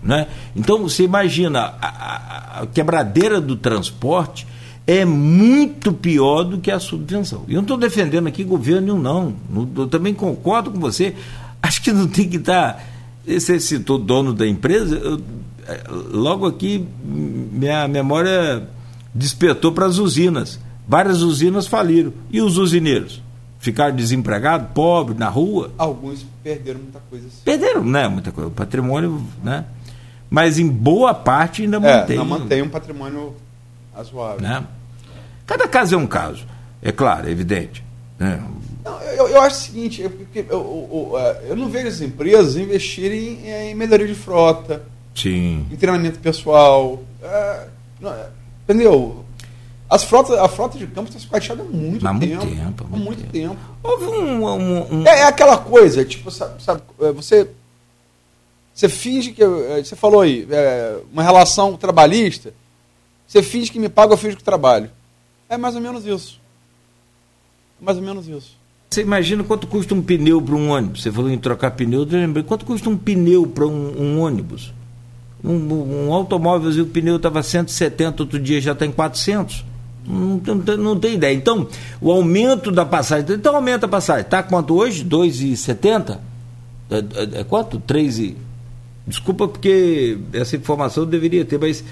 Né? Então você imagina, a, a- a quebradeira do transporte é muito pior do que a subvenção. E eu não estou defendendo aqui governo nenhum, não. Eu também concordo com você. Acho que não tem que estar. Você citou dono da empresa. eu- eh, logo aqui, minha memória despertou para as usinas. Várias usinas faliram. E os usineiros? Ficaram desempregados, pobres, na rua? Alguns perderam muita coisa assim. Perderam, né? Muita coisa. O patrimônio, né? Mas em boa parte ainda É, mantém. não mantém um patrimônio razoável. Né? Cada caso é um caso. É claro, é evidente. né? Não, eu, eu acho o seguinte, eu, eu, eu- eu- não vejo as empresas investirem em, em melhoria de frota, Sim. em treinamento pessoal. é, não, é, entendeu? As frotas, a frota de campo está sucateada há muito Há muito tempo. tempo, há muito tempo. tempo. Houve um. um- um- É, é aquela coisa, tipo, sabe, sabe, é, você. Você finge que. é, Você falou aí, é, uma relação trabalhista. Você finge que me paga, eu finge que trabalho. É mais ou menos isso. É mais ou menos isso. Você imagina quanto custa um pneu para um ônibus? Você falou em trocar pneu, eu lembrei. Quanto custa um pneu para um, um ônibus? Um, um automóvel, e o pneu estava 170, outro dia já está em 400. Não, não não tem ideia. Então, o aumento da passagem. Então, aumenta a passagem. Está quanto hoje? 2,70? É, é, é quanto? 3 e. Desculpa, porque essa informação eu deveria ter, mas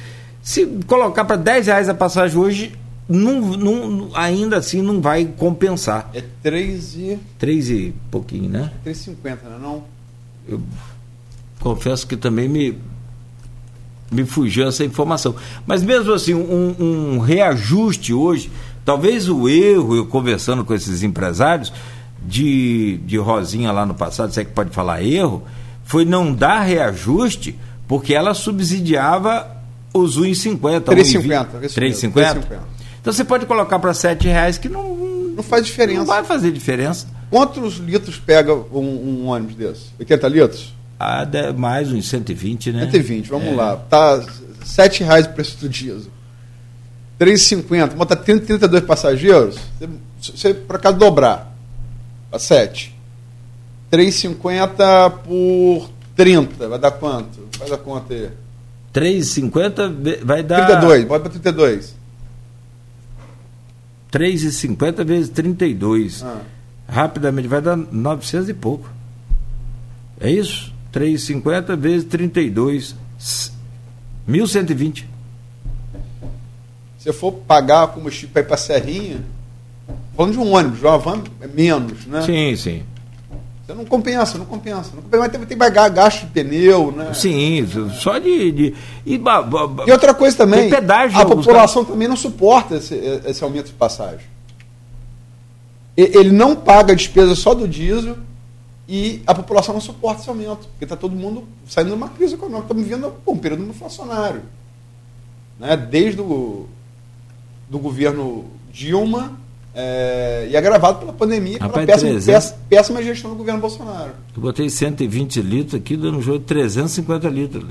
se colocar para 10 reais a passagem hoje, não, não, ainda assim não vai compensar. É 3 e. Três e pouquinho, né? 3,50, né? Não? Eu confesso que também me, me fugiu essa informação. Mas mesmo assim, um, um reajuste hoje, talvez o erro, eu conversando com esses empresários, de, de Rosinha lá no passado, se é que pode falar erro, foi não dar reajuste porque ela subsidiava os 1,50. 3,50, 3,50? 3,50. Então você pode colocar para R$ reais que não, Não faz diferença. não vai fazer diferença. Quantos litros pega um, um ônibus desse? 80 litros? Ah, de- mais uns 120, né? 120, vamos É. lá. Tá 7 reais o preço do diesel. 3,50, bota 30, 32 passageiros, você, você por acaso dobrar para 7. 3,50 por 30, vai dar quanto? Faz a conta aí. 3,50 ve- vai dar. 32, bota para 32. 3,50 vezes 32. Ah. Rapidamente vai dar 900 e pouco. É isso? 3,50 vezes 32. S- 1.120. Se você for pagar combustível para ir para Serrinha, falando de um ônibus, uma van é menos, né? Sim, sim. Você não compensa, não compensa. Não compensa, mas tem, tem que pagar gasto de pneu, né? Sim, só de. de e, ba- ba- ba- E outra coisa também, pedágio, a população também não suporta esse, esse aumento de passagem. Ele não paga a despesa só do diesel e a população não suporta esse aumento, porque está todo mundo saindo de uma crise econômica. Estamos vivendo um período inflacionário. Né? Desde o do governo Dilma é, e agravado pela pandemia, pela Rapaz, péssima, 300. péssima, gestão do governo Bolsonaro. Eu botei 120 litros aqui, dando um jogo de 350 litros.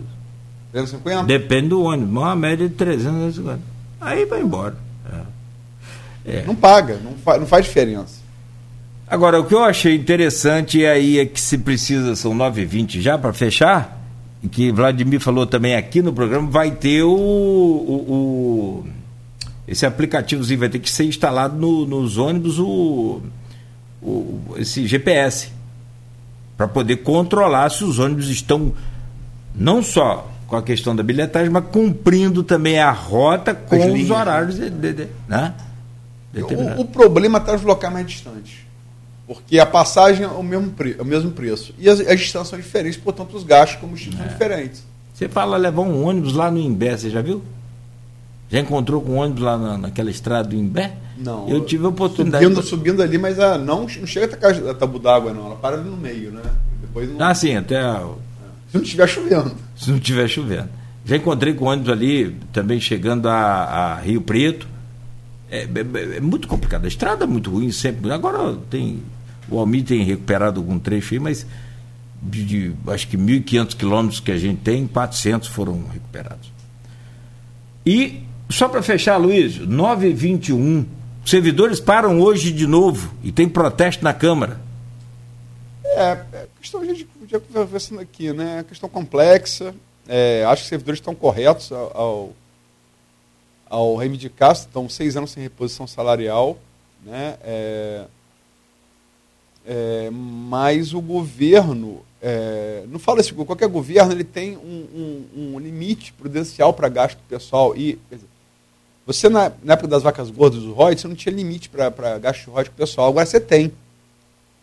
350? Depende do ônibus, mas uma média de 350. Aí vai embora. É. É. Não paga, não, fa não faz diferença. Agora, o que eu achei interessante aí é que se precisa, são 9h20 já para fechar, e que Vladimir falou também aqui no programa, vai ter o. o- o- esse aplicativozinho vai ter que ser instalado no- nos ônibus o, o- esse GPS. Para poder controlar se os ônibus estão não só com a questão da bilhetagem, mas cumprindo também a rota com os linhas, horários de, de- de- né? O, o problema está nos locais mais distantes. Porque a passagem é o mesmo, pre é o mesmo preço. E as, as distâncias são diferentes, portanto, os gastos de combustível É. são diferentes. Você fala levar um ônibus lá no Imbé, você já viu? Já encontrou com um ônibus lá na, naquela estrada do Imbé? Não. Eu tive a oportunidade. Subindo, subindo ali, mas ah, não, não chega até a tabu d'água, não. Ela para ali no meio, né? Depois não, Ah, sim, até a- se não estiver chovendo. se não estiver chovendo. Já encontrei com ônibus ali, também chegando a, a Rio Preto. É, é- é muito complicado. A estrada é muito ruim sempre. Agora tem. O Almir tem recuperado algum trecho aí, mas de, de, acho que 1.500 quilômetros que a gente tem, 400 foram recuperados. E, só para fechar, Luiz, 9h21. Os servidores param hoje de novo e tem protesto na Câmara. É, é questão a gente já conversando aqui, né? É questão complexa. É, acho que os servidores estão corretos ao, ao, reivindicar, estão seis anos sem reposição salarial, né? É, é, mas o governo, é, não fala isso, qualquer governo ele tem um, um- um limite prudencial para gasto pessoal. E dizer, você, na, na época das vacas gordas do Roy, você não tinha limite para gasto de Roy pessoal, agora você tem.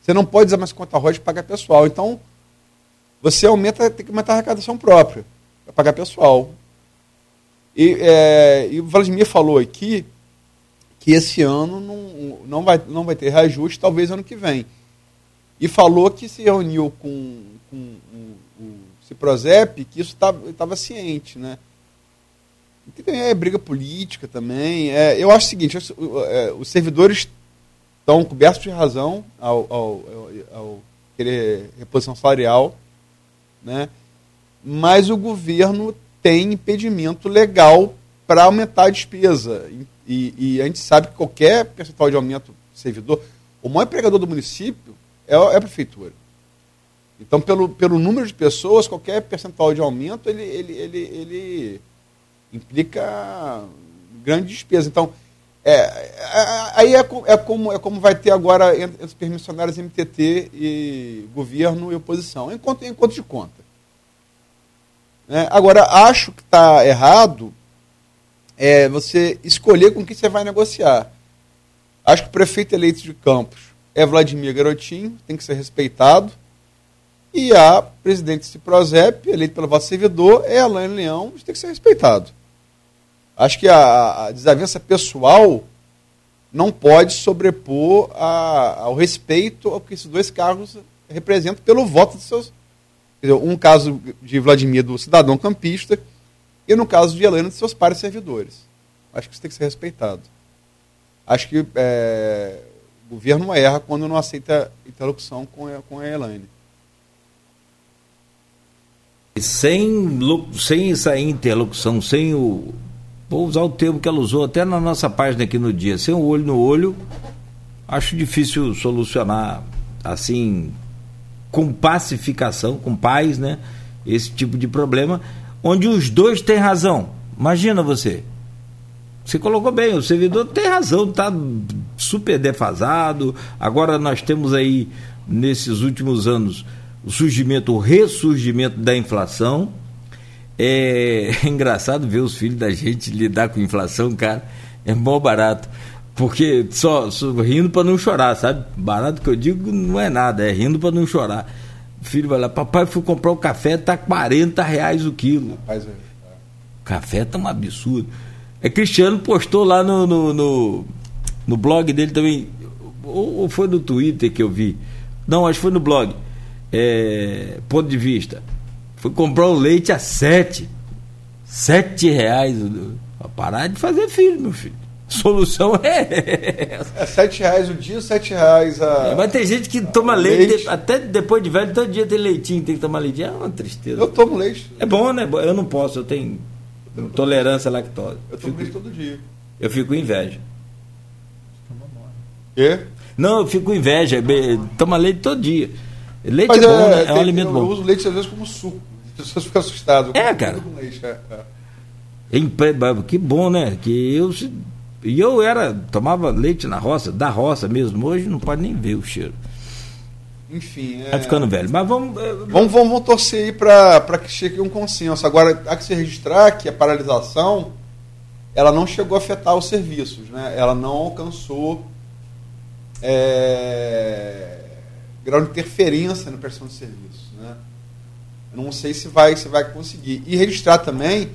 Você não pode usar mais conta Roy para pagar pessoal. Então, você aumenta, tem que aumentar a arrecadação própria para pagar pessoal. E, é, e o Vladimir falou aqui que esse ano não, não, vai, não vai ter reajuste, talvez ano que vem. E falou que se reuniu com, com o, o Ciprozep, que isso estava ciente, né? É briga política também. É, eu acho o seguinte, os, é, os servidores estão cobertos de razão ao, ao, ao, querer reposição salarial, né? mas o governo tem impedimento legal para aumentar a despesa. E, e a gente sabe que qualquer percentual de aumento do servidor, o maior empregador do município é é a prefeitura. Então, pelo, pelo número de pessoas, qualquer percentual de aumento, ele, ele, ele, ele implica grande despesa. Então, é, é, aí é, é como, é como vai ter agora entre, os permissionários MTT e governo e oposição, enquanto, enquanto de conta. Né? Agora, acho que está errado é você escolher com quem você vai negociar. Acho que o prefeito eleito de Campos é Vladimir Garotinho, tem que ser respeitado. E a presidente Ciprozep, eleita pelo voto servidor, é Alain Leão, tem que ser respeitado. Acho que a, a desavença pessoal não pode sobrepor a, ao respeito ao que esses dois cargos representam pelo voto dos seus. Dizer, um caso de Vladimir do cidadão campista e no caso de Helena de seus pares servidores. Acho que isso tem que ser respeitado. Acho que é, o governo erra quando não aceita interlocução com a, com a Elaine. Sem, sem essa interlocução, sem o. Vou usar o termo que ela usou até na nossa página aqui no dia, sem o olho no olho, acho difícil solucionar assim, com pacificação, com paz, né? Esse tipo de problema, onde os dois têm razão. Imagina você. Você colocou bem, o servidor tem razão, está super defasado. Agora nós temos aí, nesses últimos anos, o surgimento, o ressurgimento da inflação. É, é engraçado ver os filhos da gente lidar com inflação, cara. É mó barato. Porque só, só rindo para não chorar, sabe? Barato que eu digo não é nada, é rindo para não chorar. O filho vai lá, papai, fui comprar o café, tá 40 reais o quilo. Rapaz, é. Café tá um absurdo. É Cristiano postou lá no, no, no, no blog dele também, ou, ou, foi no Twitter que eu vi. Não, acho que foi no blog é, ponto de vista. Fui comprar um leite a sete. Sete reais. Parar de fazer filho, meu filho. Solução é. É sete reais o dia, sete reais a. É, mas tem gente que toma leite, leite, até depois de velho, todo dia tem leitinho, tem que tomar leitinho. É uma tristeza. Eu tomo leite. É bom, né? Eu não posso, eu tenho eu tolerância à lactose. Eu tomo fico, leite todo dia. Eu fico com inveja. Quê? Não, eu fico com inveja. Toma leite todo dia. Leite Mas é bom, é, né? é um alimento eu bom. Eu uso leite às vezes como suco. As pessoas ficam assustadas. É, cara. Leite, é, é. Que bom, né? Que eu e eu era tomava leite na roça, da roça mesmo. Hoje não pode nem ver o cheiro. Enfim, é... Tá ficando velho. Mas vamos. É, vamos, vamos, vamos torcer aí para que chegue um consenso. Agora, há que se registrar que a paralisação ela não chegou a afetar os serviços, né? Ela não alcançou é, grau de interferência na prestação de serviço. Eu não sei se vai, se vai conseguir. E registrar também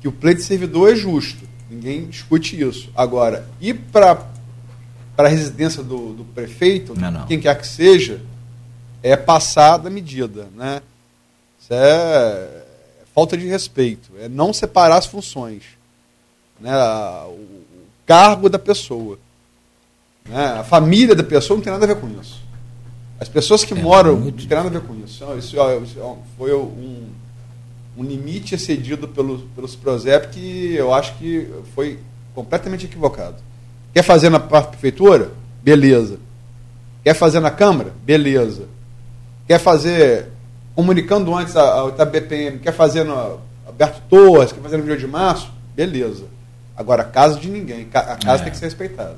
que o pleito de servidor é justo. Ninguém discute isso. Agora, ir para a residência do, do prefeito, não, não. quem quer que seja, é passar da medida. Né? Isso é falta de respeito. É não separar as funções. Né? O cargo da pessoa. Né? A família da pessoa não tem nada a ver com isso. As pessoas que é moram não tem nada a ver com isso. Isso, foi um, um limite excedido pelo, pelos Prozep que eu acho que foi completamente equivocado. Quer fazer na prefeitura? Beleza. Quer fazer na Câmara? Beleza. Quer fazer, comunicando antes a, a BPM, quer fazer no Alberto Torres, quer fazer no Rio de Março? Beleza. Agora, a casa de ninguém. A casa é. tem que ser respeitada.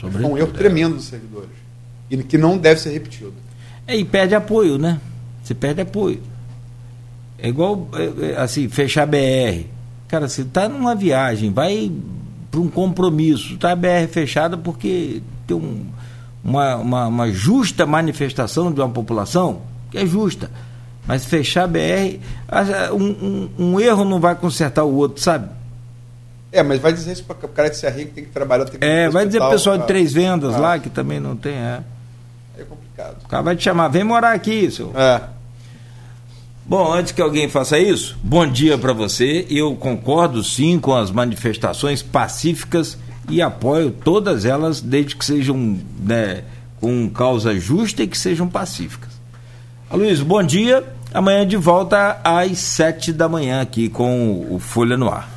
Foi um erro tremendo dos servidores e que não deve ser repetido. É, e perde apoio, né? Você perde apoio. É igual, é, é, assim, fechar BR. Cara, você está numa viagem, vai para um compromisso, está a BR fechada porque tem um, uma, uma, uma, justa manifestação de uma população, que é justa. Mas fechar a BR, um, um, um erro não vai consertar o outro, sabe? É, mas vai dizer isso para o cara de Serra que tem que trabalhar. Tem que é, vai dizer para o pessoal de Três Vendas ah. lá, que também não tem, é é complicado. O cara vai te chamar, vem morar aqui, seu. É. Bom, antes que alguém faça isso, bom dia para você. Eu concordo sim com as manifestações pacíficas e apoio todas elas, desde que sejam né, com causa justa e que sejam pacíficas. Luiz, bom dia. Amanhã de volta às sete da manhã aqui com o Folha no Ar.